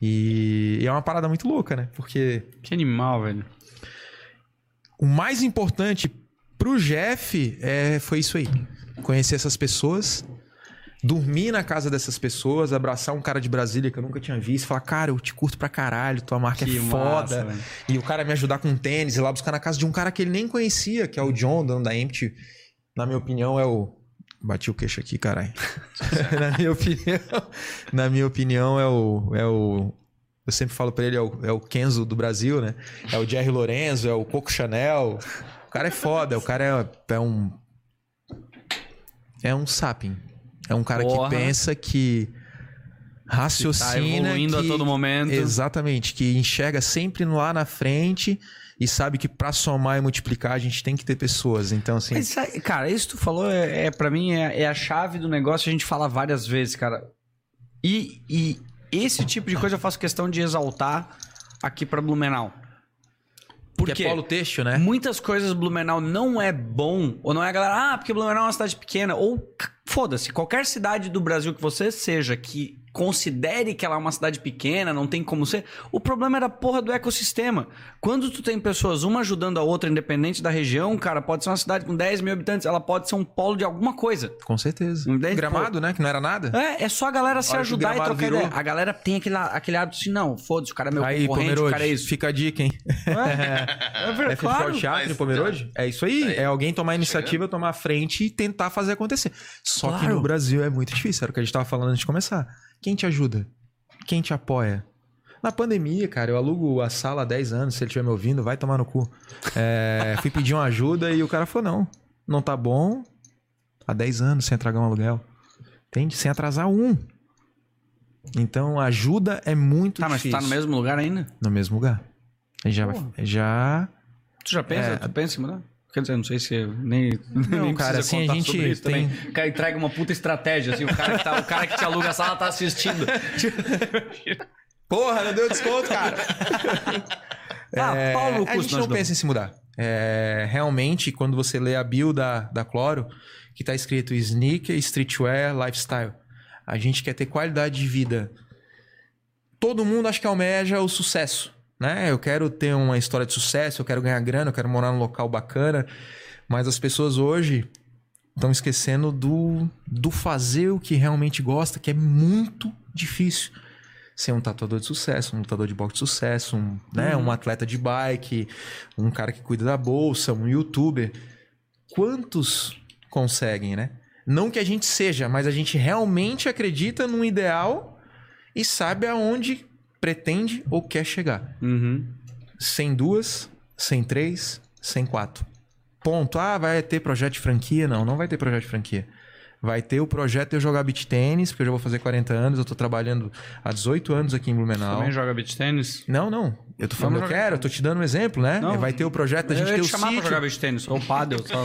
E, e é uma parada muito louca, né? Porque Que animal, velho. o mais importante pro Jeff é, foi isso aí. Conhecer essas pessoas, dormir na casa dessas pessoas, abraçar um cara de Brasília que eu nunca tinha visto, falar, cara, eu te curto pra caralho, tua marca Que é massa, foda. velho. e o cara me ajudar com tênis, ir lá buscar na casa de um cara que ele nem conhecia, que é o John, dono da Empty. Na minha opinião, é o. Bati o queixo aqui, caralho. na minha opinião, na minha opinião, é o. É o eu sempre falo pra ele, é o, é o Kenzo do Brasil, né? É o Jerry Lorenzo, é o Coco Chanel. O cara é foda, o cara é, é um. É um sapien. É um cara Porra. que pensa que Tá raciocina. evoluindo que, a todo momento. Exatamente, que enxerga sempre lá na frente e sabe que pra somar e multiplicar a gente tem que ter pessoas. Então, assim. Mas, cara, isso que tu falou é, é para mim é, é a chave do negócio. A gente fala várias vezes, cara. E, e esse tipo de coisa eu faço questão de exaltar aqui pra Blumenau. Por que é polo têxtil, né? Muitas coisas Blumenau não é bom, ou não é a galera, ah, porque Blumenau é uma cidade pequena, ou foda-se, qualquer cidade do Brasil que você seja que considere que ela é uma cidade pequena, não tem como ser, o problema era a porra do ecossistema. Quando tu tem pessoas uma ajudando a outra, independente da região, cara, pode ser uma cidade com 10 mil habitantes, ela pode ser um polo de alguma coisa. Com certeza. Entende? Gramado, né? Que não era nada. É, é só a galera se Hora que o ajudar e trocar virou. ideia. A galera tem aquele, aquele hábito assim, não, foda-se, o cara é meu Aí, concorrente, o Pomerode, cara é isso. fica a dica, hein? É, é, ver- É claro. Forte Teatro em Mas- Pomerode? É isso aí. Aí. É alguém tomar a Chegando. iniciativa, tomar a frente e tentar fazer acontecer. Só que Claro. no Brasil é muito difícil. Era o que a gente tava falando antes de começar. Quem te ajuda? Quem te apoia? Na pandemia, cara, eu alugo a sala há 10 anos. Se ele estiver me ouvindo, vai tomar no cu. É, fui pedir uma ajuda e o cara falou: não, não tá bom. Há 10 anos sem entregar um aluguel. Entende? Sem atrasar um. Então, ajuda é muito Tá, mas tu difícil. tá no mesmo lugar ainda? No mesmo lugar. Já, Porra. já Tu já pensa? É. tu pensa em mudar? Quer dizer, não sei se eu nem. Não, nem cara, precisa assim, a contar gente sobre isso tem- também. O cara entrega uma puta estratégia, assim, o cara que, tá, o cara que te aluga a sala tá assistindo. Porra, não deu desconto, cara. Ah, É, Paulo, a gente não pensa em se mudar. É, realmente, quando você lê a bio da, da Cloro, que tá escrito sneaker, streetwear, lifestyle. A gente quer ter qualidade de vida. Todo mundo acho que almeja o sucesso, né? Eu quero ter uma história de sucesso, eu quero ganhar grana, eu quero morar num local bacana. Mas as pessoas hoje estão esquecendo do, do fazer o que realmente gosta, que é muito difícil ser um tatuador de sucesso, um lutador de boxe de sucesso, um, né, um atleta de bike, um cara que cuida da bolsa, um youtuber. Quantos conseguem, né? Não que a gente seja, mas a gente realmente acredita num ideal e sabe aonde pretende ou quer chegar. Uhum. Sem duas, sem três, sem quatro. Ponto. Ah, vai ter projeto de franquia? Não, não vai ter projeto de franquia. Vai ter o projeto de eu jogar beat tênis, porque eu já vou fazer 40 anos, eu tô trabalhando há 18 anos aqui em Blumenau. Também joga beach tênis? Não, não. Eu tô falando, eu quero, eu tô te dando um exemplo, né? Não. Vai ter o projeto da gente eu ter ia o te chamar pra sítio. jogar beach tênis, ou paddle, só...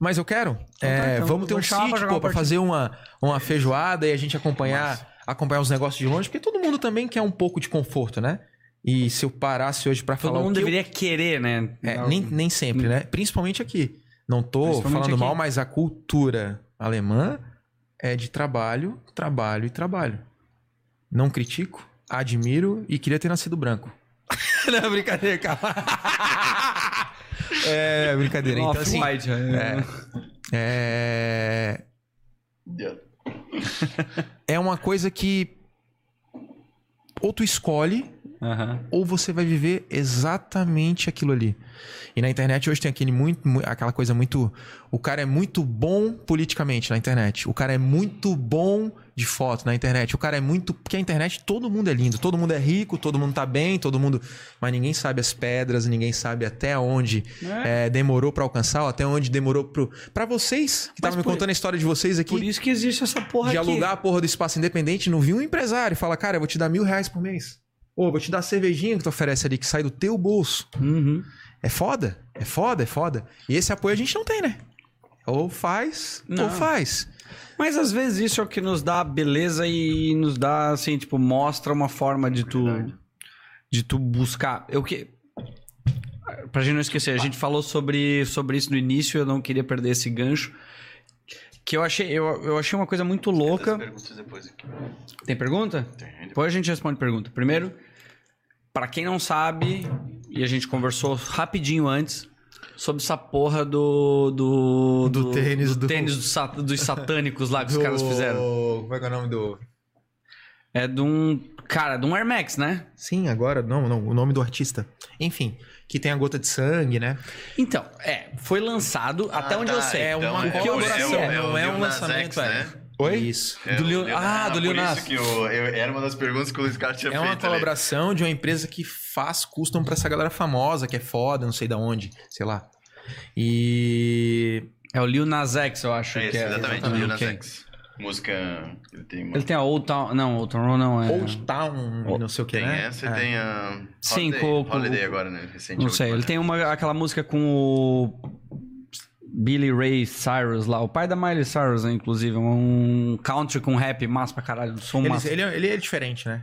Mas eu quero. tá, É, então vamos ter um pra sítio, jogar pô, pra fazer uma, uma feijoada e a gente acompanhar, acompanhar os negócios de longe, porque todo mundo também quer um pouco de conforto, né? E se eu parasse hoje pra Todo falar mundo o que eu- deveria querer, né? É, nem, nem sempre, né? Principalmente aqui. Não tô falando aqui. mal, mas a cultura alemã é de trabalho, trabalho e trabalho. Não critico, admiro e queria ter nascido branco. Não, brincadeira, calma. é, brincadeira. Então, assim, Off-white, é. é... é uma coisa que ou tu escolhe Aham. ou você vai viver exatamente aquilo ali. E na internet hoje tem aquele muito, mu- aquela coisa muito. O cara é muito bom politicamente na internet. O cara é muito bom de foto na internet. O cara é muito. Porque a internet todo mundo é lindo, todo mundo é rico, todo mundo tá bem, todo mundo. Mas ninguém sabe as pedras, ninguém sabe até onde é, demorou pra alcançar, ou até onde demorou pro. Pra vocês, que estavam me contando a história de vocês aqui Por isso que existe essa porra de aqui. alugar a porra do espaço independente, não vi um empresário falar, cara, eu vou te dar mil reais por mês. Ou vou te dar a cervejinha que tu oferece ali, que sai do teu bolso. Uhum. É foda, é foda, é foda. E esse apoio a gente não tem, né? Ou faz, Não. ou faz. Mas às vezes isso é o que nos dá beleza e nos dá, assim, tipo, mostra uma forma de tu. De tu buscar. Eu que. Pra gente não esquecer, a gente falou sobre, sobre isso no início, eu não queria perder esse gancho. Que eu achei, eu, eu achei uma coisa muito louca. Tem pergunta? Tem. Depois a gente responde pergunta. Primeiro, pra quem não sabe, e a gente conversou rapidinho antes sobre essa porra do. Do, Do tênis do- tênis do sa- dos satânicos lá que os caras fizeram. Como é que é o nome do. É de um. Cara, de um Air Max, né? Sim, agora, não, não, o nome do artista. Enfim, que tem a gota de sangue, né? Então, é, foi lançado, até onde eu sei. é uma o que eu colaboração, sei não o é um lançamento, X, é. Oi? Isso. É, Do o ah, do Lil por Nas. isso que eu, eu- era uma das perguntas que o Luiz Carlos tinha É uma feito ali. colaboração de uma empresa que faz custom pra essa galera famosa, que é foda, não sei da onde, sei lá. E. É o Lil Nas X, eu acho É que isso, é. exatamente, Lil Nas. X. Música... Ele tem uma... Ele tem a Old Town. Não, Old Town não é. Old Town, e não sei o que, Tem né? essa e É. tem a... Sim, Holiday, com- com- Holiday agora, né? Recente. Não sei, ele tem uma, aquela música com o Billy Ray Cyrus lá, o pai da Miley Cyrus, né, inclusive, um country com rap massa pra caralho, som Ele, massa. ele, é- ele é diferente, né?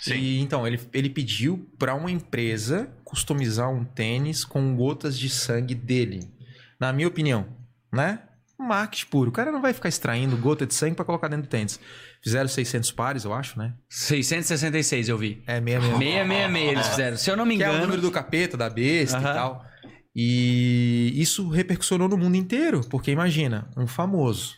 Sim. E, então, ele, ele pediu pra uma empresa customizar um tênis com gotas de sangue dele. Na minha opinião, né? Marketing puro. O cara não vai ficar extraindo gota de sangue pra colocar dentro do tênis. Fizeram 600 pares, eu acho, né? 666 eu vi. É, meia, meia. 666 eles fizeram. Se eu não me Que é o engano, número do capeta, da besta e Aham. tal. E isso repercussionou no mundo inteiro. Porque imagina, um famoso,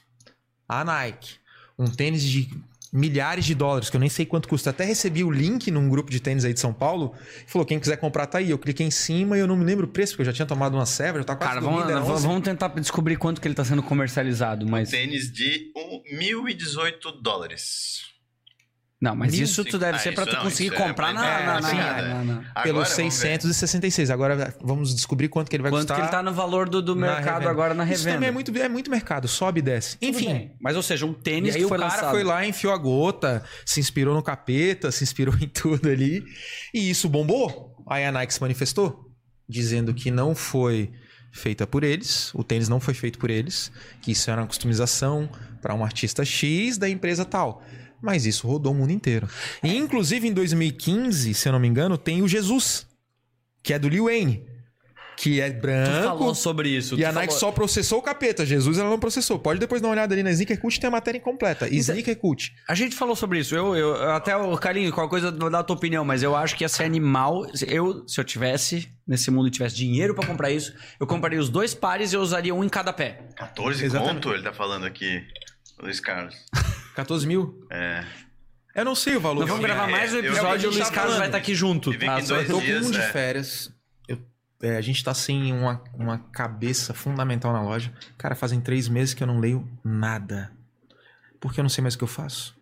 a Nike, um tênis de milhares de dólares, que eu nem sei quanto custa. Até recebi o link num grupo de tênis aí de São Paulo. e Falou, quem quiser comprar tá aí. Eu cliquei em cima e eu não me lembro o preço, porque eu já tinha tomado uma serva, já tava quase cara, vamos, dormindo, vamos 11. vamos tentar descobrir quanto que ele tá sendo comercializado, mas Tênis de um, 1.018 dólares. Não, mas Mil? isso tu deve Ah, ser pra isso tu não, conseguir isso é comprar na, mais- na, é, na- sim, na- é. na- na- vamos ver. 666. Agora vamos descobrir quanto que ele vai quanto custar. que ele tá no valor do, do na mercado revenda. agora na Isso revenda. também é muito, é muito mercado, sobe e desce. Tudo Enfim, bem. mas ou seja, um E tênis aí que o foi cara lançado. foi lá, enfiou a gota, se inspirou no capeta, se inspirou em tudo ali. E isso bombou. Aí a Nike se manifestou, dizendo que não foi feita por eles. O tênis não foi feito por eles. Que isso era uma customização para um artista X da empresa tal. Mas isso rodou o mundo inteiro. E, inclusive, em 2015, se eu não me engano, tem o Jesus, que é do Lil Wayne. Que é Tu branco. falou sobre isso. E tu a Nike falou- só processou o capeta. Jesus ela não processou. Pode depois dar uma olhada ali na Sneaker Cult, tem a matéria incompleta. Sneaker Cult. A gente falou sobre isso. Eu, eu até o Carlinhos, qualquer coisa vou dar a tua opinião, mas eu acho que ia ser animal. Eu, se eu tivesse nesse mundo e tivesse dinheiro pra comprar isso, eu compraria os dois pares e eu usaria um em cada pé. 14 Exatamente. conto, ele tá falando aqui, Luiz Carlos. 14 mil? É. Eu não sei o valor. Nós vamos vi, gravar é, mais um vi episódio e o Luiz tá Carlos falando. vai estar aqui junto. Eu tá? Só- Eu tô com um de é. férias. Eu- é, a gente tá sem uma, uma cabeça fundamental na loja. Cara, fazem três meses que eu não leio nada. Porque eu não sei mais o que eu faço.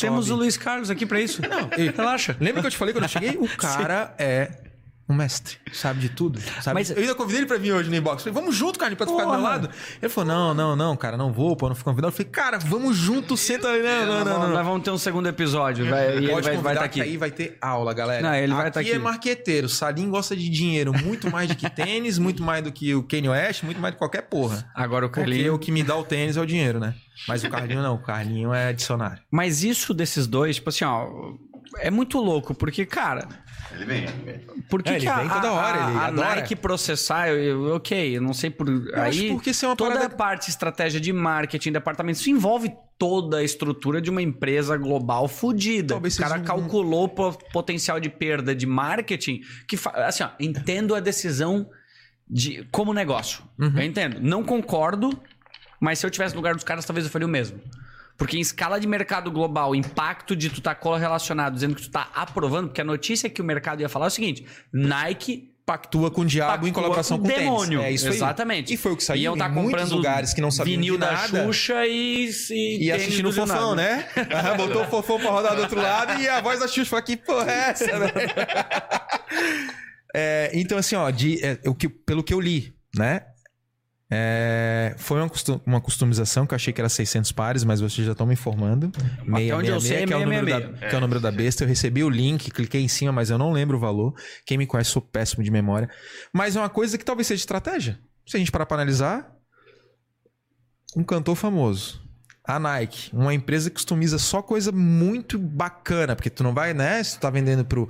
Temos Sobe. o Luiz Carlos aqui pra isso. Não, relaxa. Lembra que eu te falei quando eu cheguei? O cara é um mestre, sabe de tudo. Sabe? Mas- Eu ainda convidei ele pra vir hoje no inbox. Falei, vamos junto, cara, pra tu ficar do meu lado. Ele falou, não, não, não, cara, não vou, pô, não fui convidado. Eu falei, cara, vamos junto, senta ali. Não, não, não, não. Nós vamos ter um segundo episódio. Vai, e ele Pode vai estar que aqui. aí vai ter aula, galera. Não, ele vai tá aqui aqui. é marqueteiro. Salim gosta de dinheiro muito mais do que tênis, muito mais do que o Kanye West, muito mais do que qualquer porra. Agora o Porque Carlinhos. o que me dá o tênis é o dinheiro, né? Mas o Carlinho não, o Carlinho é dicionário. Mas isso desses dois, tipo assim, ó. É muito louco, porque, cara. Ele vem, ele vem. Por que, É, ele que a, vem toda a- hora, ele a, adora. Nike processar, eu, eu- ok, eu não sei por. acho aí, porque isso é uma toda parada- a parte estratégia de marketing, departamento, isso envolve toda a estrutura de uma empresa global fodida. O cara um- calculou o potencial de perda de marketing, que fa- assim, ó, entendo a decisão de como negócio. Uhum. Eu entendo. Não concordo, mas se eu tivesse no lugar dos caras, talvez eu faria o mesmo. Porque em escala de mercado global, o impacto de tu estar correlacionado, dizendo que tu tá aprovando, porque a notícia que o mercado ia falar é o seguinte: Nike Pactua com o diabo pactua em colaboração com, o demônio. tênis. É isso aí. Exatamente. E foi o que saiu Iam tá comprando lugares que não sabiam vinil de da. Xuxa e, e, E assistindo o fofão, né? Aham, Botou o fofão pra rodar do outro lado e a voz da Xuxa falou: que porra é essa, né? É, então, assim, ó, de, é, o que, pelo que eu li, né? É, foi uma, custom- uma customização que eu achei que era 600 pares, mas vocês já estão me informando. Até onde eu sei é que, é o número da, 666. que é o número da besta. Eu recebi o link, cliquei em cima, mas eu não lembro o valor. Quem me conhece, sou péssimo de memória. Mas é uma coisa que talvez seja estratégia. Se a gente parar pra analisar, um cantor famoso. A Nike, uma empresa que customiza só coisa muito bacana, porque tu não vai, né? Se tu tá vendendo pro.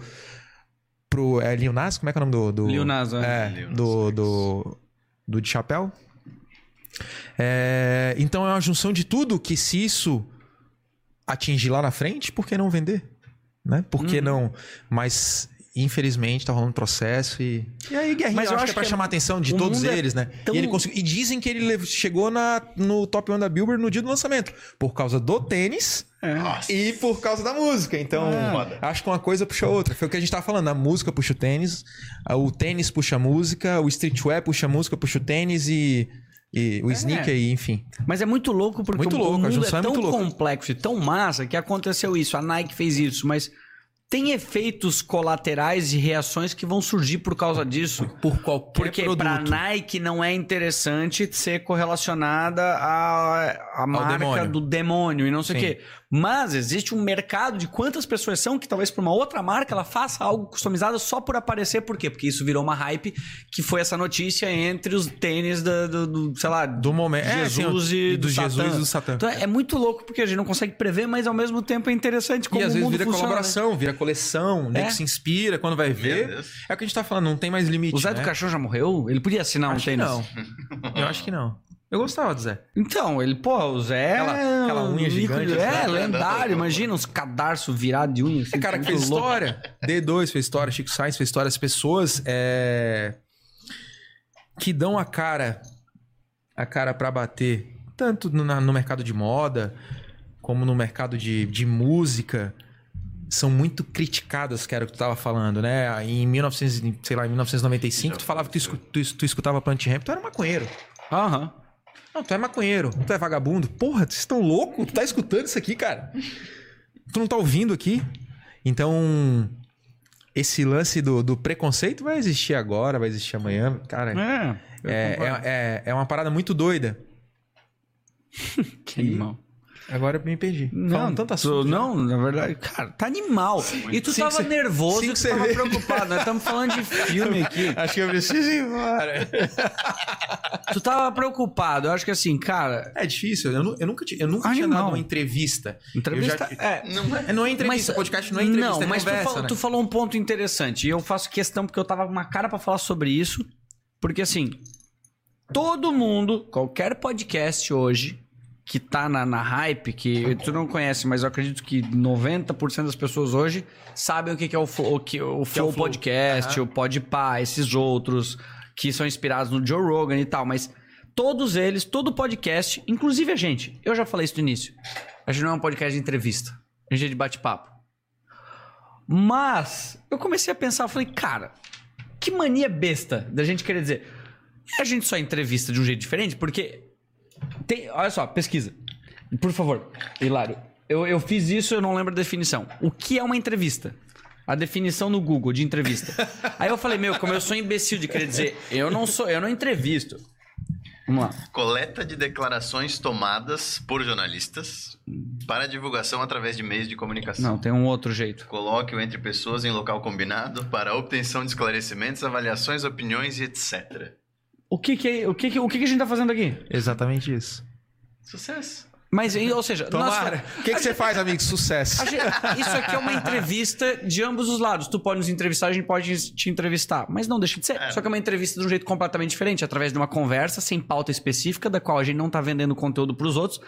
pro é Lil Nas? Como é que é o nome do. do Lil Nas, né? É, Lil Nas do, X. do. do de chapéu. É, então é uma junção de tudo que se isso atingir lá na frente, por que não vender? Né? Por Uhum. que não? Mas. Infelizmente, tá rolando processo e. E aí, Guerrinha, Mas eu, acho que é pra que chamar a atenção de o todos é eles, né? tão- E, ele conseguiu- e dizem que ele chegou na, no top 1 da Billboard no dia do lançamento. Por causa do tênis Nossa. e por causa da música. Então, Foda. acho que uma coisa puxa a outra. Foi o que a gente tava falando. A música puxa o tênis, o tênis puxa a música, o streetwear puxa a música, puxa o tênis e, e o sneaker, e, enfim. Mas é muito louco porque Muito o, louco, o a mundo junção é é tão complexo e tão massa que aconteceu isso. A Nike fez isso, mas tem efeitos colaterais e reações que vão surgir por causa disso. Por qualquer Porque produto. pra Nike não é interessante ser correlacionada à, à marca demônio. do demônio e não sei o quê. Mas existe um mercado de quantas pessoas são que talvez pra uma outra marca ela faça algo customizado só por aparecer. Por quê? Porque isso virou uma hype que foi essa notícia entre os tênis da- do, do, sei lá, Do momento. É, Jesus sim, e do Jesus Satã. e do Satã. Então é muito louco porque a gente não consegue prever, mas ao mesmo tempo é interessante como e às o vezes mundo vira funciona, né? colaboração, vira coleção, né? É. Que se inspira quando vai ver. É o que a gente tá falando, não tem mais limite. O Zé né? do Caixão já morreu? Ele podia assinar um Acho que tênis? não. Eu acho que não. Eu gostava do Zé. Então, ele, pô, o Zé. Aquela- aquela unha gigante, É, assim, lendário. andando. Imagina uns cadarços virados de unha. Assim, É cara que fez louco. história. D2 fez história, Chico Sainz fez história. As pessoas é, que dão a cara a cara para bater, tanto no, no mercado de moda, como no mercado de, de música, são muito criticadas, que era o que tu tava falando, né? Em 1900, e- sei lá, em 1995, tu falava que tu, tu, tu escutava Plant Ramp, tu era maconheiro. Aham. Não, tu é maconheiro, tu é vagabundo. Porra, vocês estão loucos? Tu tá escutando isso aqui, cara? Tu não tá ouvindo aqui? Então, esse lance do, do preconceito vai existir agora, vai existir amanhã. Cara, É. é, é, é, é uma parada muito doida. Que animal. Agora eu me perdi. Não, tanto tu- assunto. não, na verdade, cara, tá animal. E tu tava ce- nervoso, cinco tu tava cervejas. preocupado. Nós estamos falando de filme aqui. Acho que eu preciso ir embora. Tu tava preocupado. Eu acho que assim, cara, É difícil. Eu, eu nunca, eu nunca tinha dado uma entrevista. entrevista. Já- é, Não é. Não é entrevista, podcast não é entrevista, Não, é mas tu, conversa, fal- né? tu falou um ponto interessante. E eu faço questão porque eu tava com uma cara pra falar sobre isso. Porque assim, todo mundo, qualquer podcast hoje que tá na, na hype, que tu não conhece, mas eu acredito que 90% das pessoas hoje sabem o que, que é o, Flow- o, que, o Flow Flow. Podcast, o Podpah, esses outros que são inspirados no Joe Rogan e tal, mas todos eles, todo podcast, inclusive a gente, eu já falei isso no início, a gente não é um podcast de entrevista, a gente é de bate-papo. Mas eu comecei a pensar, falei, cara, que mania besta da gente querer dizer. A gente só entrevista de um jeito diferente, porque. Tem, olha só, pesquisa. Por favor, Hilário. Eu, eu fiz isso, eu não lembro a definição. O que é uma entrevista? A definição no Google de entrevista. Aí eu falei, meu, como eu sou imbecil de querer dizer, eu não sou, eu não entrevisto. Vamos lá. Coleta de declarações tomadas por jornalistas para divulgação através de meios de comunicação. Não, tem um outro jeito. Coloque-o entre pessoas em local combinado para obtenção de esclarecimentos, avaliações, opiniões e etc. O que que, é- o que, que, o que, que a gente tá fazendo aqui? Exatamente isso. Sucesso. Mas, ou seja, Tomara. nós- O que, que você faz, amigo? Sucesso. Isso aqui é uma entrevista de ambos os lados. Tu pode nos entrevistar, a gente pode te entrevistar. Mas não deixa de ser. É. Só que é uma entrevista de um jeito completamente diferente, através de uma conversa sem pauta específica, da qual a gente não tá vendendo conteúdo pros outros.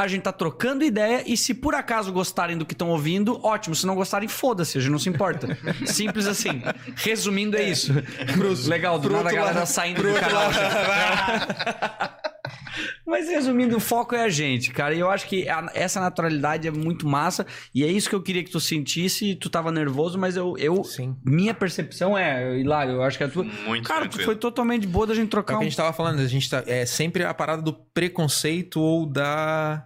A gente tá trocando ideia e se por acaso gostarem do que estão ouvindo, ótimo. Se não gostarem, foda-se, a gente não se importa. Simples assim. Resumindo, é isso. Legal, do nada a galera lado- saindo do canal. Mas resumindo, o foco é a gente, cara. E eu acho que a- essa naturalidade é muito massa. E é isso que eu queria que tu sentisse. Tu tava nervoso, mas eu. eu Sim. minha percepção é, Hilário, eu acho que a tua. Muito Cara, tu foi totalmente boa da gente É o trocar que a gente tava falando, a gente tá, é sempre a parada do preconceito ou da.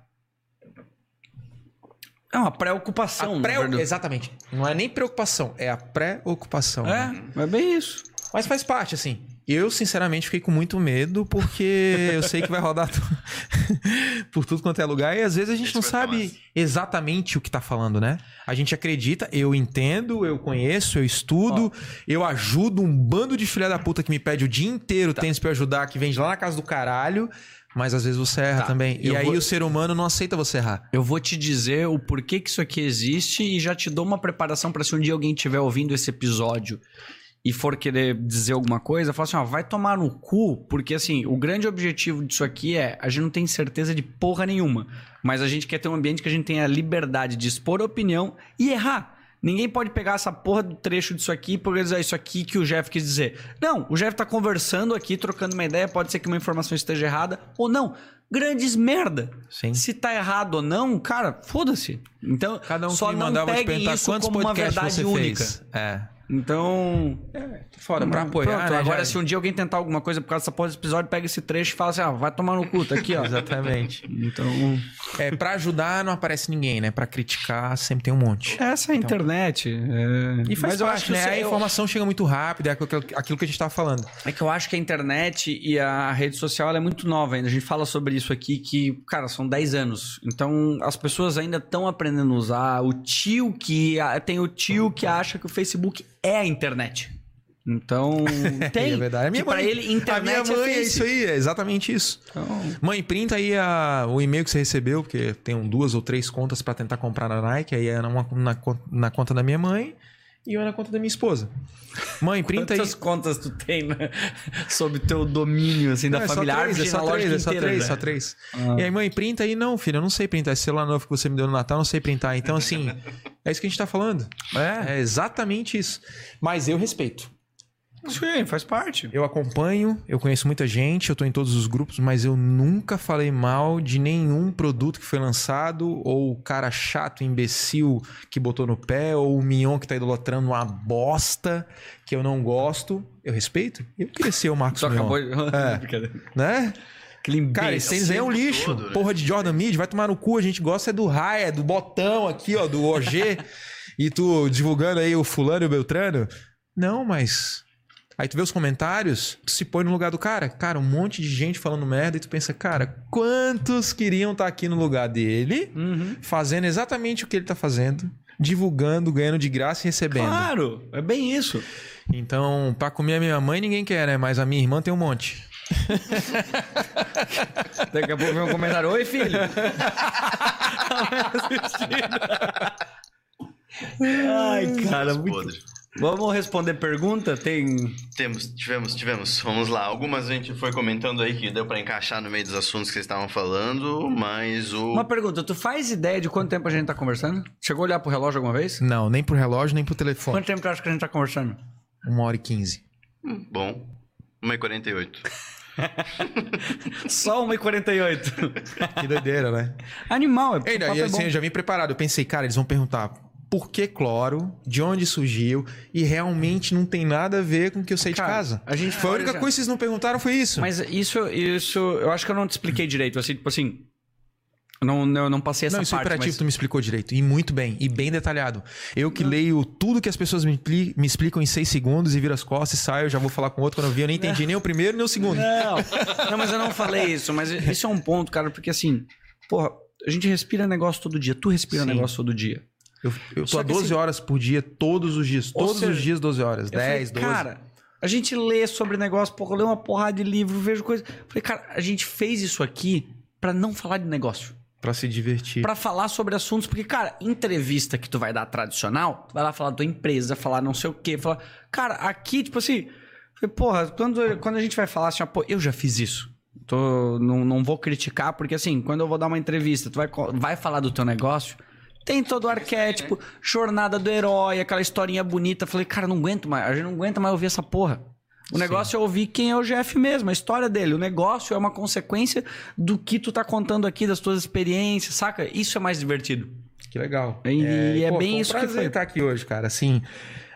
É uma preocupação, A pré... verdade. Exatamente. Não é nem preocupação, é a pré-ocupação. né? É, é bem isso. Mas faz parte, assim. Eu, sinceramente, fiquei com muito medo, porque eu sei que vai rodar por tudo quanto é lugar. E às vezes a gente Esse não sabe exatamente o que tá falando, né? A gente acredita, eu entendo, eu conheço, eu estudo, eu ajudo um bando de filha da puta que me pede o dia inteiro tênis pra eu ajudar, que vende lá na casa do caralho. Mas às vezes você erra Tá, também. E eu aí vou- o ser humano não aceita você errar. Eu vou te dizer o porquê que isso aqui existe e já te dou uma preparação pra se um dia alguém estiver ouvindo esse episódio e for querer dizer alguma coisa, fala assim, ó, vai tomar no cu, porque assim, o grande objetivo disso aqui é, a gente não tem certeza de porra nenhuma, mas a gente quer ter um ambiente que a gente tenha a liberdade de expor opinião e errar. Ninguém pode pegar essa porra do trecho disso aqui e dizer isso aqui que o Jeff quis dizer. Não, o Jeff tá conversando aqui, trocando uma ideia, pode ser que uma informação esteja errada ou não. Grandes merda. Sim. Se tá errado ou não, cara, foda-se. Então, Cada um só não te pegue isso como uma verdade única. fez. É. Então, Foda, pra apoiar, pronto, né, agora já- se um dia alguém tentar alguma coisa por causa dessa porra desse episódio, pega esse trecho e fala assim, ah, vai tomar no cu, tá aqui, ó. Exatamente. Então, É, pra ajudar não aparece ninguém, né? Pra criticar sempre tem um monte. essa é a internet. é. E faz Mas eu parte, acho que né? isso A é- informação chega muito rápido, é aquilo, aquilo que a gente tava falando. É que eu acho que a internet e a rede social é muito nova ainda. A gente fala sobre isso aqui que, cara, são 10 anos. Então as pessoas ainda estão aprendendo a usar. O tio que. Tem o tio que acha que o Facebook é a internet. Então, tem. É verdade. A minha que pra mãe- ele, internet a minha mãe é, é, isso aí, é exatamente isso. Então, Mãe, printa aí a- o e-mail que você recebeu, porque tem duas ou três contas pra tentar comprar na Nike, aí é uma na, na conta da minha mãe e uma na conta da minha esposa. Mãe, printa aí. quantas contas tu tem né? sobre teu domínio, assim, da Não, é só família três, é só três, é só três, né? só três. Ah. E aí, mãe, printa aí. Não, filho, eu não sei printar. Esse celular novo que você me deu no Natal, eu não sei printar. Então, assim, é isso que a gente tá falando. É, é exatamente isso. Mas eu respeito. Sim, faz parte. Eu acompanho, eu conheço muita gente, eu tô em todos os grupos, mas eu nunca falei mal de nenhum produto que foi lançado, ou o cara chato, imbecil que botou no pé, ou o Mignon que tá idolatrando uma bosta que eu não gosto. Eu respeito. Eu queria ser o Marcos Só Mion, acabou de... É. Né? Aquele Cara, esse tênis aí é um lixo. todo, né? Porra de Jordan Mid, vai tomar no cu. A gente gosta é do Raia, do botão aqui, ó, do OG. e tu divulgando aí o fulano e o Beltrano. Não, mas Aí tu vê os comentários, tu se põe no lugar do cara. Cara, um monte de gente falando merda e tu pensa, cara, quantos queriam estar aqui no lugar dele, Uhum. fazendo exatamente o que ele tá fazendo, divulgando, ganhando de graça e recebendo. Claro, é bem isso. Então, pra comer a minha mãe ninguém quer, né? Mas a minha irmã tem um monte. Daqui a pouco vem um comentário. Oi, filho. Ai, cara, muito... Vamos responder pergunta? Tem. Temos, tivemos, tivemos. Vamos lá. Algumas a gente foi comentando aí que deu pra encaixar no meio dos assuntos que vocês estavam falando, mas o. Uma pergunta, tu faz ideia de quanto tempo a gente tá conversando? Chegou a olhar pro relógio alguma vez? Não, nem pro relógio, nem pro telefone. Quanto tempo tu acha que a gente tá conversando? Uma hora e quinze. Hum, Bom. 1h48. Só 1h48. Que doideira, né? Animal, é E o daí, papo é assim, bom. eu já vim preparado. Eu pensei, cara, eles vão perguntar por que cloro, de onde surgiu, e realmente não tem nada a ver com o que eu sei Cara, de casa. a gente foi a única já- coisa que vocês não perguntaram, foi isso. Mas isso, isso, eu acho que eu não te expliquei direito. Assim, tipo assim. Não, eu não passei essa não, isso é parte. operativo mas- tu me explicou direito. E muito bem. E bem detalhado. Eu que leio tudo que as pessoas me, me explicam em seis segundos e viro as costas e saio, já vou falar com outro quando eu vi. Eu nem entendi nem o primeiro nem o segundo. Não, não, mas eu não falei isso. Mas isso é um ponto, cara, porque assim, porra, a gente respira negócio todo dia. Tu respira Sim. negócio todo dia. Eu, eu tô Só há que 12 assim- horas por dia, todos os dias. Todos seja, os dias, 12 horas. Eu falei, 10, 12. Cara, a gente lê sobre negócio, porra, leio uma porrada de livro, vejo coisa. Falei, cara, a gente fez isso aqui pra não falar de negócio. Pra se divertir. Pra falar sobre assuntos, porque, cara, entrevista que tu vai dar tradicional, tu vai lá falar da tua empresa, falar não sei o quê, falar. Cara, aqui, tipo assim, falei, porra, quando, quando a gente vai falar assim, ó, pô, eu já fiz isso. Tô, não, não vou criticar, porque assim, quando eu vou dar uma entrevista, tu vai, vai falar do teu negócio, tem todo o arquétipo, jornada do herói, aquela historinha bonita. Falei, cara, não aguento mais, a gente não aguenta mais ouvir essa porra. O negócio é ouvir quem é o Jeff mesmo, a história dele. O negócio é uma consequência do que tu tá contando aqui, das tuas experiências, saca? Isso é mais divertido. Que legal. E é pô, bem foi um isso que foi. estar aqui hoje, cara. Assim,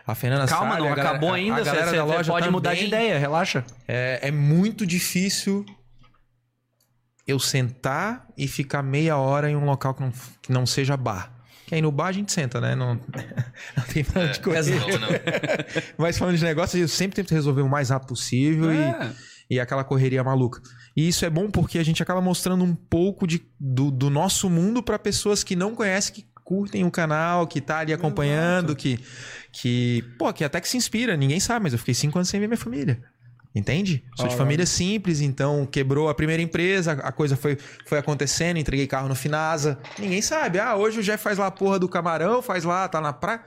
a Fernanda Calma, sabe, não galera- acabou ainda. Você da loja pode mudar de também. ideia, relaxa. É, é muito difícil eu sentar e ficar meia hora em um local que não, que não seja bar. Que aí no bar a gente senta, né? Não, não tem pra onde correr. Não, não. Mas falando de negócio, eu sempre tento resolver o mais rápido possível É. e, e aquela correria maluca. E isso é bom porque a gente acaba mostrando um pouco de, do, do nosso mundo para pessoas que não conhecem, que curtem o canal, que tá ali acompanhando, que, que, pô, que até que se inspira. Ninguém sabe, mas eu fiquei cinco anos sem ver minha família. Entende? Sou de família simples, então quebrou a primeira empresa, a coisa foi, foi acontecendo, entreguei carro no Finasa. Ninguém sabe. Ah, hoje o Jeff faz lá a porra do camarão, faz lá, tá na praia.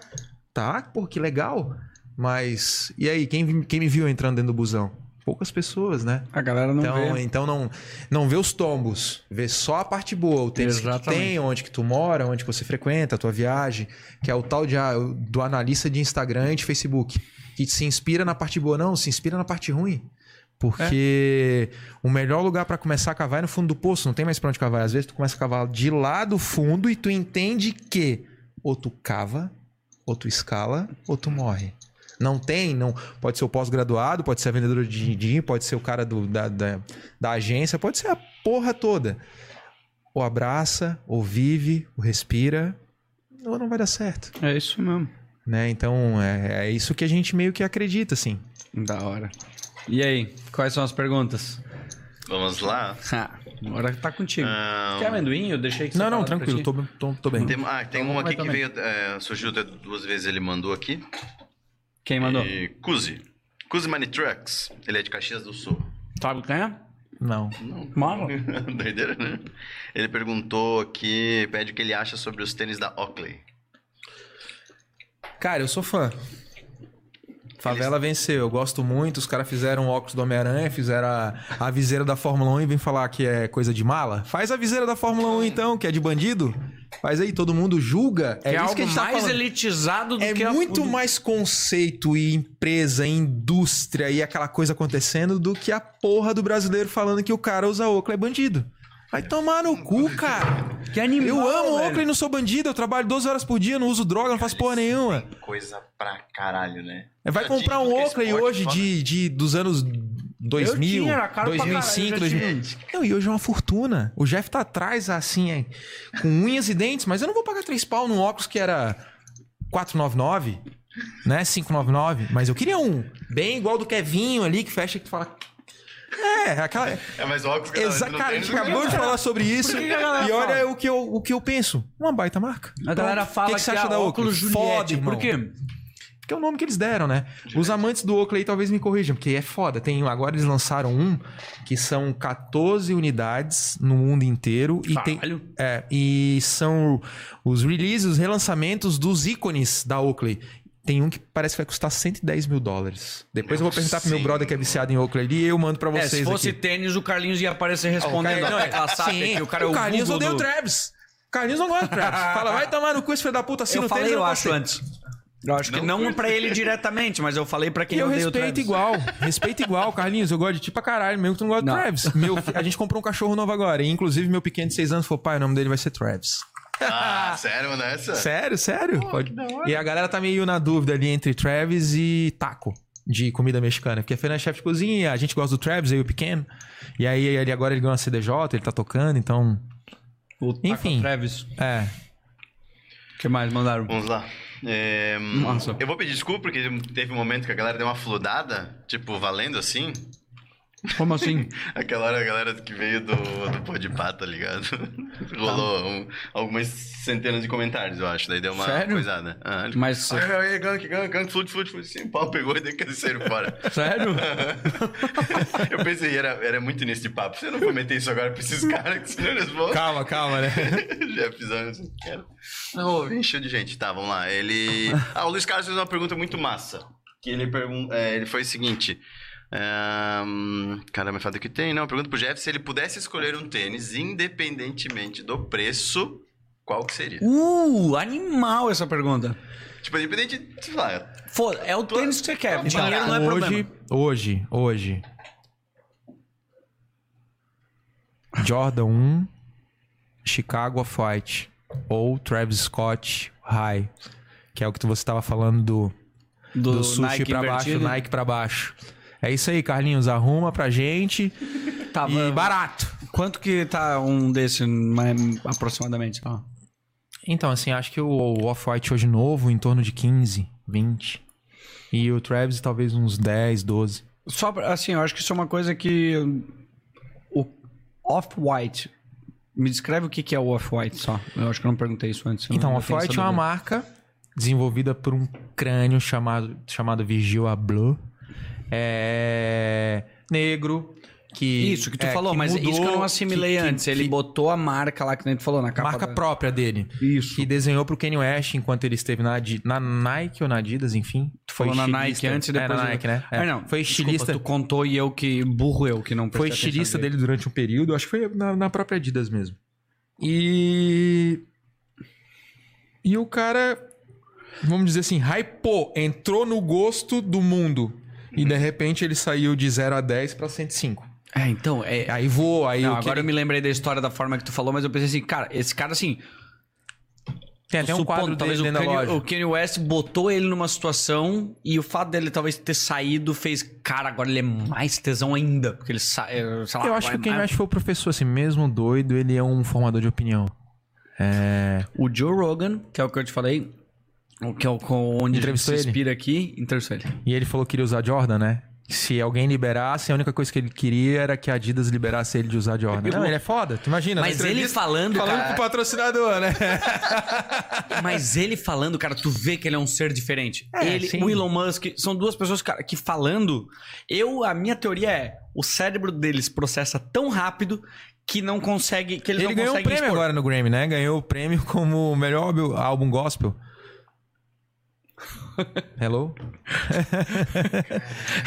Tá, pô, que legal. Mas, e aí, quem, quem me viu entrando dentro do busão? Poucas pessoas, né? A galera não Então, vê. então não, não vê os tombos, vê só a parte boa, o tênis que Exatamente. tem, onde que tu mora, onde que você frequenta, a tua viagem, que é o tal de, ah, do analista de Instagram e de Facebook, que se inspira na parte boa, não, se inspira na parte ruim. Porque o melhor lugar pra começar a cavar é no fundo do poço, não tem mais pra onde cavar. Às vezes tu começa a cavar de lá do fundo e tu entende que ou tu cava, ou tu escala, ou tu morre. Não tem, não. Pode ser o pós-graduado, pode ser a vendedora de din-din, pode ser o cara do- da, da, da agência, pode ser a porra toda. Ou abraça, ou vive, ou respira, ou não vai dar certo. É isso mesmo. Né? Então, é, é isso que a gente meio que acredita, assim. Da hora. E aí, quais são as perguntas? Vamos lá. Ah, agora tá contigo. Ah, Quer amendoim? Eu deixei aqui Não, não, pra tranquilo, tô, tô, tô bem. Tem, ah, tem Então uma aqui que também. veio, é, surgiu até duas vezes, ele mandou aqui. Quem mandou? E Cusi. Cusi Money Trucks. Ele é de Caxias do Sul. Sabe quem é? Não. Mala. Doideira, né? Ele perguntou aqui, pede o que ele acha sobre os tênis da Oakley. Cara, eu sou fã. Favela venceu, eu gosto muito. Os caras fizeram o óculos do Homem-Aranha, fizeram a, a viseira da Fórmula 1 e vem falar que é coisa de mala. Faz a viseira da Fórmula 1 então, que é de bandido. Faz aí, todo mundo julga. É, É, isso algo que a gente tá mais elitizado do É que a- muito o- mais conceito e empresa, e indústria e aquela coisa acontecendo do que a porra do brasileiro falando que o cara usa Oakley é bandido. Vai tomar no cu, cara. Que animal, Eu amo velho. Oakley, não sou bandido. Eu trabalho 12 horas por dia, não uso droga, não faço porra nenhuma. Coisa pra caralho, né? Vai Já comprar um é esporte, hoje foda. de, de, dos anos 2000, tinha, era caro pra 2005, caralho, eu já 2000. Não, e hoje é uma fortuna. O Jeff tá atrás, assim, é, com unhas e dentes, mas eu não vou pagar 3 pau num óculos que era 499, né? 599, mas eu queria um. Bem igual do Kevinho ali, que fecha e que tu fala. É, aquela. É mais óbvio que Exa não cara, a gente acabou de falar sobre isso. que que galera E olha fala? o que, eu, o que eu penso. Uma baita marca. A galera Pronto. fala o que, que, que você acha da Oakley? óculos Juliette. Foda, irmão. Por quê? Porque é o nome que eles deram, né? Os amantes do Oakley talvez me corrijam, porque é foda. Tem, agora eles lançaram um que são 14 unidades no mundo inteiro. E, tem, é, e são os releases, os relançamentos dos ícones da Oakley. Tem um que parece que vai custar 110 mil dólares. Depois eu vou perguntar pro meu Sim. brother que é viciado em Oakley ali e eu mando pra É, vocês se fosse aqui. tênis, o Carlinhos ia aparecer respondendo. Não, é, Ela sabe sim, que o cara é o Carlinhos Google odeia do... o Travis. Carlinhos não gosta do Travis. Fala, vai tomar no cu esse filho da puta assim Eu no falei, tênis, eu não acho, antes. Eu acho que Não não pra ele diretamente, mas eu falei pra quem E eu odeia o respeito Travis. igual, respeito igual, Carlinhos. Eu gosto de ti pra caralho, mesmo que tu não gosta Não. do Travis. Meu, a gente comprou um cachorro novo agora. E inclusive, meu pequeno de 6 anos falou: pai, o nome dele vai ser Travis. Ah, sério, nessa? Sério, sério? Pode. E a galera tá meio na dúvida ali entre Travis e taco de comida mexicana. Porque a Fernanda é chefe de cozinha, a gente gosta do Travis, e o pequeno. E aí, ele agora ele ganhou uma CDJ, ele tá tocando, então. O Taco Enfim. Travis. É. O que mais mandaram? Vamos lá. É, Nossa. Eu vou pedir desculpa porque teve um momento que a galera deu uma fludada, tipo, valendo assim. Como assim? Aquela hora a galera que veio do, do Podpah, tá ligado? Rolou um- algumas centenas de comentários, eu acho. Daí deu uma Sério? coisada. Ah, ele- Mas- Ai, ai, gank, gank, gank, flude, flude, flude. Sim, pau pegou e daí que eles saíram fora. Sério? eu pensei, era, era muito de papo. Você não vou meter isso agora pra esses caras, que senão eles vão. Calma, calma, né? Já fizemos. Quero. Não, encheu de gente. Tá, vamos lá. Ele. Ah, o Luiz Carlos fez uma pergunta muito massa. Que ele pergunta. ele foi o seguinte. Um, caramba, falta que tem. Não, pergunta pro Jeff se ele pudesse escolher um tênis, independentemente do preço, qual que seria? Uh, animal essa pergunta. Tipo, independente, sei lá. Foda, é o tênis que você quer. Dinheiro não é hoje, problema. hoje, hoje. Jordan 1, Chicago Off-White ou Travis Scott High, que é o que você estava falando do, Do, do sushi Nike pra baixo. Nike pra baixo. É isso aí, Carlinhos, arruma pra gente Tava- e barato. Quanto que tá um desse, aproximadamente? Então, assim, acho que o Off-White hoje novo em torno de 15, 20. E o Travis talvez uns 10, 12. Só pra- assim, eu acho que isso é uma coisa que o Off-White me descreve o que é o Off-White só. Eu acho que eu não perguntei isso antes. Então, Off-White é uma marca desenvolvida por um crânio chamado, chamado Virgil Abloh. É... Negro. Que, Isso que tu é, falou, mas mudou, isso que eu não assimilei que- que- antes. Ele que- botou a marca lá que nem tu falou na capa. marca da- própria dele. Isso. Que desenhou pro Kanye West enquanto ele esteve na, na Nike ou na Adidas, enfim. Tu falou na Nike antes e depois. É, na Nike, né? É. Ah, não. Foi Desculpa, estilista. tu contou e eu que. Burro eu que não Foi estilista dele durante um período, acho que foi na, na própria Adidas mesmo. E. E o cara, vamos dizer assim, hypou, entrou no gosto do mundo. E de repente ele saiu de 0 a 10 pra 105. É, então, é. Aí voou, aí Não, que agora eu ele- me lembrei da história da forma que tu falou, mas eu pensei assim, cara, esse cara assim. Tem até um supondo, quadro talvez dele o Kanye, loja. o Kanye West botou ele numa situação e o fato dele talvez ter saído fez, cara, agora ele é mais tesão ainda, porque ele sai, sei lá, Eu acho que o Kanye mais- West foi o professor, assim, mesmo doido, ele é um formador de opinião. É... O Joe Rogan, que é o que eu te falei, que é o com- onde a gente Entrevistou se ele? inspira aqui, entrevistou ele. E ele falou que queria usar Jordan, né? Se alguém liberasse, a única coisa que ele queria era que a Adidas liberasse ele de usar Jordan. Não, ele é foda, tu imagina. na Mas ele falando, Falando cara, pro patrocinador, né? mas ele falando, cara, tu vê que ele é um ser diferente. É, ele, sim. o Elon Musk, são duas pessoas, cara, que falando, eu, a minha teoria é, o cérebro deles processa tão rápido que não consegue, que eles Ele não ganhou um conseguem prêmio expor. agora no Grammy, né? Ganhou o prêmio como o melhor álbum gospel. Hello?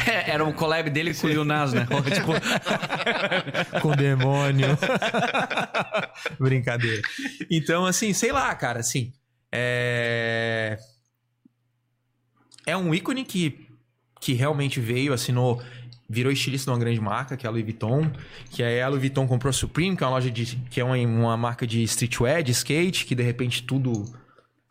É, era um collab dele com o Lil Nas, né? tipo, Com o demônio. Brincadeira. Então, assim, sei lá, cara, assim. É. É um ícone que, que realmente veio, assinou. Virou estilista de uma grande marca, que é a Louis Vuitton. Que aí a Louis Vuitton comprou a Supreme, que é uma loja de. que é uma, uma marca de streetwear, de skate, que de repente tudo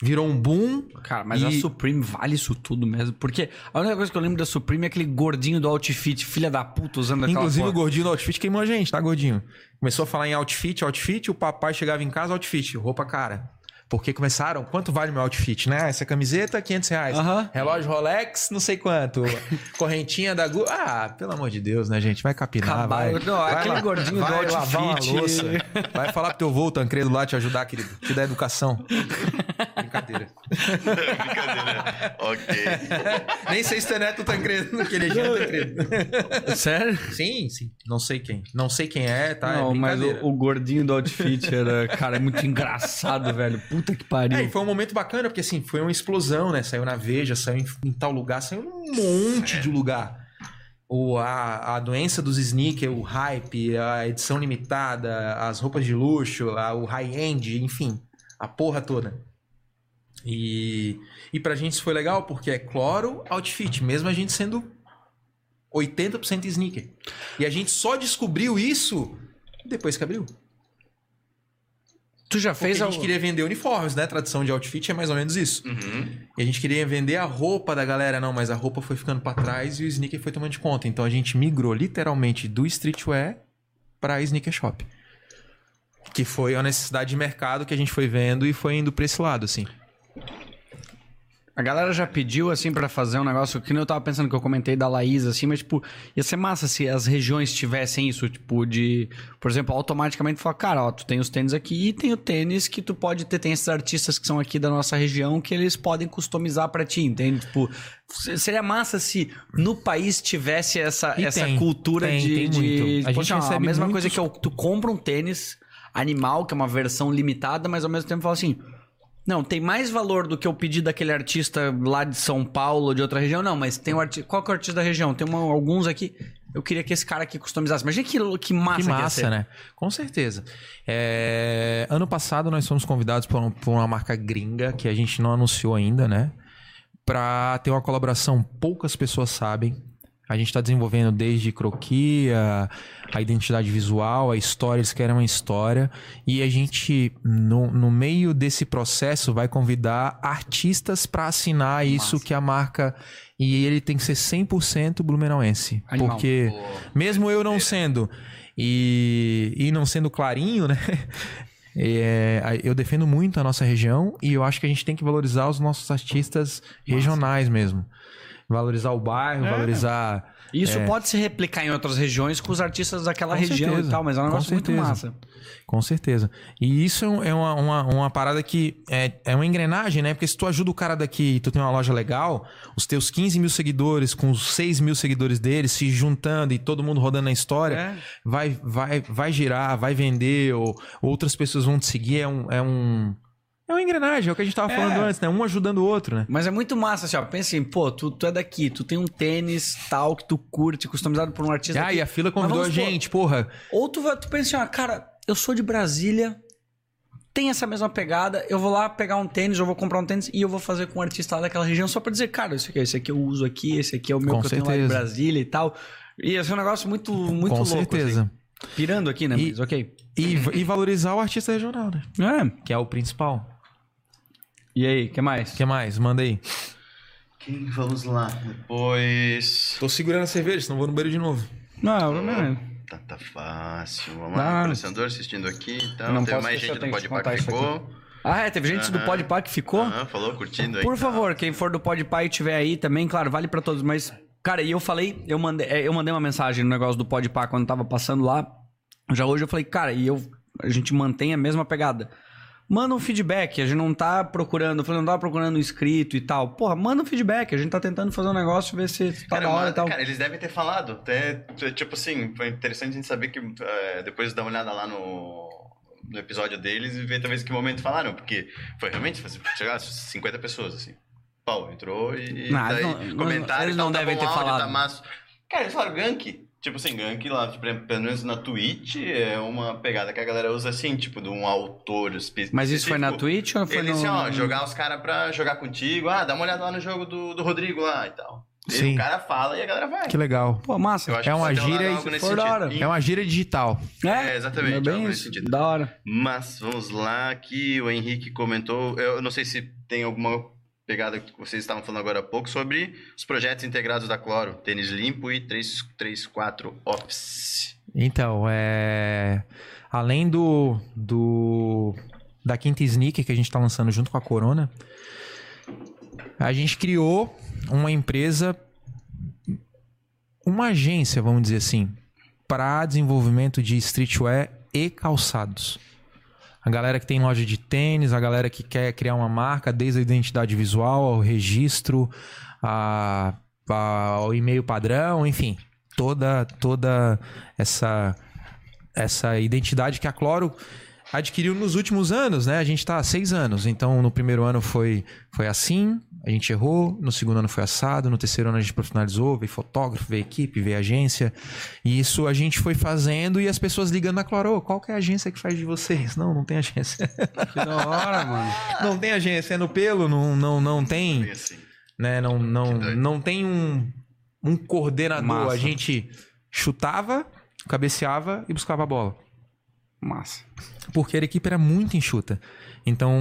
virou um boom. Cara, mas E- a Supreme vale isso tudo mesmo. Porque a única coisa que eu lembro da Supreme é aquele gordinho do outfit, filha da puta, usando aquela Inclusive, o gordinho do outfit queimou a gente, tá, gordinho? Começou a falar em outfit, outfit, o papai chegava em casa, outfit, roupa cara. Porque começaram, quanto vale meu outfit, né? Essa camiseta, 500 reais. Relógio Rolex, não sei quanto. Correntinha da Gu. Ah, pelo amor de Deus, né, gente? Vai capinar, Acabar- vai. Não, vai aquele gordinho do vai lavar uma outfit. louça. Vai falar pro teu vô, Tancredo, lá te ajudar, querido. Te dar educação. Brincadeira. Brincadeira. ok. Nem sei se tu é neto do Tancredo, que ele é Tancredo. Sério? Sim, sim. Não sei quem. Não sei quem é, tá? não, é mas o, o gordinho do outfit era, cara, é muito engraçado, velho. Puta que pariu. É, e foi um momento bacana, porque assim, foi uma explosão, né? Saiu na Veja, saiu em, em tal lugar, saiu num monte de lugar. O, a, a doença dos sneakers, o hype, a edição limitada, as roupas de luxo, a- o high-end, enfim, a porra toda. E, e pra gente isso foi legal, porque é cloro outfit, mesmo a gente sendo 80% sneaker. E a gente só descobriu isso depois que abriu. tu já Porque fez a gente queria vender uniformes, né? Tradição de outfit é mais ou menos isso. Uhum. E a gente queria vender a roupa da galera, não, mas a roupa foi ficando pra trás e o sneaker foi tomando de conta. Então a gente migrou literalmente do streetwear pra sneaker shop. Que foi a necessidade de mercado que a gente foi vendo e foi indo pra esse lado, assim. A galera já pediu, assim, pra fazer um negócio que nem eu tava pensando que eu comentei da Laís, assim, mas, tipo, ia ser massa se as regiões tivessem isso, tipo, de, por exemplo, automaticamente falar, cara, ó, tu tem os tênis aqui e tem o tênis que tu pode ter, tem esses artistas que são aqui da nossa região que eles podem customizar pra ti, entende? Tipo, se- seria massa se no país tivesse essa, E essa tem, cultura tem, de, tem de muito. A gente poxa, a recebe mesma coisa muitos- que eu, tu compra um tênis animal, que é uma versão limitada, mas ao mesmo tempo fala assim, não, tem mais valor do que eu pedir daquele artista lá de São Paulo, de outra região. Não, mas tem o artista. Qual que é o artista da região? Tem uma- alguns aqui. Eu queria que esse cara aqui customizasse. Imagina que, que massa Que que massa, ser. né? Com certeza. É, Ano passado nós fomos convidados por, um- por uma marca gringa que a gente não anunciou ainda, né? Pra ter uma colaboração, poucas pessoas sabem. A gente está desenvolvendo desde croquis, a, a identidade visual, a história, eles querem uma história. E a gente, no, no meio desse processo, vai convidar artistas para assinar isso que a marca. E ele tem que ser 100% blumenauense. Animal. Porque, mesmo eu não sendo, e, e não sendo clarinho, né? É, eu defendo muito a nossa região e eu acho que a gente tem que valorizar os nossos artistas regionais mesmo. Valorizar o bairro, É. valorizar. Isso É. pode se replicar em outras regiões com os artistas daquela Com região certeza, e tal, mas é um com negócio muito certeza. massa. Com certeza. E isso é uma, uma, uma parada que é, é uma engrenagem, né? Porque se tu ajuda o cara daqui e tu tem uma loja legal, os teus 15 mil seguidores com os 6 mil seguidores deles se juntando e todo mundo rodando na história, É. vai, vai, vai girar, vai vender, ou outras pessoas vão te seguir. É um. É, um, é uma engrenagem, é o que a gente tava É. falando antes, né? Um ajudando o outro, né? Mas é muito massa, assim, ó. Pensa assim, pô, tu, tu é daqui, tu tem um tênis tal que tu curte, customizado por um artista. Ah, daqui. e a fila convidou a gente, porra. Ou tu, tu pensa assim, ó, cara, eu sou de Brasília, tem essa mesma pegada, eu vou lá pegar um tênis, eu vou comprar um tênis e eu vou fazer com um artista lá daquela região só pra dizer, cara, esse aqui, esse aqui eu uso aqui, esse aqui é o meu Com que eu tenho lá de certeza. Brasília e tal. E esse é um negócio muito, muito Com louco. certeza. assim. Pirando aqui, né? E- Mas ok. E, e valorizar o artista regional, né? É. Que é o principal. E aí, o que mais? O que mais? Manda aí. Quem? Vamos lá. Depois. Tô segurando a cerveja, senão vou no banheiro de novo. Não, não, Tá, tá fácil. Vamos Não. lá. Colecionador assistindo aqui. Então, não teve posso mais gente eu do tenho que contar que isso ficou. Ah, é, teve gente do Aham. Podpah que ficou? Aham, falou, curtindo aí. Por tá. favor, quem for do Podpah e tiver aí também, claro, vale pra todos, mas cara, e eu falei, eu mandei, é, eu mandei uma mensagem no negócio do Podpah quando tava passando lá. Já hoje eu falei, cara, e eu a gente mantém a mesma pegada. Manda um feedback, a gente não tá procurando, não tá procurando inscrito e tal. Porra, manda um feedback, a gente tá tentando fazer um negócio, ver se tá Cara, da hora e tal. cara, eles devem ter falado. Até, tipo assim, foi interessante a gente saber que é, depois dar uma olhada lá no, no episódio deles e ver talvez que momento falaram, porque foi realmente, chegar 50 pessoas, assim. Pau, entrou e, Não, daí eles não- comentário eles não tá devem ter falado. Tá massa. Cara, eles falaram gank. Tipo assim, gank lá, tipo, pelo menos na Twitch, é uma pegada que a galera usa assim, tipo, de um autor específico. Mas isso foi na Twitch ou foi Ele no... assim, ó, jogar os caras pra jogar contigo, ah, dá uma olhada lá no jogo do, do Rodrigo lá e tal. E Sim. o cara fala e a galera vai. Que legal. Pô, massa. Eu acho É que uma gíria e- da hora. É uma gíria digital. É, exatamente, É bem algo nesse isso. sentido. Da hora. Mas vamos lá, aqui o Henrique comentou, eu não sei se tem alguma pegada que vocês estavam falando agora há pouco sobre os projetos integrados da Cloro, Tênis Limpo e 334 Office. Então, é. Além do. do da quinta sneaker que a gente está lançando junto com a Corona, a gente criou uma empresa, uma agência, vamos dizer assim, para desenvolvimento de streetwear e calçados. A galera que tem loja de tênis, a galera que quer criar uma marca, desde a identidade visual ao registro, a, a, ao e-mail padrão, enfim, toda toda essa essa identidade que a Cloro adquiriu nos últimos anos, né? A gente está há seis anos. Então, no primeiro ano foi, foi assim, a gente errou. No segundo ano foi assado. No terceiro ano a gente profissionalizou. Veio fotógrafo, veio equipe, veio agência. E isso a gente foi fazendo e as pessoas ligando na Cloro. Qual que é a agência que faz de vocês? Não, não tem agência. Que da hora, mano. Não tem agência. É no pelo, não, não, não tem... Né? Não, não, não tem um, um coordenador. Massa. A gente chutava, cabeceava e buscava a bola Massa. porque a equipe era muito enxuta. Então,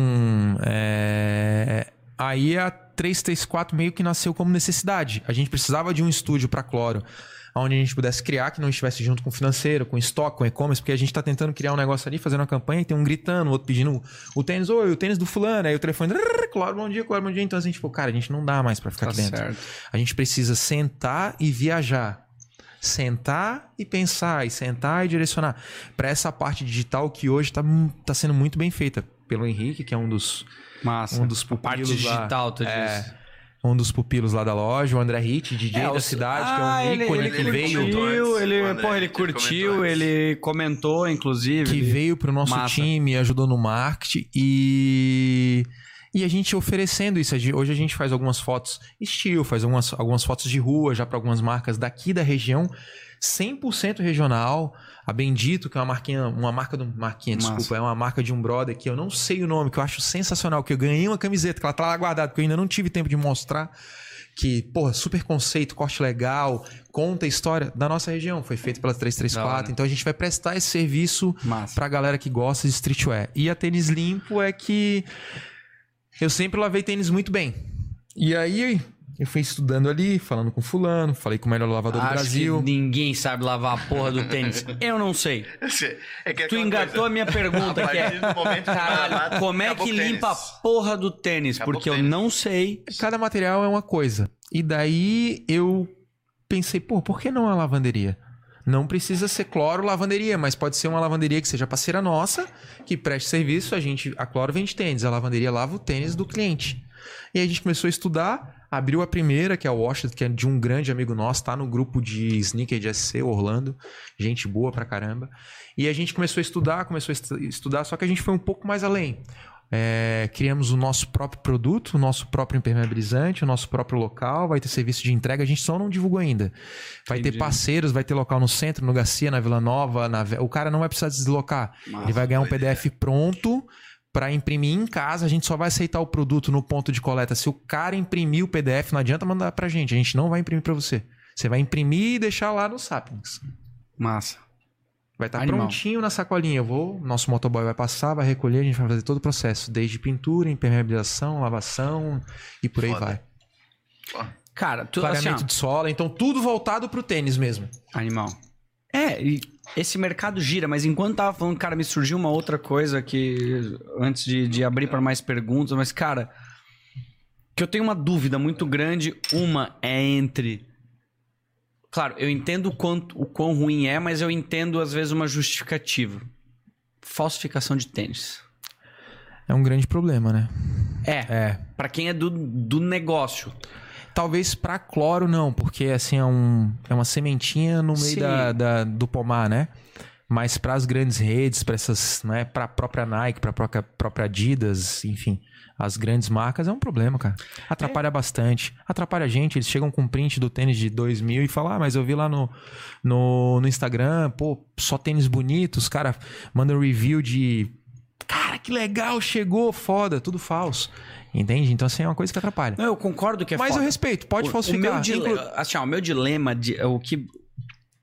é... aí a 334 meio que nasceu como necessidade. A gente precisava de um estúdio para cloro, onde a gente pudesse criar, que não estivesse junto com o financeiro, com estoque, com e-commerce, porque a gente está tentando criar um negócio ali, fazendo uma campanha, e tem um gritando, o outro pedindo o tênis, oi, o tênis do fulano, aí o telefone, "Rrr, cloro, bom dia, cloro, bom dia. Então a gente falou, cara, a gente não dá mais para ficar Tá aqui dentro. certo. A gente precisa sentar e viajar. Sentar e pensar, e sentar e direcionar. Para essa parte digital que hoje está tá sendo muito bem feita pelo Henrique, que é um dos, Massa. um dos A parte pupilos lá. digital, tu É, diz. um dos pupilos lá da loja, o André Hit, DJ É, da cidade, Ah, que é um ele- ícone ele, que ele veio. Curtiu, ele, André, porra, ele ele curtiu, antes. ele comentou, inclusive. que ele- veio pro nosso Massa. time, ajudou no marketing e e a gente oferecendo isso. Hoje a gente faz algumas fotos estilo, faz algumas, algumas fotos de rua já para algumas marcas daqui da região, 100% regional. A Bendito, que é uma marquinha, uma marca do marquinha, Massa. desculpa, é uma marca de um brother que eu não sei o nome, que eu acho sensacional, que eu ganhei uma camiseta, que ela tá lá guardada, porque eu ainda não tive tempo de mostrar. Que, porra, super conceito, corte legal, conta a história da nossa região. Foi feito pela Da 334. hora. Então a gente vai prestar esse serviço Massa. pra galera que gosta de streetwear. E a tênis limpo é que eu sempre lavei tênis muito bem. E aí eu fui estudando ali, falando com fulano, falei com o melhor lavador do Acho Brasil. que ninguém sabe lavar a porra do tênis. Eu não sei. É que é Tu engatou coisa, a minha pergunta, a que é... do Caralho, lavar, como é que tênis. limpa a porra do tênis? Acabou Porque o eu tênis. não sei. Cada material é uma coisa. E daí eu pensei, pô, por que não a lavanderia? Não precisa ser cloro lavanderia, mas pode ser uma lavanderia que seja parceira nossa, que preste serviço. A gente, a cloro vende tênis, a lavanderia lava o tênis do cliente. E aí a gente começou a estudar, abriu a primeira, que é o Washington, que é de um grande amigo nosso, tá no grupo de sneaker de SC, Orlando, gente boa pra caramba. E a gente começou a estudar, começou a estu- estudar, só que a gente foi um pouco mais além. É, criamos o nosso próprio produto, o nosso próprio impermeabilizante, o nosso próprio local, vai ter serviço de entrega, a gente só não divulgou ainda. Vai Entendi. ter parceiros, vai ter local no centro, no Garcia, na Vila Nova, na o cara não vai precisar deslocar. Massa, Ele vai ganhar um ideia. PDF pronto para imprimir em casa, a gente só vai aceitar o produto no ponto de coleta. Se o cara imprimir o PDF, não adianta mandar pra gente, a gente não vai imprimir pra você. Você vai imprimir e deixar lá no Sapiens. Massa. Vai estar Animal. prontinho na sacolinha. Eu vou, nosso motoboy vai passar, vai recolher, a gente vai fazer todo o processo, desde pintura, impermeabilização, lavação e por aí Foda. vai. Cara, tu, assim, Clareamento ó, de sola, então tudo voltado pro tênis mesmo. animal. É, e esse mercado gira, mas enquanto tava falando, cara, me surgiu uma outra coisa que antes de, de abrir para mais perguntas, mas cara, que eu tenho uma dúvida muito grande. Uma é entre. Claro, eu entendo o, quanto, o quão ruim é, mas eu entendo às vezes uma justificativa. Falsificação de tênis. É um grande problema, né? É, É. pra quem é do, do negócio. Talvez pra cloro não, porque assim é, um, é uma sementinha no meio da, da- do pomar, né? Mas para as grandes redes, para essas, né, para a própria Nike, para a própria, própria Adidas, enfim, as grandes marcas é um problema, cara. Atrapalha bastante. Atrapalha a gente, eles chegam com print do tênis de 2000 e falam: "Ah, mas eu vi lá no, no, no Instagram, pô, só tênis bonitos, cara, mandam review de Cara, que legal, chegou, foda, tudo falso. Entende? Então, assim, é uma coisa que atrapalha. Não, eu concordo que é Mas eu foda. respeito, pode O- falsificar. O meu, dile- Inclu- assim, ó, o meu dilema, de, o que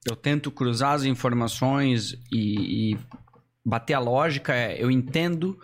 eu tento cruzar as informações e, e bater a lógica é, eu entendo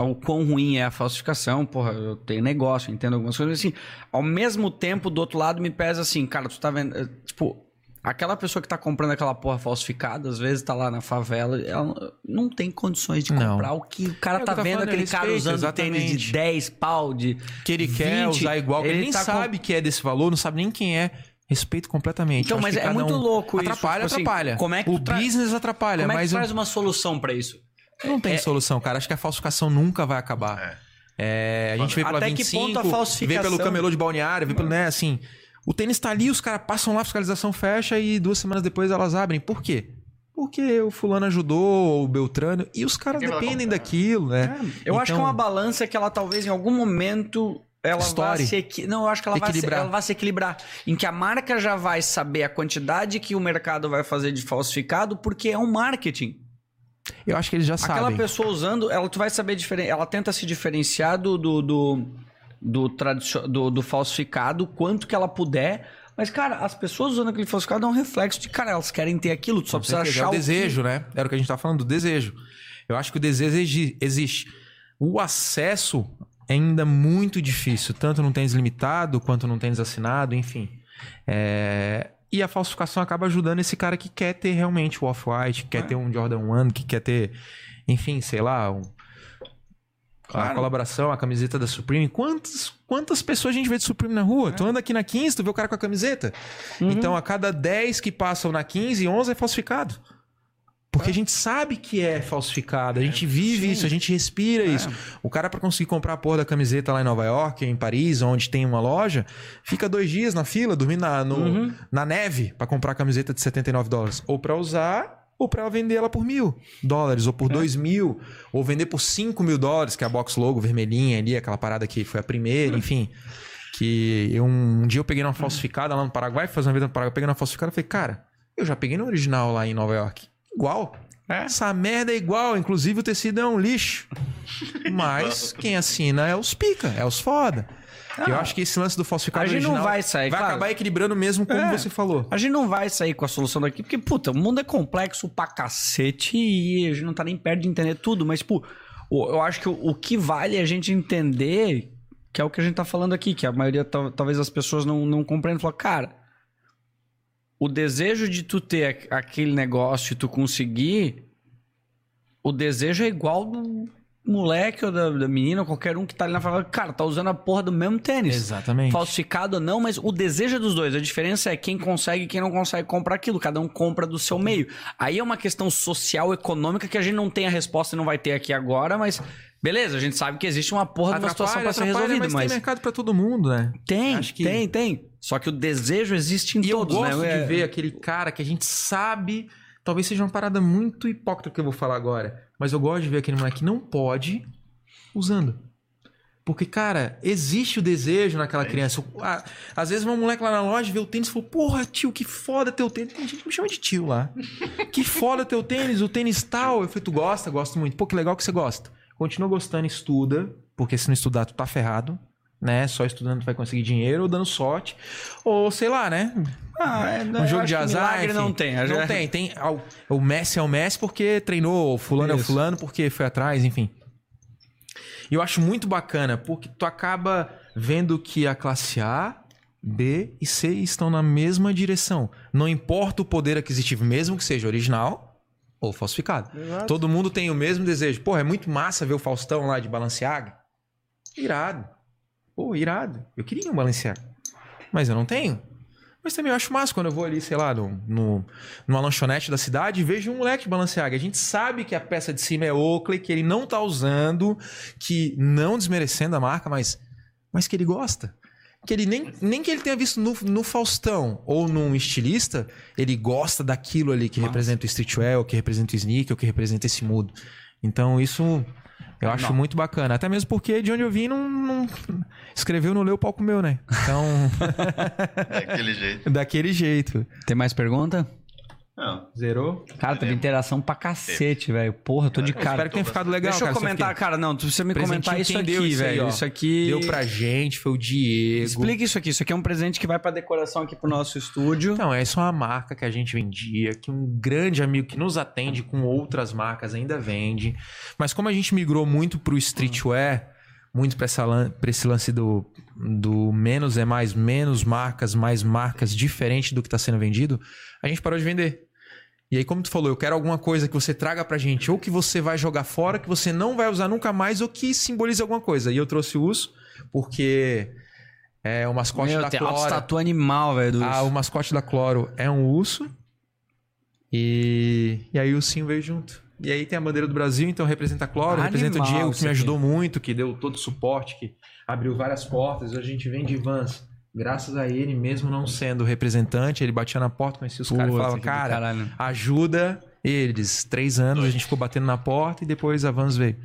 o quão ruim é a falsificação, porra, eu tenho negócio, eu entendo algumas coisas, mas assim, ao mesmo tempo, do outro lado, me pesa assim, cara, tu tá vendo, eh, tipo, Aquela pessoa que tá comprando aquela porra falsificada, às vezes tá lá na favela, ela não tem condições de Não. comprar o que o cara É tá que vendo, aquele cara respeito, usando tênis de exatamente. 10 pau, de Que ele quer 20, usar igual, que ele, ele nem tá com- sabe que é desse valor, não sabe nem quem é. Respeito completamente. Então, mas é muito um- louco isso, Atrapalha, tipo assim, atrapalha. como é que o tra- business atrapalha, Como é que mas tu eu- faz uma solução pra isso? Não tem É- solução, cara. Acho que a falsificação nunca vai acabar. É, a gente vê pela Até que 25, ponto a falsificação- vê pelo camelô de balneário, vê pelo, né, assim... O tênis tá ali, os caras passam lá, a fiscalização fecha e duas semanas depois elas abrem. Por quê? Porque o fulano ajudou, ou o Beltrano, e os caras vai dependem daquilo, né? Eu acho que é Então- uma balança que ela talvez em algum momento ela vai Story. se equi... não, eu acho que ela vai, se, Equilibrar. ela vai se equilibrar, em que a marca já vai saber a quantidade que o mercado vai fazer de falsificado, porque é um marketing. Eu acho que eles já Aquela sabem. pessoa usando, ela tu vai saber diferen... ela tenta se diferenciar do do, do, do, tradicio- do, do falsificado quanto que ela puder. Mas, cara, as pessoas usando aquele falsificado é um reflexo de, cara, elas querem ter aquilo, tu só Com precisa certeza, achar é o que- desejo, né? Era o que a gente tá falando, do desejo. Eu acho que o desejo exi- existe. O acesso é ainda muito difícil, tanto no tênis limitado quanto no tênis assinado, enfim. É, E a falsificação acaba ajudando esse cara que quer ter realmente o Off-White, que quer ter um Jordan 1, que quer ter, enfim, sei lá, um- a Claro. colaboração, a camiseta da Supreme. Quantas, quantas pessoas a gente vê de Supreme na rua? Tu anda aqui na 15, tu vê o cara com a camiseta. Então, a cada 10 que passam na 15, 11 é falsificado. Porque a gente sabe que é falsificado, a gente vive sim. isso, a gente respira isso. O cara, pra conseguir comprar a porra da camiseta lá em Nova York, em Paris, onde tem uma loja, fica dois dias na fila, dormindo na, no- na neve, pra comprar a camiseta de 79 dólares. Ou pra usar, ou pra vender ela por mil dólares, ou por dois mil, ou vender por 5 mil dólares, que é a box logo vermelhinha ali, aquela parada que foi a primeira, enfim. Que eu, um dia eu peguei uma falsificada lá no Paraguai, fazer uma venda no Paraguai, eu peguei uma falsificada e falei, cara, eu já peguei no original lá em Nova York. Igual. É. Essa merda é igual, inclusive o tecido é um lixo. Mas quem assina é os pica, é os foda. eu acho que esse lance do falsificado Ah. A gente não original vai sair, vai claro. acabar equilibrando mesmo como É. você falou. A gente não vai sair com a solução daqui, porque, puta, o mundo é complexo pra cacete e a gente não tá nem perto de entender tudo. Mas, tipo, eu acho que o, o que vale é a gente entender que é o que a gente tá falando aqui, que a maioria, tal- talvez as pessoas não, não compreendem. Falar, cara, o desejo de tu ter aquele negócio e tu conseguir, o desejo é igual do moleque ou da, da menina, ou qualquer um que tá ali na favela. Cara, tá usando a porra do mesmo tênis Exatamente. falsificado ou não, mas o desejo é dos dois. A diferença é quem consegue e quem não consegue comprar aquilo. Cada um compra do seu meio. Aí é uma questão social, econômica, que a gente não tem a resposta e não vai ter aqui agora, mas beleza, a gente sabe que existe uma porra de uma situação pra ser resolvida, mas, mas, tem mercado pra todo mundo, né? tem, Acho que- tem, tem. Só que o desejo existe em E eu todos, gosto né? de É- ver aquele cara que a gente sabe, talvez seja uma parada muito hipócrita que eu vou falar agora, mas eu gosto de ver aquele moleque que não pode usando. Porque, cara, existe o desejo naquela criança. O- a- Às vezes um moleque lá na loja vê o tênis e fala, porra, tio, que foda teu tênis. Tem gente que me chama de tio lá. que foda teu tênis, o tênis tal. Eu falei, tu gosta? Gosto muito. Pô, que legal que você gosta. Continua gostando, estuda, porque se não estudar, tu tá ferrado. Né? Só estudando tu vai conseguir dinheiro ou dando sorte. Ou sei lá, né? Ah, é, Um jogo de azar. milagre enfim. não tem. Não tem. tem o Messi é o Messi porque treinou, o fulano é o Isso. fulano porque foi atrás, enfim. E eu acho muito bacana, porque tu acaba vendo que a classe A, B e C estão na mesma direção. Não importa o poder aquisitivo, mesmo que seja original ou falsificado. Todo mundo tem o mesmo desejo. Porra, é muito massa ver o Faustão lá de Balenciaga. Irado. Pô, irado. Eu queria um Balenciaga. Mas eu não tenho. Mas também eu acho massa quando eu vou ali, sei lá, no, no, numa lanchonete da cidade e vejo um moleque de Balenciaga. A gente sabe que a peça de cima é Oakley, que ele não tá usando, que não desmerecendo a marca, mas, mas que ele gosta. Que ele nem, nem que ele tenha visto no, no Faustão ou num estilista, ele gosta daquilo ali que representa o streetwear, o que representa o sneaker, o que representa esse mudo. Então isso eu acho Não. muito bacana. Até mesmo porque de onde eu vim não, não escreveu, não leu o palco meu, né? Então, É aquele jeito. daquele jeito. Tem mais pergunta? Não. Zerou? Cara, teve interação pra cacete, velho. Porra, eu tô de Eu cara. espero que tenha ficado legal. Deixa eu cara, só comentar, fiquei- cara. Não, tu precisa me Presentinho comentar isso aqui, isso velho. Isso aqui. Deu pra gente, foi o Diego. Explica isso aqui. Isso aqui é um presente que vai pra decoração aqui pro nosso estúdio. Então, essa é uma marca que a gente vendia, que um grande amigo que nos atende com outras marcas ainda vende. Mas como a gente migrou muito pro streetwear, muito pra esse lance do, do menos é mais, menos marcas, mais marcas, diferente do que tá sendo vendido, a gente parou de vender. E aí, como tu falou, eu quero alguma coisa que você traga pra gente, ou que você vai jogar fora, que você não vai usar nunca mais, ou que simbolize alguma coisa. E eu trouxe o urso, porque é o mascote Meu, da tem Clora. alto tatu animal, velho. do Ah, o mascote da Cloro é um urso. E, e aí o Sim veio junto. E aí tem a bandeira do Brasil, então representa a Cloro, Animal representa o Diego, que me ajudou muito, que deu todo o suporte, que abriu várias portas. A gente vem de vans. Graças a ele, mesmo não sendo representante, ele batia na porta, conhecia os caras e falava, cara, caralho. ajuda eles. Três anos a gente ficou batendo na porta e depois a Vans veio.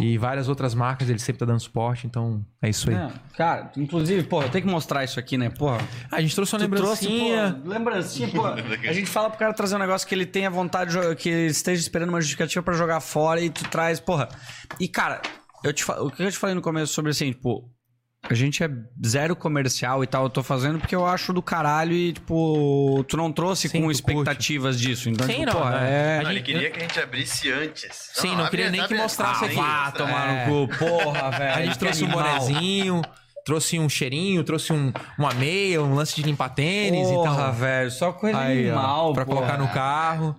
E várias outras marcas, ele sempre tá dando suporte, então é isso aí. Não, cara, inclusive, porra, eu tenho que mostrar isso aqui, né? Porra. A gente trouxe uma Tu trouxe, lembrancinha. pô, lembrancinha, pô. A gente fala pro cara trazer um negócio que ele tenha vontade, de jogar, que ele esteja esperando uma justificativa pra jogar fora e tu traz, porra. E, cara, eu te o que eu te falei no começo sobre assim, tipo, a gente é zero comercial e tal, eu tô fazendo porque eu acho do caralho e, tipo, tu não trouxe Sim, com expectativas disso. Então, Sim, tipo, não, porra, é. A Não, ele gente- queria que a gente abrisse antes. Sim, não abre- queria nem que mostrasse Ah, aqui. Vá isso, tomar é. no cu, porra, velho. A gente trouxe um bonezinho, trouxe um cheirinho, trouxe um, uma meia, um lance de limpar tênis Porra, então. velho, só coisa Aí, ó, animal, pra porra. colocar no carro.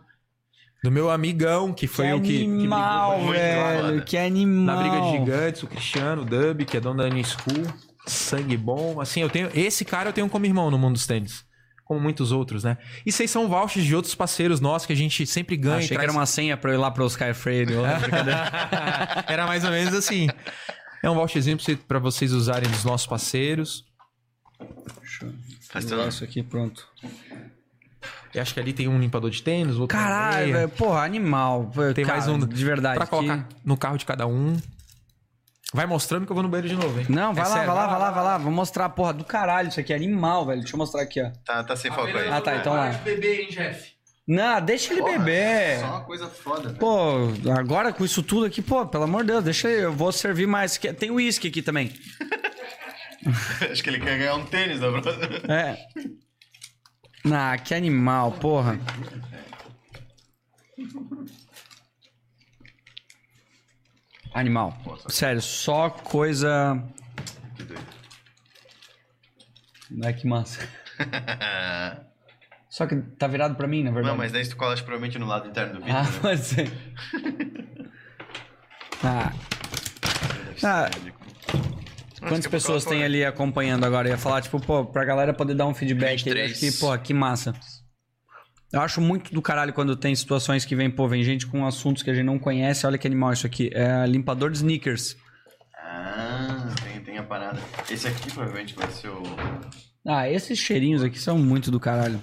Do meu amigão, que foi o que, que brigou animal, a gente lá velho, foda. que animal. na briga de gigantes, o Cristiano, o Dub, que é dono da New School. Sangue bom. Assim, eu tenho. Esse cara eu tenho como irmão no mundo dos tênis. Como muitos outros, né? Isso aí são vouchers de outros parceiros nossos que a gente sempre ganha. e Achei que traz- era uma senha pra eu ir lá pro Oscar Freire. Era mais ou menos assim. É um voucherzinho pra você- pra vocês usarem dos nossos parceiros. Faz Vou tudo. dar isso aqui, pronto. Eu acho que ali tem um limpador de tênis, outro Caralho, velho, porra, animal. Tem cara, mais um de verdade. Pra que- colocar no carro de cada um. Vai mostrando que eu vou no banheiro de novo, hein? Não, vai É lá, sério, vai lá, vai lá, vai lá. Vou mostrar, porra, do caralho isso aqui, animal, velho. Deixa eu mostrar aqui, ó. Tá, tá sem foco aí. Ah, tá, então lá. bebê, hein, Jeff? Não, deixa ele beber. Só uma coisa foda, velho. Pô, agora com isso tudo aqui, pô, pelo amor de Deus, deixa eu, eu vou servir mais. Que- Tem uísque aqui também. Acho que ele quer ganhar um tênis da próxima. É. Ah, que animal, porra. Animal. Sério, só coisa. Ai, que massa. Só que tá virado pra mim, na verdade. Não, mas daí tu cola acho, provavelmente no lado interno do vídeo. Ah, né? pode ser. Ah, ah, quantas pessoas tem ali acompanhando agora? Eu ia falar, tipo, pô, pra galera poder dar um feedback aí. 23. Acho que, pô, que massa. Eu acho muito do caralho quando tem situações que vem, pô, vem gente com assuntos que a gente não conhece. Olha que animal isso aqui. É limpador de sneakers. Ah, tem, tem a parada. Esse aqui provavelmente vai ser o. Ah, esses cheirinhos aqui são muito do caralho.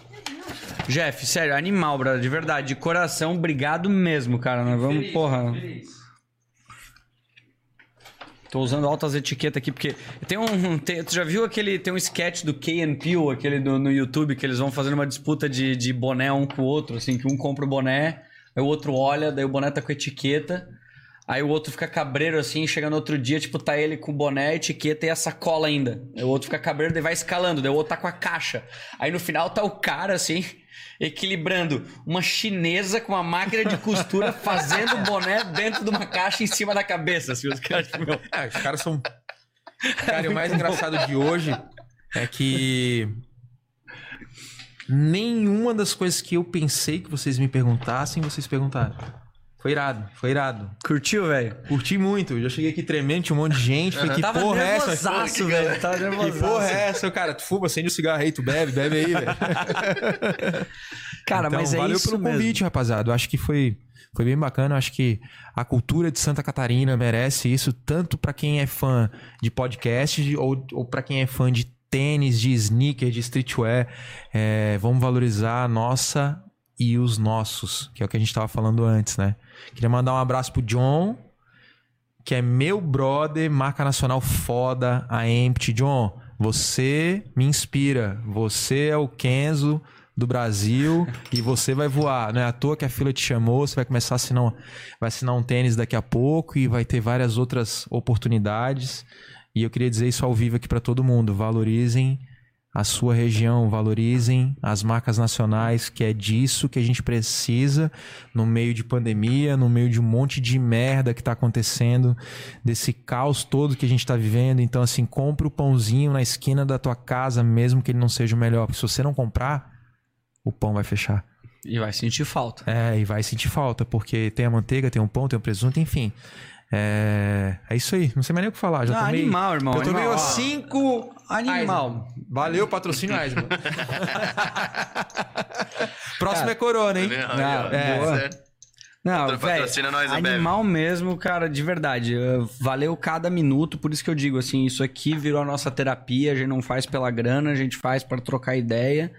Jeff, sério, animal, brother, de verdade, de coração, obrigado mesmo, cara. Nós vamos, porra. Tô usando altas etiquetas aqui porque tem um, tem- tu já viu aquele tem um sketch do Key Peele, aquele do, no YouTube que eles vão fazendo uma disputa de, de boné um com o outro, assim, que um compra o boné, aí o outro olha, daí o boné tá com etiqueta. Aí o outro fica cabreiro assim, chega no outro dia, tipo, tá ele com boné, etiqueta e a sacola ainda. Aí o outro fica cabreiro, daí vai escalando, daí o outro tá com a caixa. Aí no final tá o cara assim, equilibrando uma chinesa com uma máquina de costura fazendo o boné dentro de uma caixa em cima da cabeça. Assim, os caras, tipo, meu, É, os caras são. Cara, e o mais engraçado de hoje é que nenhuma das coisas que eu pensei que vocês me perguntassem, vocês perguntaram. Foi irado, foi irado. curtiu, velho? Curti muito. Eu já cheguei aqui tremendo, tinha um monte de gente. Falei, que Tava porra é essa? velho. Tava Que nervosaço. porra é essa? Cara, tu fuma, acende o cigarro aí, tu bebe, bebe aí, velho. Cara, Então, mas é valeu isso pelo mesmo. convite, rapaziada. Eu acho que foi, foi bem bacana. Eu acho que a cultura de Santa Catarina merece isso, tanto pra quem é fã de podcast ou, ou para quem é fã de tênis, de sneaker, de streetwear. É, vamos valorizar a nossa e os nossos, que é o que a gente tava falando antes, né? Queria mandar um abraço pro John, que é meu brother, marca nacional foda, a Empty. John, você me inspira. Você é o Kenzo do Brasil e você vai voar. Não é à toa que a fila te chamou, você vai começar a assinar, vai assinar um tênis daqui a pouco e vai ter várias outras oportunidades. E eu queria dizer isso ao vivo aqui pra todo mundo. Valorizem a sua região, valorizem as marcas nacionais, que é disso que a gente precisa no meio de pandemia, no meio de um monte de merda que está acontecendo, desse caos todo que a gente está vivendo. Então, assim, compre o pãozinho na esquina da tua casa, mesmo que ele não seja o melhor, porque se você não comprar, o pão vai fechar. E vai sentir falta. É, e vai sentir falta, porque tem a manteiga, tem o pão, tem o presunto, enfim. É, é isso aí. Não sei mais nem o que falar. Já Ah, tomei, animal, irmão, Eu tomei animal. os cinco. Animal. Eisman. Valeu, patrocínio Eisman. Próximo é Corona, hein? Não, Não, é, boa. Não, velho, patrocina nós, Ambev. animal mesmo, cara, de verdade. Valeu cada minuto, por isso que eu digo assim, isso aqui virou a nossa terapia, a gente não faz pela grana, a gente faz pra trocar ideia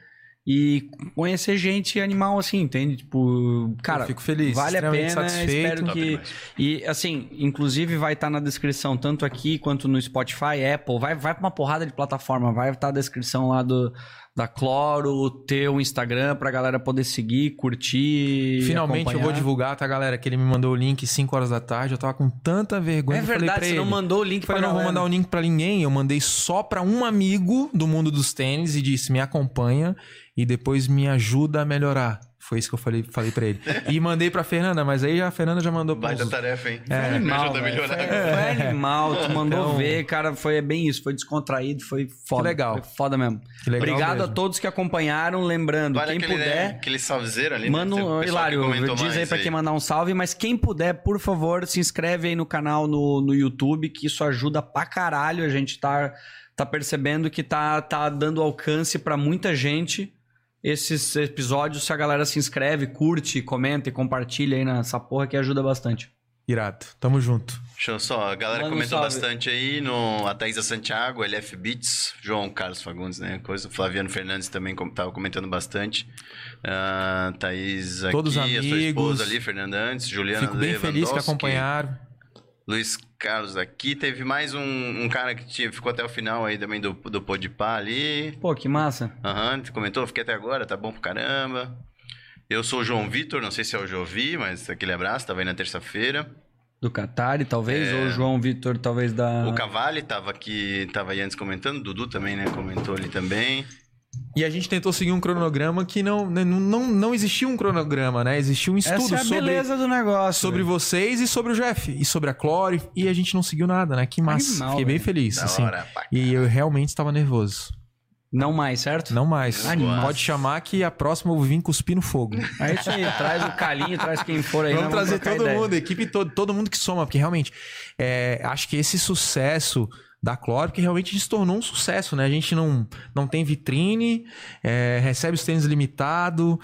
e conhecer gente animal assim, entende? Tipo, cara, Eu fico feliz, vale a pena, satisfeito. espero que e assim, inclusive vai estar na descrição tanto aqui quanto no Spotify, Apple, vai vai pra uma porrada de plataforma, vai estar a descrição lá do da Cloro, o teu Instagram pra galera poder seguir, curtir, Finalmente eu vou acompanhar. divulgar, tá, galera? Que ele me mandou o link 5 horas da tarde. Eu tava com tanta vergonha. É eu falei verdade, pra você não ele, mandou o link Eu pra falei, não vou mandar o link pra ninguém. Eu mandei só pra um amigo do mundo dos tênis e disse: me acompanha e depois me ajuda a melhorar. Foi isso que eu falei, falei pra ele. E mandei pra Fernanda, mas aí a Fernanda já mandou pra Baita uns- tarefa, hein? Foi animal, Me ajuda a melhorar. Foi, foi animal, tu mandou Então- ver, cara, foi bem isso, foi descontraído, foi foda. Que legal. Foi foda mesmo. Que legal Obrigado mesmo. a todos que acompanharam, lembrando, Vale quem aquele, né, puder, aquele salvezeiro ali, manda né? O um, que Hilário, diz aí pra quem mandar um salve, mas quem puder, por favor, se inscreve aí no canal no, no YouTube, que isso ajuda pra caralho, a gente tá, tá percebendo que tá, tá dando alcance pra muita gente esses episódios, se a galera se inscreve, curte, comenta e compartilha aí nessa porra que ajuda bastante. Irado. Tamo junto. Deixa eu só, a galera um comentou salve. bastante aí no a Thaisa Santiago, LF Beats, João Carlos Fagundes, né? Coisa, Flaviano Fernandes também com, tava comentando bastante. Ah, Thaís aqui, Todos a sua amigos. esposa ali, Fernanda antes, Juliana Fico bem feliz que acompanharam. Luiz Carlos aqui, teve mais um, um cara que tinha, ficou até o final aí também do, do Podpah ali. Pô, que massa. Aham, tu comentou, fiquei até agora, tá bom pra caramba. Eu sou o João Vitor, não sei se é o Jovi, mas aquele abraço, tava aí na terça-feira. Do Qatari, talvez, É. ou o João Vitor, talvez da. O Cavalli tava aqui, tava aí antes comentando, Dudu também, né, comentou ali também. E a gente tentou seguir um cronograma que não, né, não, não, não existia um cronograma, né? Existia um estudo Essa é a sobre, beleza do negócio. sobre velho. vocês e sobre o Jeff. E sobre a Clore. E a gente não seguiu nada, né? Que massa. Animal, Fiquei bem velho. feliz, Da assim. hora. E eu realmente estava nervoso. Não mais, certo? Não mais. Animal. Pode chamar que a próxima eu vou vir cuspir no fogo. É isso aí, traz o Calinho, traz quem for aí. Vamos nós trazer trocar todo ideia. mundo, a equipe toda, todo mundo que soma, porque realmente é, acho que esse sucesso da Clore, que realmente se tornou um sucesso, né? A gente não, não tem vitrine, é, recebe os tênis limitado,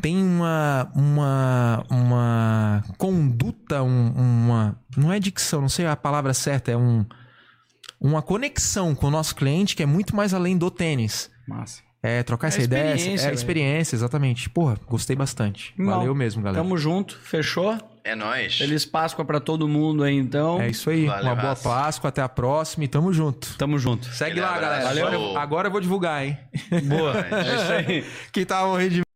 tem uma, uma, uma conduta, um- uma. Não é dicção, não sei a palavra certa, é um, uma conexão com o nosso cliente que é muito mais além do tênis. Massa. É, trocar É essa ideia. experiência, É experiência, exatamente. Porra, gostei bastante. Mal. Valeu mesmo, galera. Tamo junto, fechou? É nóis. Feliz Páscoa pra todo mundo aí, então. É isso aí. Valeu, Uma boa raça. Páscoa, até a próxima e tamo junto. Tamo junto. Segue Aquele lá, abraço. galera. Agora, Valeu. agora eu vou divulgar, hein? Boa. É isso aí. que tá morrendo de